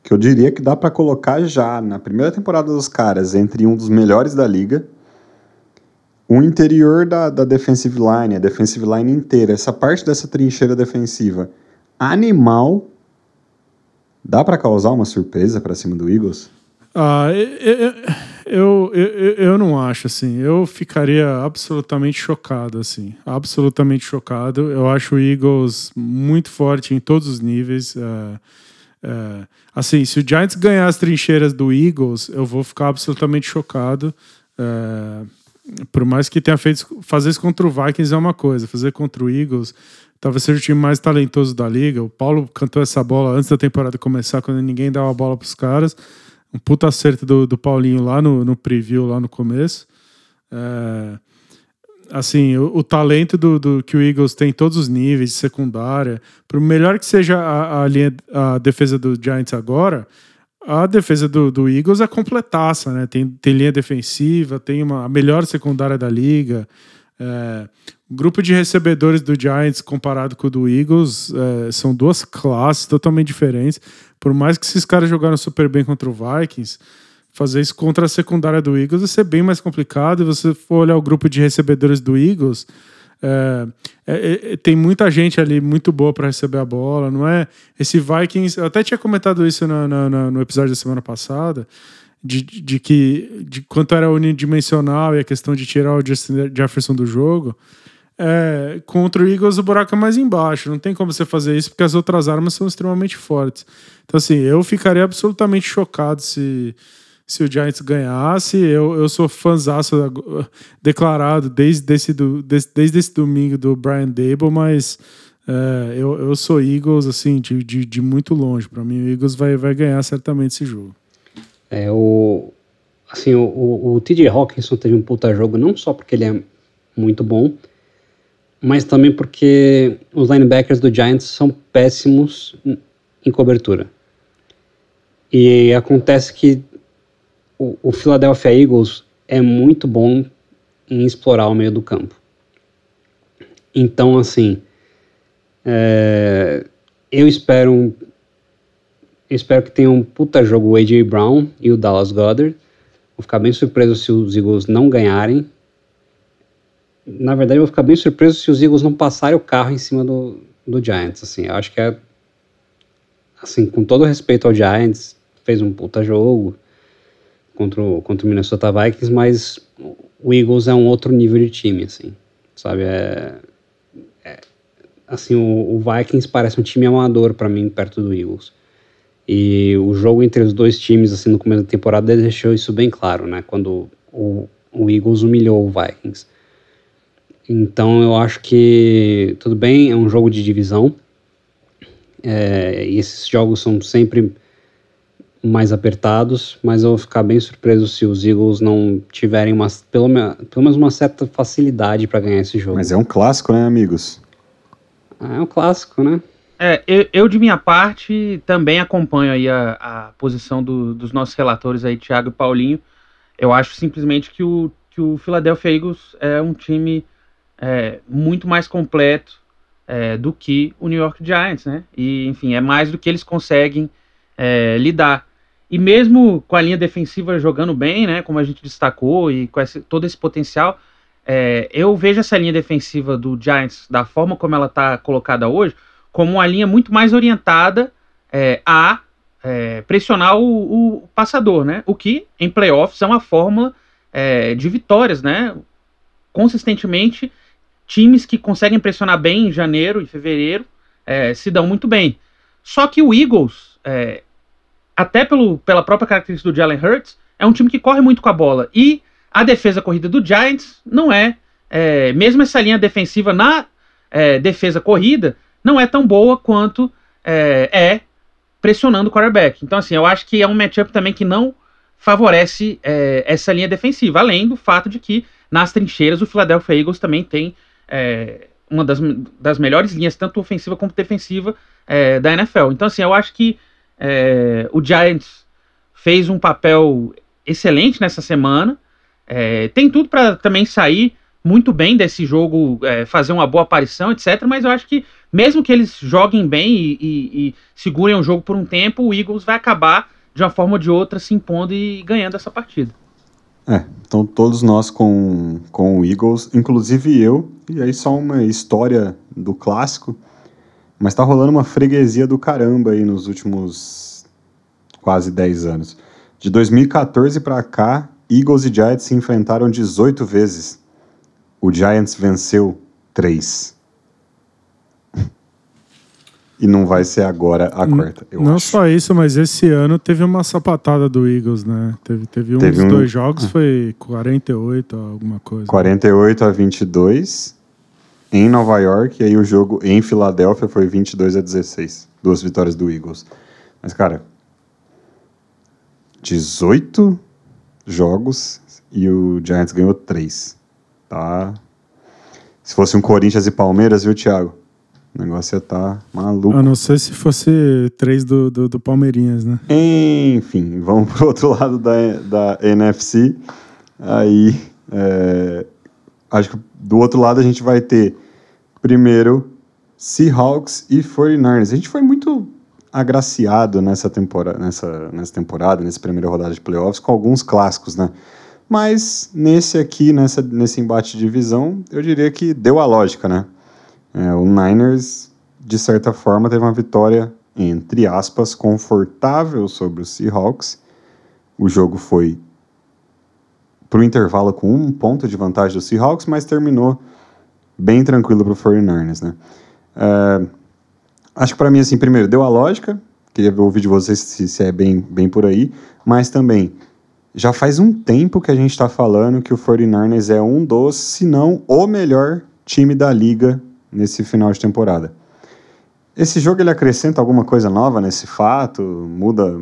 que eu diria que dá para colocar já na primeira temporada dos caras entre um dos melhores da liga, o interior da, da defensive line, a defensive line inteira, essa parte dessa trincheira defensiva animal, dá para causar uma surpresa para cima do Eagles? Ah, eu, eu, eu, eu não acho, assim. Eu ficaria absolutamente chocado, assim. Absolutamente chocado. Eu acho o Eagles muito forte em todos os níveis. É, é, assim, se o Giants ganhar as trincheiras do Eagles, eu vou ficar absolutamente chocado. É, por mais que tenha feito fazer isso contra o Vikings é uma coisa, fazer contra o Eagles talvez seja o time mais talentoso da liga. O Paulo cantou essa bola antes da temporada começar, quando ninguém dava a bola para os caras um puta acerto do, do Paulinho lá no, no preview, lá no começo. É, assim, o, o talento do, do, que o Eagles tem em todos os níveis, secundária, por melhor que seja a, a, linha, a defesa do Giants agora, a defesa do, do Eagles é completaça, né? Tem, tem linha defensiva, tem uma, a melhor secundária da liga. É, grupo de recebedores do Giants comparado com o do Eagles é, são duas classes totalmente diferentes. Por mais que esses caras jogaram super bem contra o Vikings, fazer isso contra a secundária do Eagles vai ser bem mais complicado. E você for olhar o grupo de recebedores do Eagles, é, é, é tem muita gente ali muito boa para receber a bola, não é? Esse Vikings, eu até tinha comentado isso no episódio da semana passada, de, de que de quanto era unidimensional e a questão de tirar o Justin Jefferson do jogo. É, contra o Eagles o buraco é mais embaixo. Não tem como você fazer isso porque as outras armas são extremamente fortes. Então, assim, eu ficaria absolutamente chocado se, se o Giants ganhasse. Eu, eu sou fãzaço declarado desde esse, desde, desde esse domingo do Brian Dable, mas é, eu, eu sou Eagles, assim, de, de, de muito longe. Para mim, o Eagles vai, vai ganhar certamente esse jogo. É, o, assim, o, o, o TJ Hawkinson teve um puta jogo, não só porque ele é muito bom, mas também porque os linebackers do Giants são péssimos em cobertura. E acontece que o, o Philadelphia Eagles é muito bom em explorar o meio do campo. Então, assim, é, eu espero eu espero que tenha um puta jogo o AJ Brown e o Dallas Goddard. Vou ficar bem surpreso se os Eagles não ganharem, na verdade, eu vou ficar bem surpreso se os Eagles não passarem o carro em cima do, do Giants. Assim, eu acho que é. Assim, com todo respeito ao Giants, fez um puta jogo contra o, contra o Minnesota Vikings, mas o Eagles é um outro nível de time, assim, sabe? É, é assim, o, o, Vikings parece um time amador para mim perto do Eagles. E o jogo entre os dois times, assim, no começo da temporada, deixou isso bem claro, né? Quando o, o Eagles humilhou o Vikings. Então eu acho que tudo bem, é um jogo de divisão. É, e esses jogos são sempre mais apertados, mas eu vou ficar bem surpreso se os Eagles não tiverem uma, pelo, pelo menos uma certa facilidade para ganhar esse jogo. Mas é um clássico, né, amigos? É um clássico, né? É, eu, eu, de minha parte também acompanho aí a, a posição do, dos nossos relatores aí, Thiago e Paulinho. Eu acho simplesmente que o, que o Philadelphia Eagles é um time é, muito mais completo é, do que o New York Giants, né? E, enfim, é mais do que eles conseguem é, lidar. E mesmo com a linha defensiva jogando bem, né, como a gente destacou, e com esse, todo esse potencial, é, eu vejo essa linha defensiva do Giants, da forma como ela está colocada hoje, como uma linha muito mais orientada é, a é, pressionar o, o, passador, né? O que em playoffs é uma fórmula é, de vitórias, né? Consistentemente, times que conseguem pressionar bem em janeiro e fevereiro é, se dão muito bem. Só que o Eagles, é, até pelo, pela própria característica do Jalen Hurts, é um time que corre muito com a bola. E a defesa corrida do Giants não é, é mesmo essa linha defensiva na é, defesa corrida, não é tão boa quanto é, é, pressionando o quarterback. Então, assim, eu acho que é um matchup também que não favorece é, essa linha defensiva, além do fato de que nas trincheiras o Philadelphia Eagles também tem é, uma das, das melhores linhas, tanto ofensiva como defensiva, é, da NFL. Então, assim, eu acho que é, o Giants fez um papel excelente nessa semana. É, tem tudo para também sair muito bem desse jogo, é, fazer uma boa aparição, etc. Mas eu acho que, mesmo que eles joguem bem e, e, e, segurem o jogo por um tempo, o Eagles vai acabar, de uma forma ou de outra, se impondo e ganhando essa partida. É, então todos nós com, com o Eagles, inclusive eu, e aí só uma história do clássico, mas tá rolando uma freguesia do caramba aí nos últimos quase 10 anos. De 2014 para cá, Eagles e Giants se enfrentaram 18 vezes. O Giants venceu 3. E não vai ser agora a quarta. não acho. só isso, mas esse ano teve uma sapatada do Eagles, né? Teve, teve um teve dos um... dois jogos, ah. foi 48 alguma coisa. 48 a 22 em Nova York, e aí o jogo em Filadélfia foi 22 a 16. Duas vitórias do Eagles. Mas, cara, 18 jogos e o Giants ganhou 3. Tá? Se fosse um Corinthians e Palmeiras, viu, Thiago? O negócio ia estar tá maluco. A não ser se fosse três do, do, do, Palmeirinhas, né? Enfim, vamos pro outro lado da, da NFC. Aí, é, acho que do outro lado a gente vai ter, primeiro, Seahawks e 49ers. A gente foi muito agraciado nessa temporada, nessa, nessa temporada, nessa primeira rodada de playoffs, com alguns clássicos, né? Mas nesse aqui, nessa, nesse embate de divisão, eu diria que deu a lógica, né? É, o Niners, de certa forma, teve uma vitória, entre aspas, confortável sobre os Seahawks. O jogo foi para o intervalo com um ponto de vantagem dos Seahawks, mas terminou bem tranquilo para o 49ers, né? É, acho que para mim, assim, primeiro, deu a lógica, queria ouvir de vocês se, se é bem, bem por aí, mas também já faz um tempo que a gente está falando que o 49ers é um dos, se não o melhor time da liga nesse final de temporada. Esse jogo ele acrescenta alguma coisa nova nesse fato? Muda?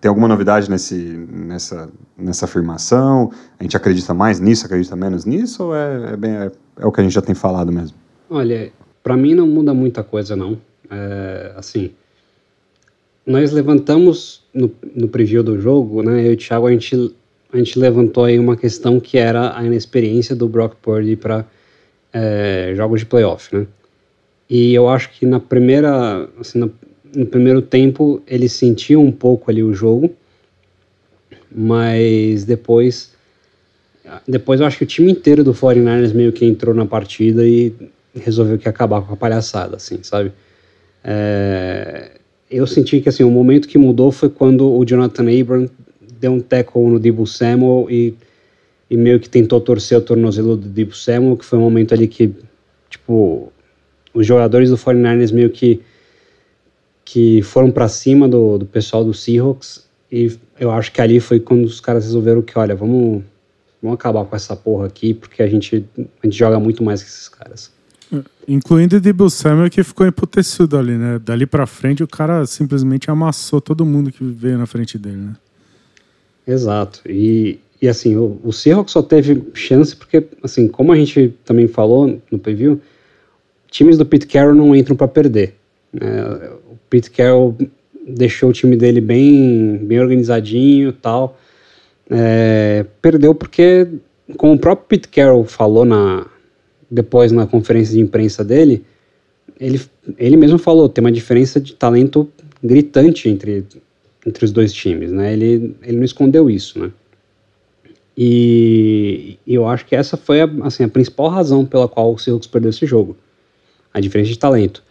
Tem alguma novidade nesse, nessa, nessa afirmação? A gente acredita mais nisso, acredita menos nisso? Ou é, é, bem, é, é o que a gente já tem falado mesmo? Olha, para mim não muda muita coisa, não. É, assim, nós levantamos no, no preview do jogo, né? Eu e o Thiago, a gente, a gente levantou aí uma questão que era a inexperiência do Brock Purdy para é, jogos de playoff, né? E eu acho que na primeira, assim, no, no primeiro tempo ele sentiu um pouco ali o jogo, mas depois, depois eu acho que o time inteiro do 49ers meio que entrou na partida e resolveu que acabar com a palhaçada, assim, sabe? É, eu senti que assim o momento que mudou foi quando o Jonathan Abram deu um tackle no Debo Samuel e e meio que tentou torcer o tornozelo do Debo Samuel, que foi um momento ali que, tipo, os jogadores do 49ers meio que, que foram para cima do, do pessoal do Seahawks, e eu acho que ali foi quando os caras resolveram que, olha, vamos, vamos acabar com essa porra aqui, porque a gente, a gente joga muito mais que esses caras. Incluindo o Debo Samuel, que ficou emputecido ali, né? Dali pra frente, o cara simplesmente amassou todo mundo que veio na frente dele, né? Exato. E, e assim, o, o Seahawks só teve chance porque, assim, como a gente também falou no preview, times do Pete Carroll não entram para perder. É, o Pete Carroll deixou o time dele bem, bem organizadinho tal. É, perdeu porque, como o próprio Pete Carroll falou na, depois na conferência de imprensa dele, ele, ele mesmo falou, tem uma diferença de talento gritante entre entre os dois times, né? Ele, ele não escondeu isso, né? E, eu acho que essa foi a, assim, a principal razão pela qual o Seahawks perdeu esse jogo. A diferença de talento.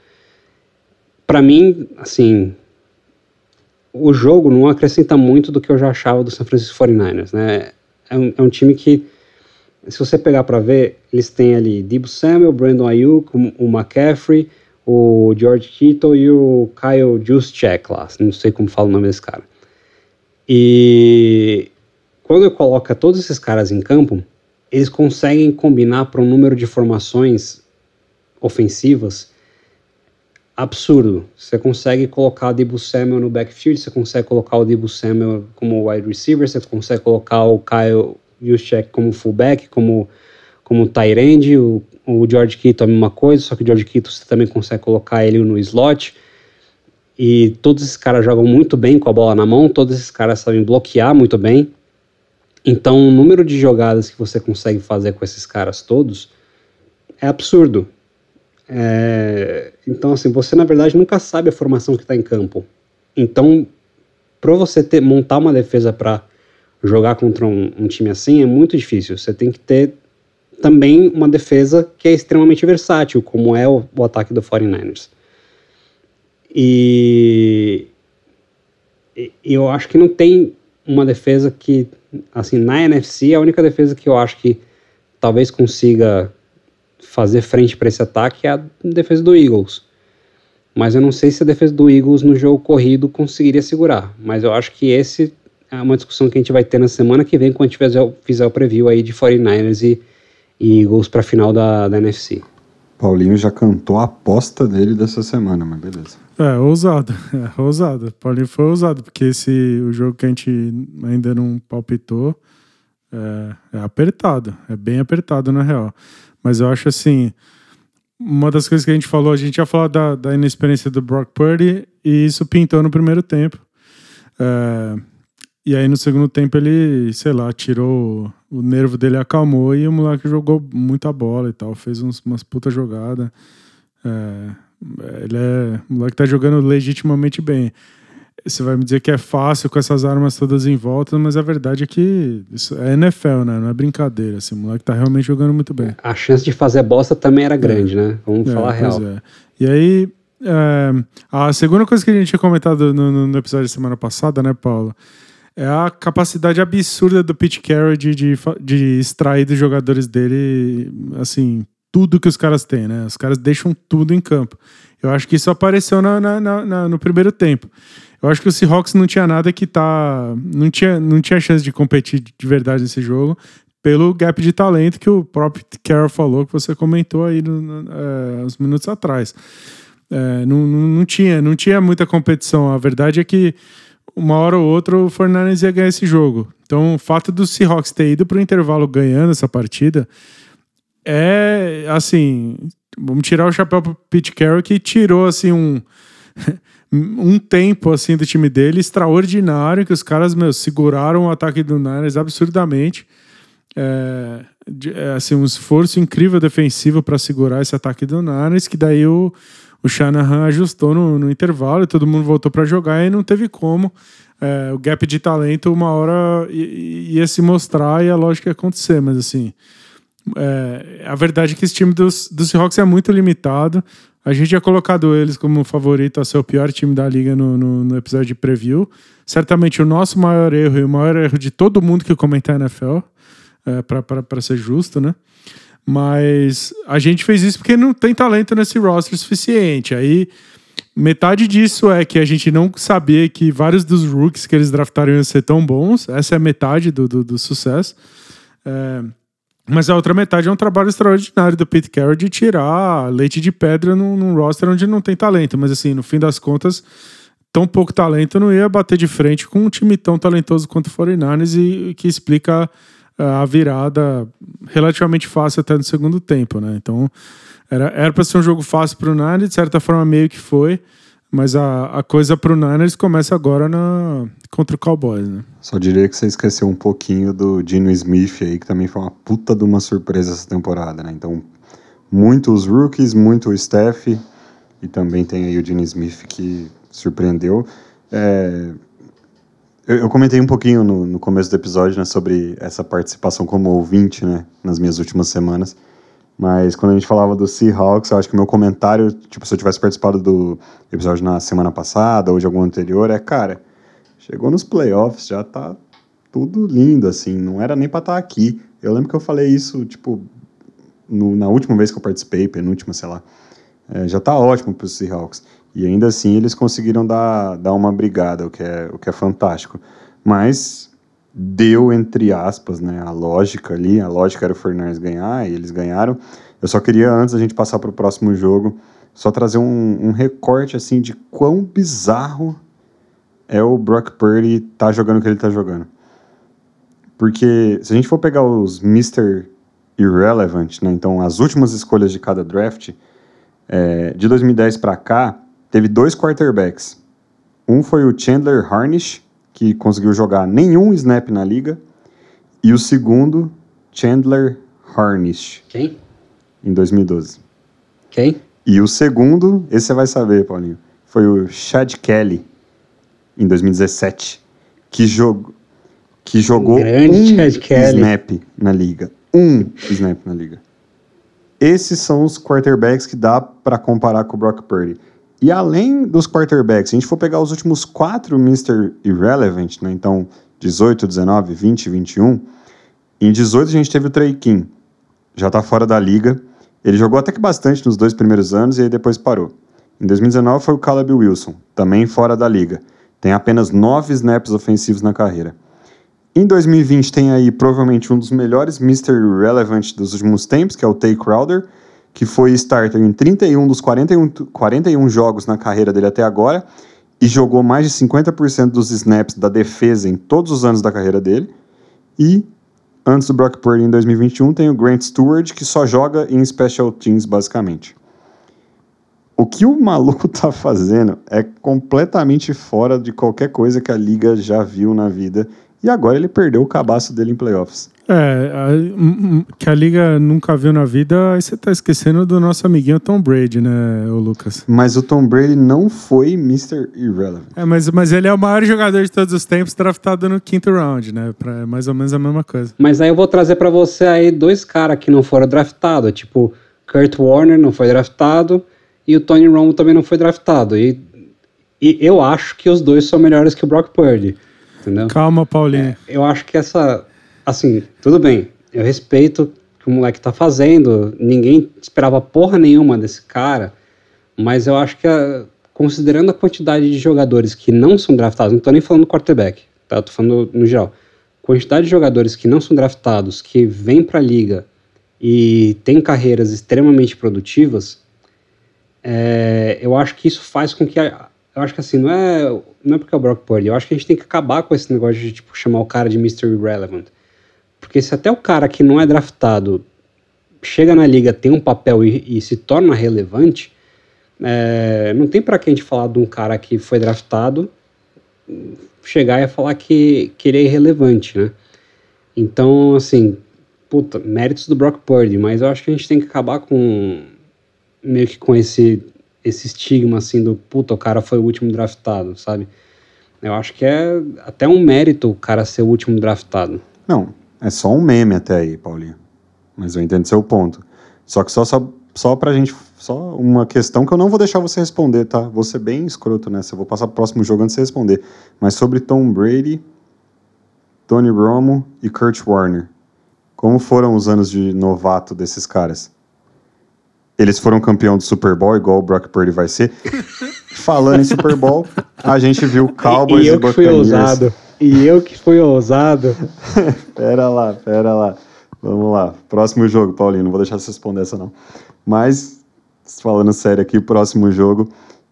Para mim, assim, o jogo não acrescenta muito do que eu já achava do San Francisco 49ers, né? É um, é um time que, se você pegar para ver, eles têm ali Debo Samuel, Brandon Ayuk, o McCaffrey, o George Kittle e o Kyle Juszczyk lá, não sei como fala o nome desse cara. E quando eu coloco todos esses caras em campo, eles conseguem combinar para um número de formações ofensivas absurdo. Você consegue colocar o Debo Samuel no backfield, você consegue colocar o Debo Samuel como wide receiver, você consegue colocar o Kyle Juszczyk como fullback, como como tight end, o, o George Kittle a mesma coisa, só que o George Kittle você também consegue colocar ele no slot. E todos esses caras jogam muito bem com a bola na mão, todos esses caras sabem bloquear muito bem. Então, o número de jogadas que você consegue fazer com esses caras todos é absurdo. É, então, assim, você na verdade nunca sabe a formação que está em campo. Então, para você ter, montar uma defesa para jogar contra um, um, time assim é muito difícil. Você tem que ter também uma defesa que é extremamente versátil, como é o, o ataque do 49ers. E, e eu acho que não tem uma defesa que, assim, na NFC, a única defesa que eu acho que talvez consiga fazer frente para esse ataque é a defesa do Eagles. Mas eu não sei se a defesa do Eagles no jogo corrido conseguiria segurar. Mas eu acho que esse é uma discussão que a gente vai ter na semana que vem quando a gente fizer, o preview aí de 49ers e e Eagles para a final da, da NFC. Paulinho já cantou a aposta dele dessa semana, mas beleza. É, ousado. (laughs) É, ousado. Paulinho foi ousado, porque esse, o jogo que a gente ainda não palpitou é, é apertado. É bem apertado, na real. Mas eu acho assim. Uma das coisas que a gente falou, a gente ia falar da, da inexperiência do Brock Purdy e isso pintou no primeiro tempo. É, e aí no segundo tempo ele, sei lá, tirou. O nervo dele acalmou e o moleque jogou muita bola e tal. Fez uns, umas puta jogada. É, ele é. O moleque tá jogando legitimamente bem. Você vai me dizer que é fácil com essas armas todas em volta, mas a verdade é que isso é NFL, né? Não é brincadeira. Assim, o moleque tá realmente jogando muito bem. A chance de fazer bosta também era grande, é. né? Vamos é, falar real. É. E aí, é, a segunda coisa que a gente tinha comentado no, no episódio da semana passada, né, Paulo? É a capacidade absurda do Pete Carroll de, de, de, extrair dos jogadores dele, assim, tudo que os caras têm, né? Os caras deixam tudo em campo. Eu acho que isso apareceu na, na, na, no primeiro tempo. Eu acho que o Seahawks não tinha nada que tá. Não tinha, não tinha chance de competir de verdade nesse jogo, pelo gap de talento que o próprio Carroll falou, que você comentou aí no, no, é, uns minutos atrás. É, não, não, não, tinha, não tinha muita competição. A verdade é que uma hora ou outra o Fernandes ia ganhar esse jogo. Então, o fato do Seahawks ter ido para o intervalo ganhando essa partida é, assim, vamos tirar o chapéu para Pete Carroll que tirou, assim, um, (laughs) um tempo, assim, do time dele extraordinário, que os caras, meu, seguraram o ataque do Niners absurdamente. É, é assim, um esforço incrível defensivo para segurar esse ataque do Niners, que daí o o Shanahan ajustou no, no intervalo e todo mundo voltou para jogar e não teve como. É, o gap de talento uma hora ia se mostrar e a lógica ia acontecer, mas assim, é, a verdade é que esse time dos, dos Seahawks é muito limitado. A gente tinha colocado eles como favorito a ser o pior time da liga no, no, no episódio de preview. Certamente o nosso maior erro e o maior erro de todo mundo que comenta a NFL, é, para ser justo, né? Mas a gente fez isso porque não tem talento nesse roster suficiente. Aí metade disso é que a gente não sabia que vários dos rookies que eles draftaram iam ser tão bons. Essa é metade do, do, do sucesso. É, mas a outra metade é um trabalho extraordinário do Pete Carroll de tirar leite de pedra num, num roster onde não tem talento. Mas assim, no fim das contas, tão pouco talento não ia bater de frente com um time tão talentoso quanto o 49ers e que explica a virada relativamente fácil até no segundo tempo, né? Então era para ser um jogo fácil para o Niners, de certa forma meio que foi, mas a, a coisa para o Niners começa agora na, contra o Cowboys, né? Só diria que você esqueceu um pouquinho do Dino Smith aí, que também foi uma puta de uma surpresa essa temporada, né? Então, muitos rookies, muito o staff, e também tem aí o Dino Smith que surpreendeu. É, Eu, eu comentei um pouquinho no, no, começo do episódio, né, sobre essa participação como ouvinte, né, nas minhas últimas semanas. Mas quando a gente falava do Seahawks, eu acho que o meu comentário, tipo, se eu tivesse participado do episódio na semana passada ou de algum anterior, é, cara, chegou nos playoffs, já tá tudo lindo, assim, não era nem pra estar tá aqui. Eu lembro que eu falei isso, tipo, no, na última vez que eu participei, penúltima, sei lá. É, já tá ótimo pros Seahawks. E ainda assim eles conseguiram dar, dar uma brigada, o que, é, o que é fantástico. Mas deu, entre aspas, né, a lógica ali, a lógica era o Fernandes ganhar, e eles ganharam. Eu só queria, antes da gente passar para o próximo jogo, só trazer um, um, recorte, assim, de quão bizarro é o Brock Purdy tá jogando o que ele tá jogando. Porque se a gente for pegar os Mr. Irrelevant, né, então as últimas escolhas de cada draft, é, de 2010 para cá, teve dois quarterbacks. Um foi o Chandler Harnish, que conseguiu jogar nenhum snap na liga. E o segundo, Chandler Harnish. Quem? Em 2012. Quem? E o segundo, esse você vai saber, Paulinho, foi o Chad Kelly, em 2017, que, jog, que jogou Grande um snap na liga. Um snap na liga. Esses são os quarterbacks que dá para comparar com o Brock Purdy. E além dos quarterbacks, se a gente for pegar os últimos quatro Mr. Irrelevant, né? Então, 18, 19, 20, 21. Em 18 a gente teve o Trey King. Já tá fora da liga. Ele jogou até que bastante nos dois primeiros anos e aí depois parou. Em 2019 foi o Caleb Wilson, também fora da liga. Tem apenas nove snaps ofensivos na carreira. Em 2020 tem aí provavelmente um dos melhores Mr. Irrelevant dos últimos tempos, que é o Tay Crowder, que foi starter em 31 dos 41, 41 jogos na carreira dele até agora e jogou mais de 50% dos snaps da defesa em todos os anos da carreira dele. E antes do Brock Purdy em 2021 tem o Grant Stewart, que só joga em special teams basicamente. O que o maluco (laughs) tá fazendo é completamente fora de qualquer coisa que a liga já viu na vida e agora ele perdeu o cabaço dele em playoffs. É, a, que a liga nunca viu na vida, aí você tá esquecendo do nosso amiguinho Tom Brady, né, o Lucas? Mas o Tom Brady não foi Mr. Irrelevant. É, mas, mas ele é o maior jogador de todos os tempos, draftado no quinto round, né? Pra, é mais ou menos a mesma coisa. Mas aí eu vou trazer para você aí dois caras que não foram draftados, tipo, Kurt Warner não foi draftado e o Tony Romo também não foi draftado. E, e eu acho que os dois são melhores que o Brock Purdy entendeu? Calma, Paulinho. É, eu acho que essa, assim, tudo bem, eu respeito o que o moleque tá fazendo, ninguém esperava porra nenhuma desse cara, mas eu acho que, a, considerando a quantidade de jogadores que não são draftados, não tô nem falando do quarterback, tá? Tô falando no geral. Quantidade de jogadores que não são draftados, que vêm pra liga e têm carreiras extremamente produtivas, é, eu acho que isso faz com que a, eu acho que assim, não é, não é porque é o Brock Purdy, eu acho que a gente tem que acabar com esse negócio de tipo, chamar o cara de Mr. Irrelevant. Porque se até o cara que não é draftado chega na liga, tem um papel e, e se torna relevante, é, não tem para que a gente falar de um cara que foi draftado chegar e falar que, que ele é irrelevante, né? Então, assim, puta, méritos do Brock Purdy, mas eu acho que a gente tem que acabar com meio que com esse esse estigma assim do puta, o cara foi o último draftado, sabe? Eu acho que é até um mérito o cara ser o último draftado. Não, é só um meme até aí, Paulinho. Mas eu entendo seu ponto. Só que só, só, só pra gente. Só uma questão que eu não vou deixar você responder, tá? Vou ser bem escroto nessa. Eu vou passar pro próximo jogo antes de você responder. Mas sobre Tom Brady, Tony Romo e Kurt Warner. Como foram os anos de novato desses caras? eles foram campeão do Super Bowl, igual o Brock Purdy vai ser. (laughs) Falando em Super Bowl, a gente viu Cowboys e, e eu que fui ousado. E eu que fui ousado. (laughs) pera lá, pera lá. Vamos lá. Próximo jogo, Paulinho. Não vou deixar você responder essa, não. Mas, falando sério aqui, próximo jogo,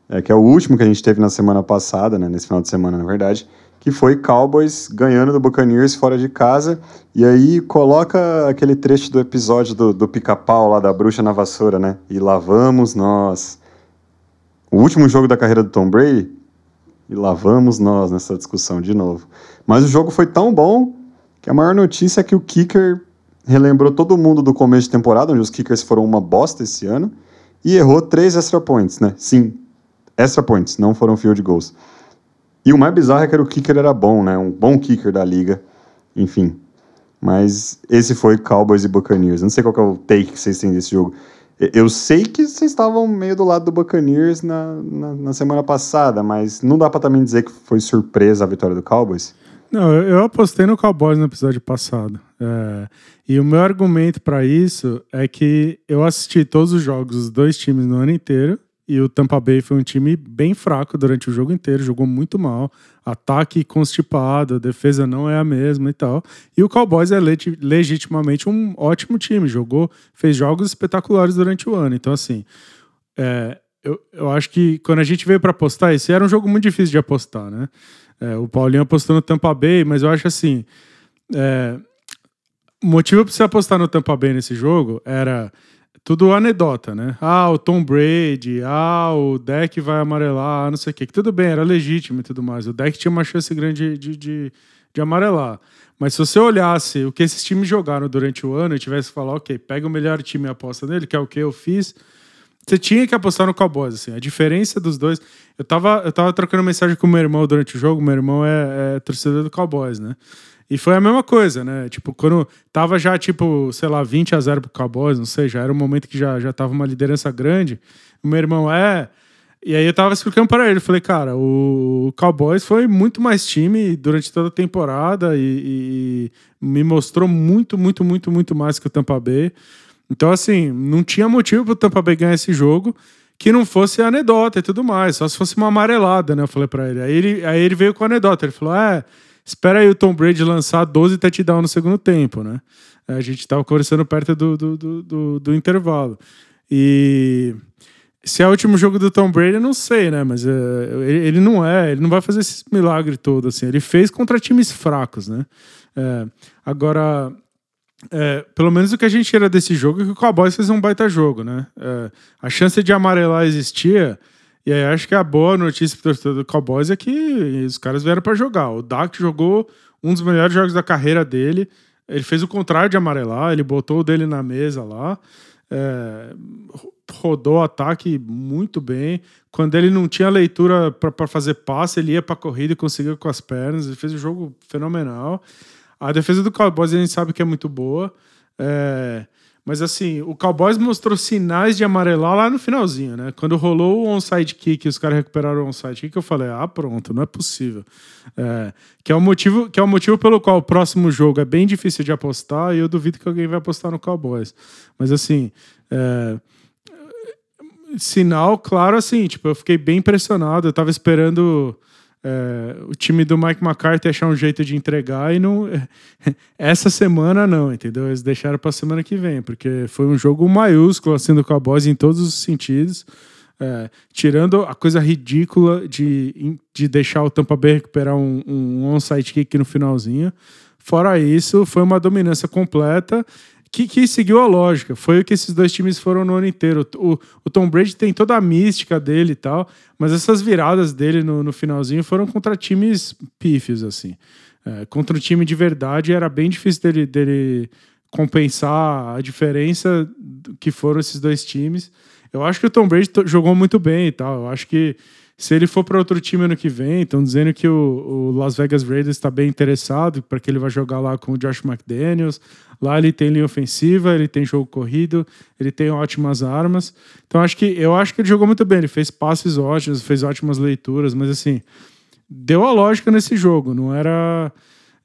é, que é o último que a gente teve na semana passada, né? Nesse final de semana, na verdade que foi Cowboys ganhando do Buccaneers fora de casa. E aí coloca aquele trecho do episódio do, do pica-pau lá da bruxa na vassoura, né? E lá vamos nós. O último jogo da carreira do Tom Brady. E lá vamos nós nessa discussão de novo. Mas o jogo foi tão bom que a maior notícia é que o kicker relembrou todo mundo do começo de temporada, onde os kickers foram uma bosta esse ano, e errou três extra points, né? Sim, extra points, não foram field goals. E o mais bizarro é que o kicker era bom, né? Um bom kicker da liga. Enfim. Mas esse foi Cowboys e Buccaneers. Não sei qual é o take que vocês têm desse jogo. Eu sei que vocês estavam meio do lado do Buccaneers na, na, na semana passada, mas não dá para também dizer que foi surpresa a vitória do Cowboys? Não, eu apostei no Cowboys no episódio passado. É, e o meu argumento para isso é que eu assisti todos os jogos dos dois times no ano inteiro e o Tampa Bay foi um time bem fraco durante o jogo inteiro, jogou muito mal. Ataque constipado, defesa não é a mesma e tal. E o Cowboys é legitimamente um ótimo time, jogou, fez jogos espetaculares durante o ano. Então, assim, é, eu, eu acho que quando a gente veio para apostar, esse era um jogo muito difícil de apostar, né? É, o Paulinho apostou no Tampa Bay, mas eu acho assim. É, o motivo para você apostar no Tampa Bay nesse jogo era tudo anedota, né? Ah, o Tom Brady, ah, o deck vai amarelar, não sei o quê. Que tudo bem, era legítimo e tudo mais. O deck tinha uma chance grande de, de, de amarelar. Mas se você olhasse o que esses times jogaram durante o ano e tivesse que falar, ok, pega o melhor time e aposta nele, que é o que eu fiz, você tinha que apostar no Cowboys, assim. A diferença dos dois... Eu tava, eu tava trocando mensagem com meu irmão durante o jogo, meu irmão é, é torcedor do Cowboys, né? E foi a mesma coisa, né? Tipo, quando tava já, tipo, sei lá, 20 a 0 pro Cowboys, não sei, já era um momento que já, já tava uma liderança grande. O meu irmão é. E aí eu tava explicando para ele, falei, cara, o Cowboys foi muito mais time durante toda a temporada e, e me mostrou muito, muito, muito, muito mais que o Tampa Bay. Então, assim, não tinha motivo pro Tampa Bay ganhar esse jogo que não fosse anedota e tudo mais, só se fosse uma amarelada, né? Eu falei para ele. Aí ele, aí ele veio com a anedota, ele falou, é. Espera aí o Tom Brady lançar 12 touchdowns no segundo tempo, né? A gente estava conversando perto do, do, do, do, do intervalo. E se é o último jogo do Tom Brady, eu não sei, né? Mas uh, ele, ele, não é, ele não vai fazer esse milagre todo, assim. Ele fez contra times fracos, né? É, agora, é, pelo menos o que a gente tira desse jogo é que o Cowboys fez um baita jogo, né? A chance de amarelar existia, e aí acho que a boa notícia pro torcedor do Cowboys é que os caras vieram para jogar. O Dak jogou um dos melhores jogos da carreira dele. Ele fez o contrário de amarelar, ele botou o dele na mesa lá. É, rodou o ataque muito bem. Quando ele não tinha leitura para fazer passe, ele ia para corrida e conseguia com as pernas. Ele fez um jogo fenomenal. A defesa do Cowboys a gente sabe que é muito boa. É, mas assim, o Cowboys mostrou sinais de amarelar lá no finalzinho, né? Quando rolou o onside kick, os caras recuperaram o onside kick, eu falei, ah, pronto, não é possível. É, que, é o motivo, que é o motivo pelo qual o próximo jogo é bem difícil de apostar e eu duvido que alguém vai apostar no Cowboys. Mas assim, é, sinal, claro, assim, tipo, eu fiquei bem impressionado, eu tava esperando é, o time do Mike McCarthy achar um jeito de entregar e não. (laughs) Essa semana não, entendeu? Eles deixaram para a semana que vem, porque foi um jogo maiúsculo assim do Cowboys em todos os sentidos. É, tirando a coisa ridícula de, de deixar o Tampa Bay recuperar um, um onside kick no finalzinho. Fora isso, foi uma dominância completa que, que, seguiu a lógica. Foi o que esses dois times foram no ano inteiro. O, o, Tom Brady tem toda a mística dele e tal, mas essas viradas dele no, no finalzinho foram contra times pífios, assim. É, contra um time de verdade era bem difícil dele, dele compensar a diferença que foram esses dois times. Eu acho que o Tom Brady jogou muito bem e tal. Eu acho que se ele for para outro time ano que vem, estão dizendo que o, o Las Vegas Raiders está bem interessado para que ele vai jogar lá com o Josh McDaniels. Lá ele tem linha ofensiva, ele tem jogo corrido, ele tem ótimas armas. Então acho que eu acho que ele jogou muito bem. Ele fez passes ótimos, fez ótimas leituras, mas assim deu a lógica nesse jogo. Não era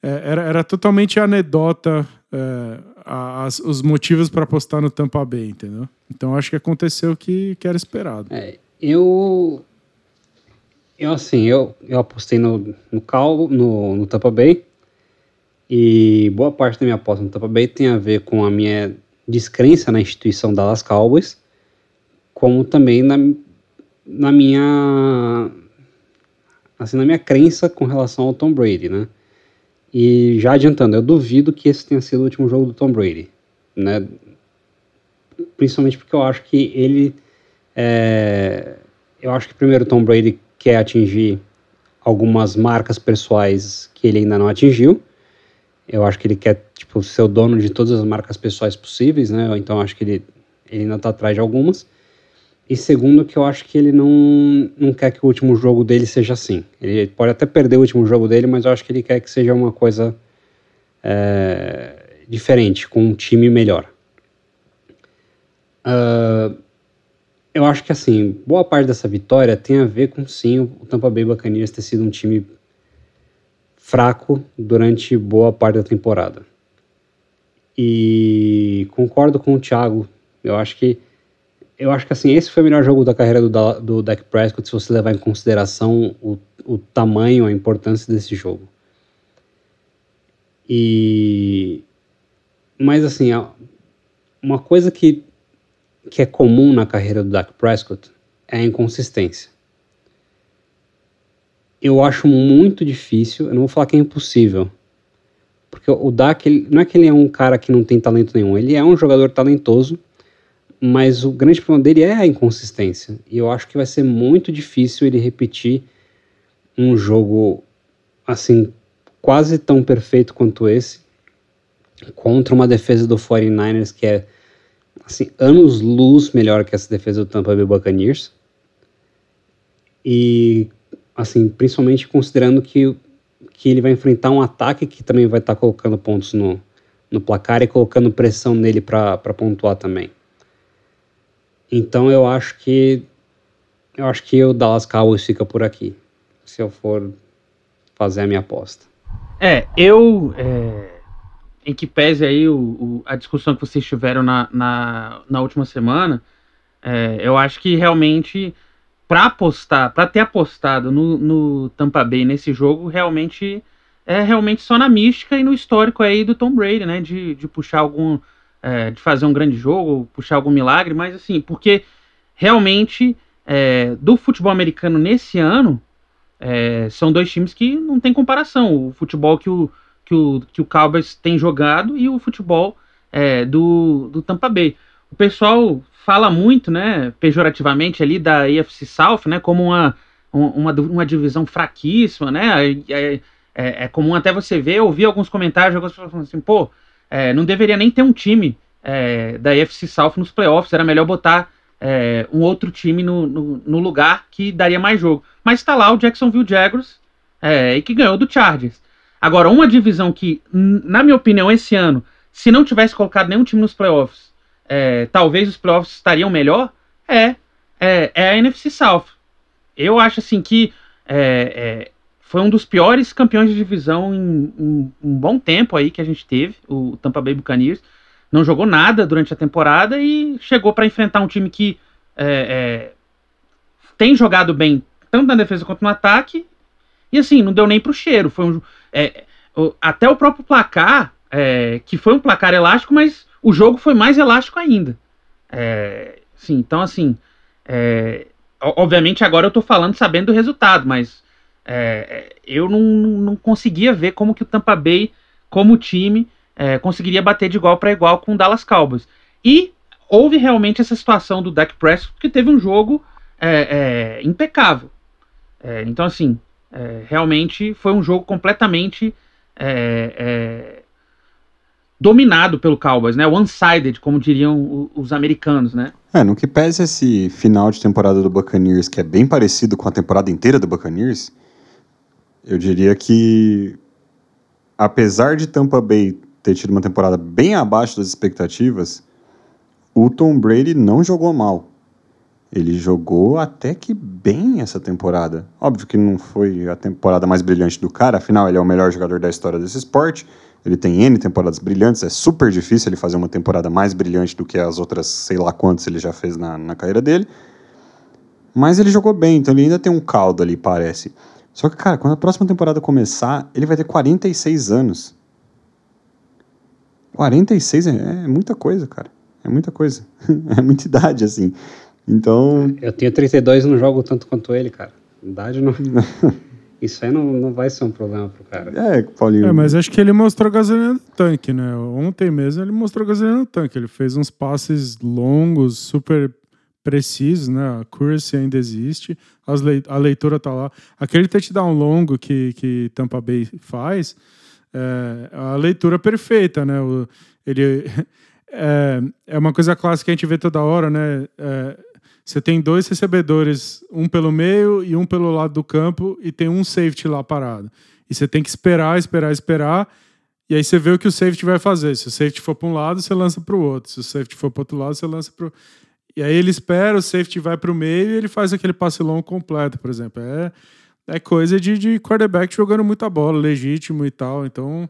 é, era, era totalmente anedota é, as, os motivos para apostar no Tampa Bay, entendeu? Então acho que aconteceu o que, que era esperado. É, eu eu, assim, eu, eu apostei no, no Cal, no, no Tampa Bay. E boa parte da minha aposta no Tampa Bay tem a ver com a minha descrença na instituição Dallas Cowboys, como também na, na minha assim, na minha crença com relação ao Tom Brady, né? E já adiantando, eu duvido que esse tenha sido o último jogo do Tom Brady, né? Principalmente porque eu acho que ele é, eu acho que primeiro Tom Brady quer atingir algumas marcas pessoais que ele ainda não atingiu. Eu acho que ele quer tipo ser o dono de todas as marcas pessoais possíveis, né? Então acho que ele, ele ainda está atrás de algumas. E segundo, que eu acho que ele não, não quer que o último jogo dele seja assim. Ele pode até perder o último jogo dele, mas eu acho que ele quer que seja uma coisa é, diferente, com um time melhor. Uh, eu acho que assim, boa parte dessa vitória tem a ver com sim o Tampa Bay Buccaneers ter sido um time fraco durante boa parte da temporada. E concordo com o Thiago. Eu acho que eu acho que assim, esse foi o melhor jogo da carreira do, do Dak Prescott se você levar em consideração o, o tamanho, a importância desse jogo. E mas assim, uma coisa que que é comum na carreira do Dak Prescott é a inconsistência. Eu acho muito difícil, eu não vou falar que é impossível, porque o Dak, ele, não é que ele é um cara que não tem talento nenhum, ele é um jogador talentoso, mas o grande problema dele é a inconsistência. E eu acho que vai ser muito difícil ele repetir um jogo assim quase tão perfeito quanto esse contra uma defesa do 49ers que é assim anos luz melhor que essa defesa do Tampa Bay Buccaneers. E assim, principalmente considerando que que ele vai enfrentar um ataque que também vai estar tá colocando pontos no, no placar e colocando pressão nele para pontuar também. Então eu acho que eu acho que o Dallas Cowboys fica por aqui, se eu for fazer a minha aposta. É, eu é, em que pese aí o, o, a discussão que vocês tiveram na, na, na última semana, é, eu acho que realmente para apostar, para ter apostado no, no Tampa Bay nesse jogo, realmente é realmente só na mística e no histórico aí do Tom Brady, né, de, de puxar algum é, de fazer um grande jogo, puxar algum milagre, mas assim, porque realmente é, do futebol americano nesse ano é, são dois times que não tem comparação. O futebol que o, que o, que o Cowboys tem jogado e o futebol é, do, do Tampa Bay. O pessoal fala muito, né, pejorativamente ali da AFC South, né, como uma, uma, uma divisão fraquíssima, né, é, é, é comum até você ver, ouvir alguns comentários, algumas pessoas falando assim, pô, é, não deveria nem ter um time é, da AFC South nos playoffs, era melhor botar é, um outro time no, no, no, lugar que daria mais jogo. Mas está lá o Jacksonville Jaguars é, e que ganhou do Chargers. Agora, uma divisão que, na minha opinião, esse ano, se não tivesse colocado nenhum time nos playoffs, é, talvez os playoffs estariam melhor, é, é, é, a NFC South. Eu acho assim que é, foi um dos piores campeões de divisão em, em, um bom tempo aí que a gente teve, o Tampa Bay Buccaneers. Não jogou nada durante a temporada e chegou para enfrentar um time que é, é, tem jogado bem tanto na defesa quanto no ataque. E assim, não deu nem pro cheiro. Foi um, é, até o próprio placar, é, que foi um placar elástico, mas o jogo foi mais elástico ainda. É, sim, então assim, é, obviamente agora eu tô falando sabendo do resultado, mas é, eu não, não conseguia ver como que o Tampa Bay, como time, é, conseguiria bater de igual para igual com o Dallas Cowboys. E houve realmente essa situação do Dak Prescott, que teve um jogo é, é impecável. É, então, assim, é, realmente foi um jogo completamente dominado pelo Cowboys, né? One-sided, como diriam os americanos, né? É, no que pese esse final de temporada do Buccaneers, que é bem parecido com a temporada inteira do Buccaneers, eu diria que, apesar de Tampa Bay ter tido uma temporada bem abaixo das expectativas, o Tom Brady não jogou mal. Ele jogou até que bem essa temporada. Óbvio que não foi a temporada mais brilhante do cara, afinal ele é o melhor jogador da história desse esporte. Ele tem N temporadas brilhantes, é super difícil ele fazer uma temporada mais brilhante do que as outras, sei lá quantas ele já fez na, na carreira dele. Mas ele jogou bem, então ele ainda tem um caldo ali, parece. Só que, cara, quando a próxima temporada começar, ele vai ter 46 anos. 46 é, é muita coisa, cara. É muita coisa. (laughs) é muita idade, assim. Então. Eu tenho 32 e não jogo tanto quanto ele, cara. Idade não. (laughs) Isso aí não, não vai ser um problema pro cara. É, Paulinho. É, mas acho que ele mostrou gasolina no tanque, né? Ontem mesmo ele mostrou gasolina no tanque. Ele fez uns passes longos, super preciso, né? A accuracy ainda existe, le a leitura tá lá. Aquele touchdown longo que, que Tampa Bay faz, é a leitura perfeita, né? O, ele (laughs) é, é uma coisa clássica que a gente vê toda hora, né? É, você tem dois recebedores, um pelo meio e um pelo lado do campo, e tem um safety lá parado. E você tem que esperar, esperar, esperar. E aí você vê o que o safety vai fazer. Se o safety for para um lado, você lança para o outro. Se o safety for para outro lado, você lança para. E aí ele espera, o safety vai para o meio e ele faz aquele passe longo completo, por exemplo. É, é coisa de, de quarterback jogando muita bola, legítimo e tal. Então,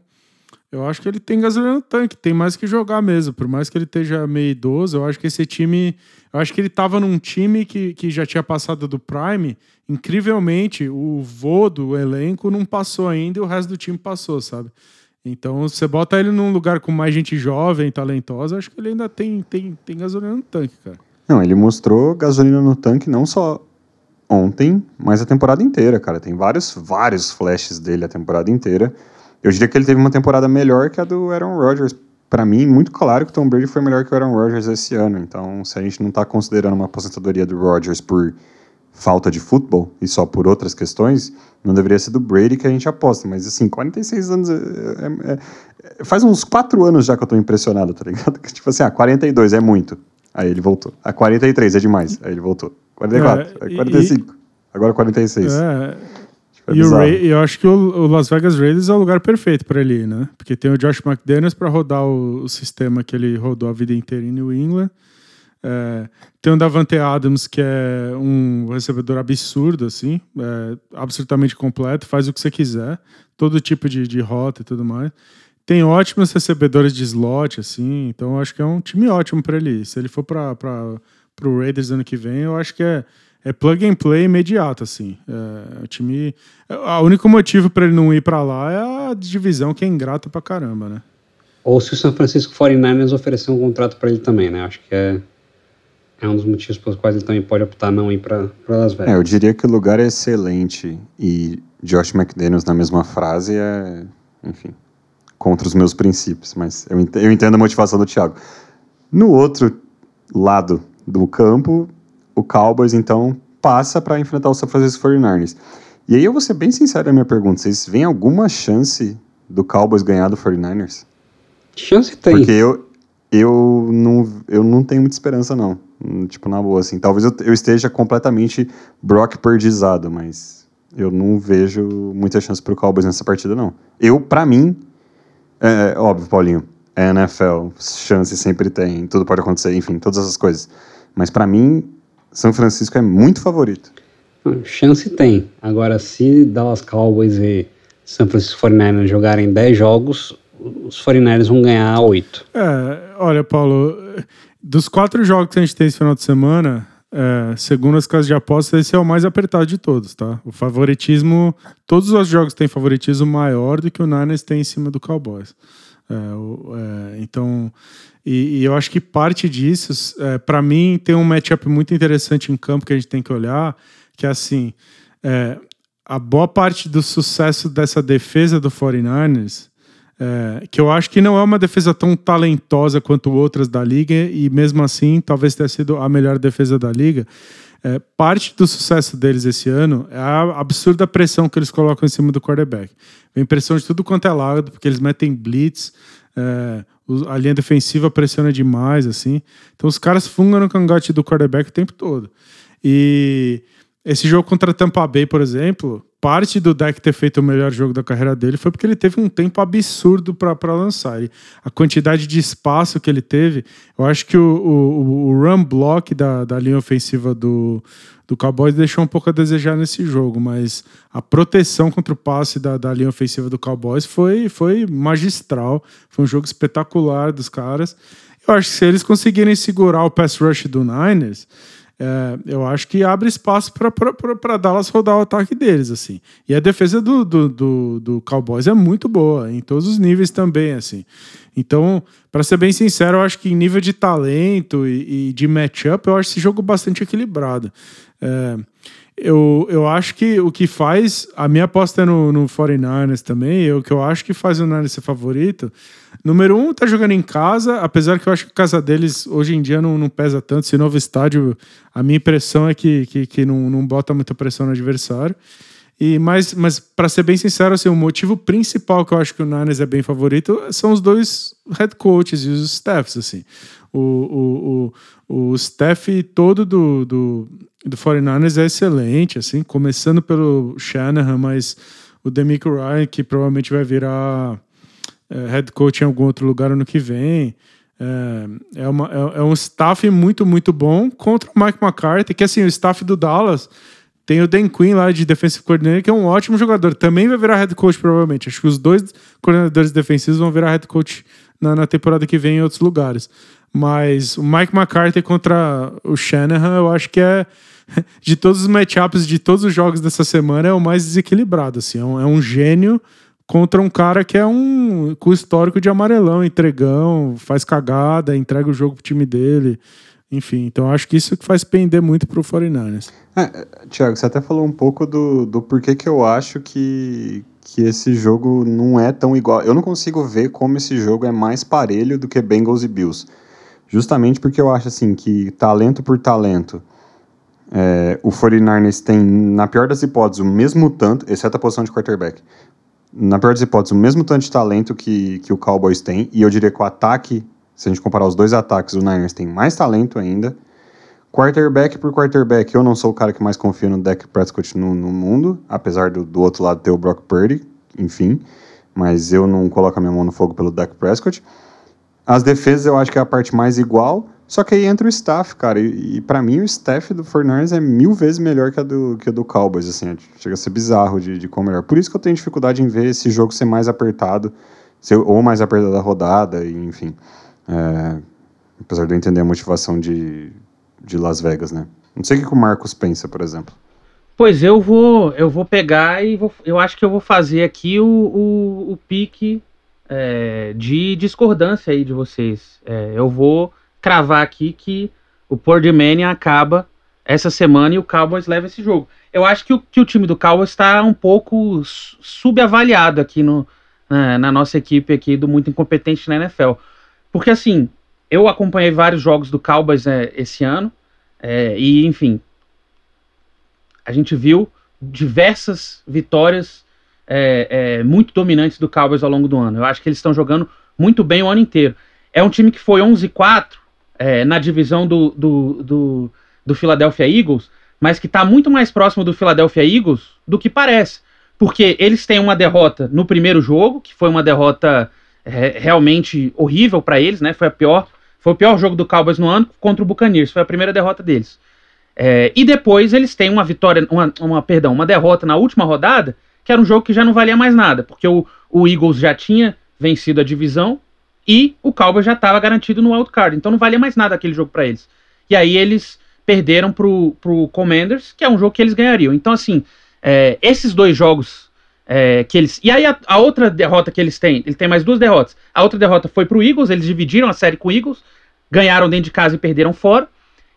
eu acho que ele tem gasolina no tanque, tem mais que jogar mesmo. Por mais que ele esteja meio idoso, eu acho que esse time. Eu acho que ele estava num time que, que já tinha passado do Prime. Incrivelmente, o voo do elenco não passou ainda e o resto do time passou, sabe? Então, você bota ele num lugar com mais gente jovem, talentosa, acho que ele ainda tem, tem, tem gasolina no tanque, cara. Não, ele mostrou gasolina no tanque não só ontem, mas a temporada inteira, cara. Tem vários, vários flashes dele a temporada inteira. Eu diria que ele teve uma temporada melhor que a do Aaron Rodgers. Para mim, muito claro que o Tom Brady foi melhor que o Aaron Rodgers esse ano. Então, se a gente não está considerando uma aposentadoria do Rodgers por falta de futebol e só por outras questões, não deveria ser do Brady que a gente aposta. Mas, assim, 46 anos. É, é, é, faz uns 4 anos já que eu tô impressionado, tá ligado? Tipo assim, ah, 42 é muito. Aí ele voltou. A ah, 43 é demais. Aí ele voltou. 44, é, 45. E, agora 46. É. É e Ray, eu acho que o, o, Las Vegas Raiders é o lugar perfeito para ele, né? Porque tem o Josh McDaniels para rodar o, o, sistema que ele rodou a vida inteira em New England. É, tem o Davante Adams, que é um recebedor absurdo, assim, é, absolutamente completo, faz o que você quiser, todo tipo de, de rota e tudo mais. Tem ótimos recebedores de slot, assim, então eu acho que é um time ótimo para ele. Se ele for para o Raiders ano que vem, eu acho que é é plug and play imediato, assim. É, o time. O único motivo para ele não ir para lá é a divisão que é ingrata pra caramba, né? Ou se o San Francisco 49ers oferecer um contrato para ele também, né? Acho que é, é um dos motivos pelos quais ele também pode optar não ir para Las Vegas. É, eu diria que o lugar é excelente e Josh McDaniels na mesma frase é, enfim, contra os meus princípios, mas eu entendo, eu entendo a motivação do Thiago. No outro lado do campo, o Cowboys, então, passa para enfrentar o San Francisco 49ers. E aí eu vou ser bem sincero na minha pergunta: vocês veem alguma chance do Cowboys ganhar do 49ers? Chance tem. Porque eu, eu, não, eu não tenho muita esperança, não. Tipo, na boa, assim. Talvez eu, eu esteja completamente Brock perdizado, mas eu não vejo muita chance pro Cowboys nessa partida, não. Eu, para mim, é, é, óbvio, Paulinho, é NFL, chance sempre tem, tudo pode acontecer, enfim, todas essas coisas. Mas para mim, são Francisco é muito favorito. Chance tem. Agora, se Dallas Cowboys e São Francisco 49ers jogarem 10 jogos, os 49ers vão ganhar 8. É, olha, Paulo, dos quatro jogos que a gente tem esse final de semana, é, segundo as casas de apostas, esse é o mais apertado de todos, tá? O favoritismo, todos os jogos têm favoritismo maior do que o Niners tem em cima do Cowboys. É, é, então, e, e, eu acho que parte disso, é, para mim, tem um matchup muito interessante em campo que a gente tem que olhar, que é assim, é, a boa parte do sucesso dessa defesa do 49ers, é, que eu acho que não é uma defesa tão talentosa quanto outras da liga, e mesmo assim talvez tenha sido a melhor defesa da liga. É, parte do sucesso deles esse ano é a absurda pressão que eles colocam em cima do quarterback. Vem pressão de tudo quanto é lado, porque eles metem blitz, é, a linha defensiva pressiona demais, assim. Então os caras fungam no cangote do quarterback o tempo todo. E esse jogo contra Tampa Bay, por exemplo, parte do deck ter feito o melhor jogo da carreira dele foi porque ele teve um tempo absurdo para lançar. E a quantidade de espaço que ele teve, eu acho que o, o, o run block da, da linha ofensiva do, do Cowboys deixou um pouco a desejar nesse jogo, mas a proteção contra o passe da, da linha ofensiva do Cowboys foi, foi magistral. Foi um jogo espetacular dos caras. Eu acho que se eles conseguirem segurar o pass rush do Niners, é, eu acho que abre espaço para Dallas rodar o ataque deles, assim. E a defesa do, do, do, do, Cowboys é muito boa, em todos os níveis também, assim. Então, para ser bem sincero, eu acho que em nível de talento e, e de matchup, eu acho esse jogo bastante equilibrado. É, eu, eu acho que o que faz. A minha aposta é no, no 49ers também. O que eu acho que faz o Niners ser favorito. Número um, tá jogando em casa, apesar que eu acho que a casa deles hoje em dia não, não pesa tanto. Esse novo estádio, a minha impressão é que, que, que não, não bota muita pressão no adversário. E mas, mas para ser bem sincero, assim, o motivo principal que eu acho que o Niners é bem favorito são os dois head coaches e os staffs, assim. O, o, o, staff todo do, do, do 49ers é excelente, assim, começando pelo Shanahan, mas o Demico Ryan, que provavelmente vai virar é, head coach em algum outro lugar ano que vem. É, é, uma, é, é, um staff muito, muito bom contra o Mike McCarthy, que assim, o staff do Dallas tem o Dan Quinn lá de defensive coordinator, que é um ótimo jogador. Também vai virar head coach, provavelmente. Acho que os dois coordenadores defensivos vão virar head coach na, na temporada que vem em outros lugares. Mas o Mike McCarthy contra o Shanahan, eu acho que é. (laughs) De todos os matchups de todos os jogos dessa semana, é o mais desequilibrado. Assim. É, um, é um gênio contra um cara que é um com histórico de amarelão, entregão, faz cagada, entrega o jogo pro time dele. Enfim, então acho que isso que faz pender muito pro 49ers. É, Tiago, você até falou um pouco do, do porquê que eu acho que, que esse jogo não é tão igual. Eu não consigo ver como esse jogo é mais parelho do que Bengals e Bills. Justamente porque eu acho assim que talento por talento, é, o 49ers tem, na pior das hipóteses, o mesmo tanto, exceto a posição de quarterback, na pior das hipóteses, o mesmo tanto de talento que, que o Cowboys tem, e eu diria que o ataque, se a gente comparar os dois ataques, o Niners tem mais talento ainda. Quarterback por quarterback, eu não sou o cara que mais confia no Dak Prescott no, no mundo, apesar do, do outro lado ter o Brock Purdy, enfim, mas eu não coloco a minha mão no fogo pelo Dak Prescott. As defesas eu acho que é a parte mais igual, só que aí entra o staff, cara, e, e para mim o staff do Fornars é mil vezes melhor que a do, que a do Cowboys, assim, chega a ser bizarro de, de como melhor. Por isso que eu tenho dificuldade em ver esse jogo ser mais apertado, ser, ou mais apertado da rodada, enfim. É, apesar de eu entender a motivação de, de Las Vegas, né? Não sei o que o Marcos pensa, por exemplo. Pois eu vou, eu vou pegar e vou, eu acho que eu vou fazer aqui o, o, o pique é, de discordância aí de vocês. É, eu vou cravar aqui que o Pordimania acaba essa semana e o Cowboys leva esse jogo. Eu acho que o, que o time do Cowboys está um pouco subavaliado aqui no, na, na, nossa equipe aqui do Muito Incompetente na NFL. Porque assim, eu acompanhei vários jogos do Cowboys é, esse ano é, e, enfim, a gente viu diversas vitórias é, é muito dominantes do Cowboys ao longo do ano. Eu acho que eles estão jogando muito bem o ano inteiro. É um time que foi 11-4 é, na divisão do, do, do, do Philadelphia Eagles, mas que está muito mais próximo do Philadelphia Eagles do que parece. Porque eles têm uma derrota no primeiro jogo, que foi uma derrota realmente horrível para eles, né? Foi a pior, foi o pior jogo do Cowboys no ano contra o Buccaneers, foi a primeira derrota deles. É, e depois eles têm uma vitória, uma, uma, perdão, uma derrota na última rodada, que era um jogo que já não valia mais nada, porque o, o Eagles já tinha vencido a divisão e o Cowboys já estava garantido no wildcard, então não valia mais nada aquele jogo para eles. E aí eles perderam pro, pro Commanders, que é um jogo que eles ganhariam. Então, assim, é, esses dois jogos é, que eles. E aí a, a, outra derrota que eles têm, ele tem mais duas derrotas. A outra derrota foi pro Eagles, eles dividiram a série com o Eagles, ganharam dentro de casa e perderam fora.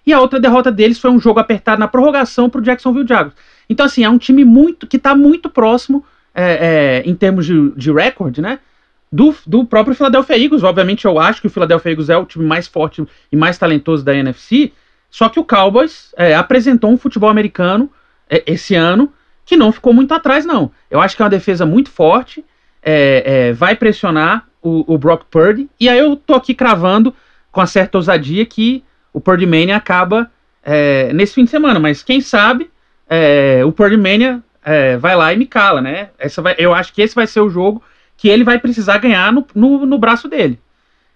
E a outra derrota deles foi um jogo apertado na prorrogação pro Jacksonville Jaguars. Então, assim, é um time muito que está muito próximo é, é, em termos de, de recorde, né? do, do próprio Philadelphia Eagles. Obviamente, eu acho que o Philadelphia Eagles é o time mais forte e mais talentoso da NFC. Só que o Cowboys é, apresentou um futebol americano é, esse ano que não ficou muito atrás, não. Eu acho que é uma defesa muito forte, é, é vai pressionar o, o, Brock Purdy. E aí eu tô aqui cravando com uma certa ousadia que o Purdy Mania acaba é, nesse fim de semana. Mas quem sabe é, o Purdy Mania vai lá e me cala, né? Essa vai, eu acho que esse vai ser o jogo que ele vai precisar ganhar no, no, no braço dele.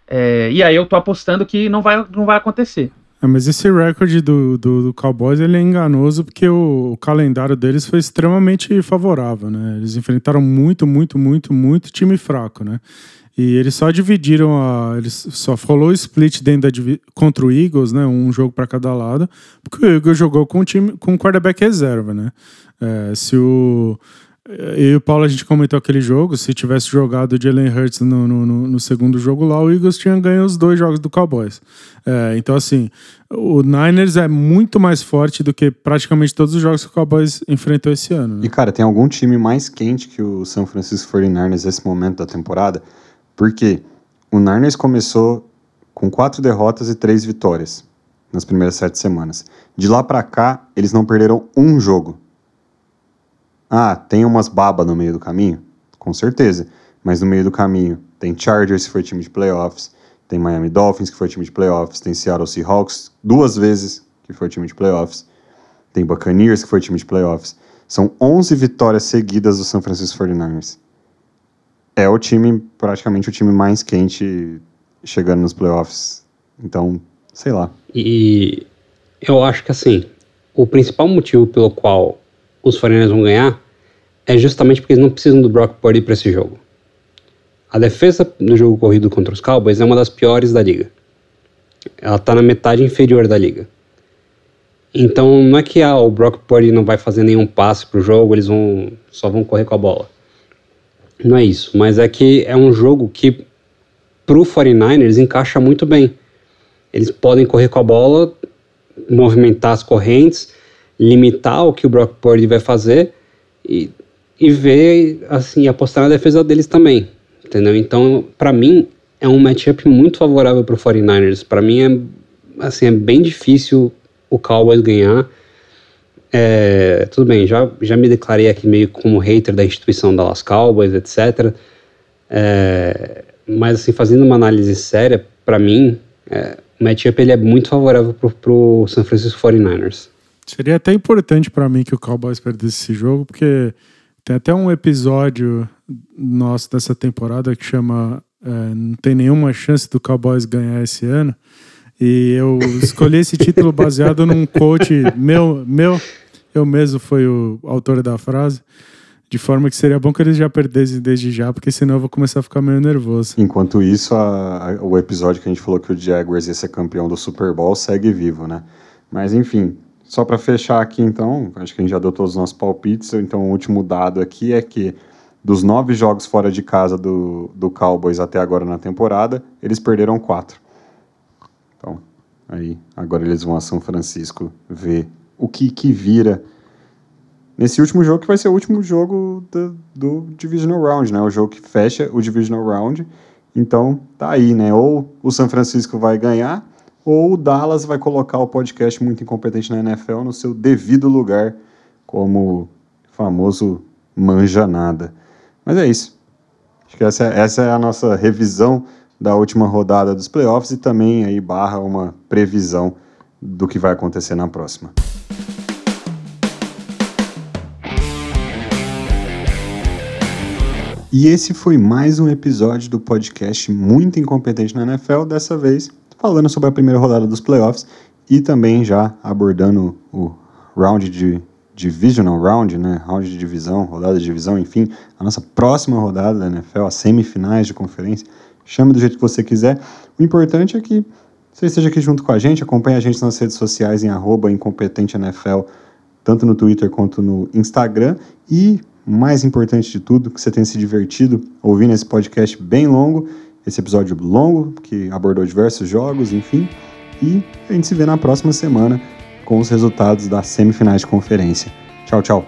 É, e aí eu tô apostando que não vai, não vai acontecer. É, mas esse recorde do, do, do, Cowboys ele é enganoso porque o, o, calendário deles foi extremamente favorável, né? Eles enfrentaram muito, muito, muito, muito time fraco, né? E eles só dividiram a. Eles só rolou split dentro da, contra o Eagles, né? Um jogo para cada lado, porque o Eagles jogou com o time com quarterback reserva, né? É, se o eu e o Paulo, a gente comentou aquele jogo. Se tivesse jogado o Jalen Hurts no, no, no, segundo jogo lá, o Eagles tinha ganho os dois jogos do Cowboys. É, então, assim, o Niners é muito mais forte do que praticamente todos os jogos que o Cowboys enfrentou esse ano. Né? E, cara, tem algum time mais quente que o São Francisco 49ers nesse momento da temporada? Porque o Niners começou com quatro derrotas e três vitórias nas primeiras sete semanas. De lá para cá, eles não perderam um jogo Ah, tem umas babas no meio do caminho? Com certeza. Mas no meio do caminho tem Chargers, que foi time de playoffs, tem Miami Dolphins, que foi time de playoffs, tem Seattle Seahawks, duas vezes, que foi time de playoffs, tem Buccaneers, que foi time de playoffs. São 11 vitórias seguidas do San Francisco 49ers. É o time, praticamente o time mais quente chegando nos playoffs. Então, sei lá. E eu acho que assim, o principal motivo pelo qual os 49ers vão ganhar é justamente porque eles não precisam do Brock Purdy para esse jogo. A defesa do jogo corrido contra os Cowboys é uma das piores da liga. Ela está na metade inferior da liga. Então não é que ah, o Brock Purdy não vai fazer nenhum passe pro jogo, eles vão só vão correr com a bola. Não é isso, mas é que é um jogo que pro 49ers encaixa muito bem. Eles podem correr com a bola, movimentar as correntes, limitar o que o Brock Purdy vai fazer e, e ver, assim, apostar na defesa deles também, entendeu? Então, para mim, é um matchup muito favorável pro 49ers. Para mim, é, assim, é bem difícil o Cowboys ganhar. É, tudo bem, já, já me declarei aqui meio como hater da instituição Dallas Cowboys, etc. É, mas, assim, fazendo uma análise séria, para mim, é, o matchup ele é muito favorável pro, pro San Francisco 49ers. Seria até importante para mim que o Cowboys perdesse esse jogo, porque tem até um episódio nosso dessa temporada que chama é, Não tem nenhuma chance do Cowboys ganhar esse ano. E eu escolhi esse título baseado num coach meu, meu, eu mesmo fui o autor da frase. De forma que seria bom que eles já perdessem desde já, porque senão eu vou começar a ficar meio nervoso. Enquanto isso, a, a, o episódio que a gente falou que o Jaguars ia ser campeão do Super Bowl segue vivo, né? Mas enfim, só para fechar aqui então, acho que a gente já deu todos os nossos palpites, então o último dado aqui é que dos nove jogos fora de casa do, do Cowboys até agora na temporada, eles perderam quatro. Então, aí, agora eles vão a São Francisco ver o que, que vira nesse último jogo, que vai ser o último jogo do, do Divisional Round, né? O jogo que fecha o Divisional Round. Então, tá aí, né? Ou o São Francisco vai ganhar, ou o Dallas vai colocar o podcast Muito Incompetente na NFL no seu devido lugar, como famoso manja nada. Mas é isso. Acho que essa, é, essa é a nossa revisão da última rodada dos playoffs e também aí barra uma previsão do que vai acontecer na próxima. E esse foi mais um episódio do podcast Muito Incompetente na NFL, dessa vez falando sobre a primeira rodada dos playoffs e também já abordando o round de divisional round, né, round de divisão, rodada de divisão, enfim, a nossa próxima rodada da NFL, as semifinais de conferência. Chame do jeito que você quiser. O importante é que você esteja aqui junto com a gente, acompanhe a gente nas redes sociais em arroba tanto no Twitter quanto no Instagram. E, mais importante de tudo, que você tenha se divertido ouvindo esse podcast bem longo, esse episódio longo, que abordou diversos jogos, enfim. E a gente se vê na próxima semana com os resultados das semifinais de conferência. Tchau, tchau.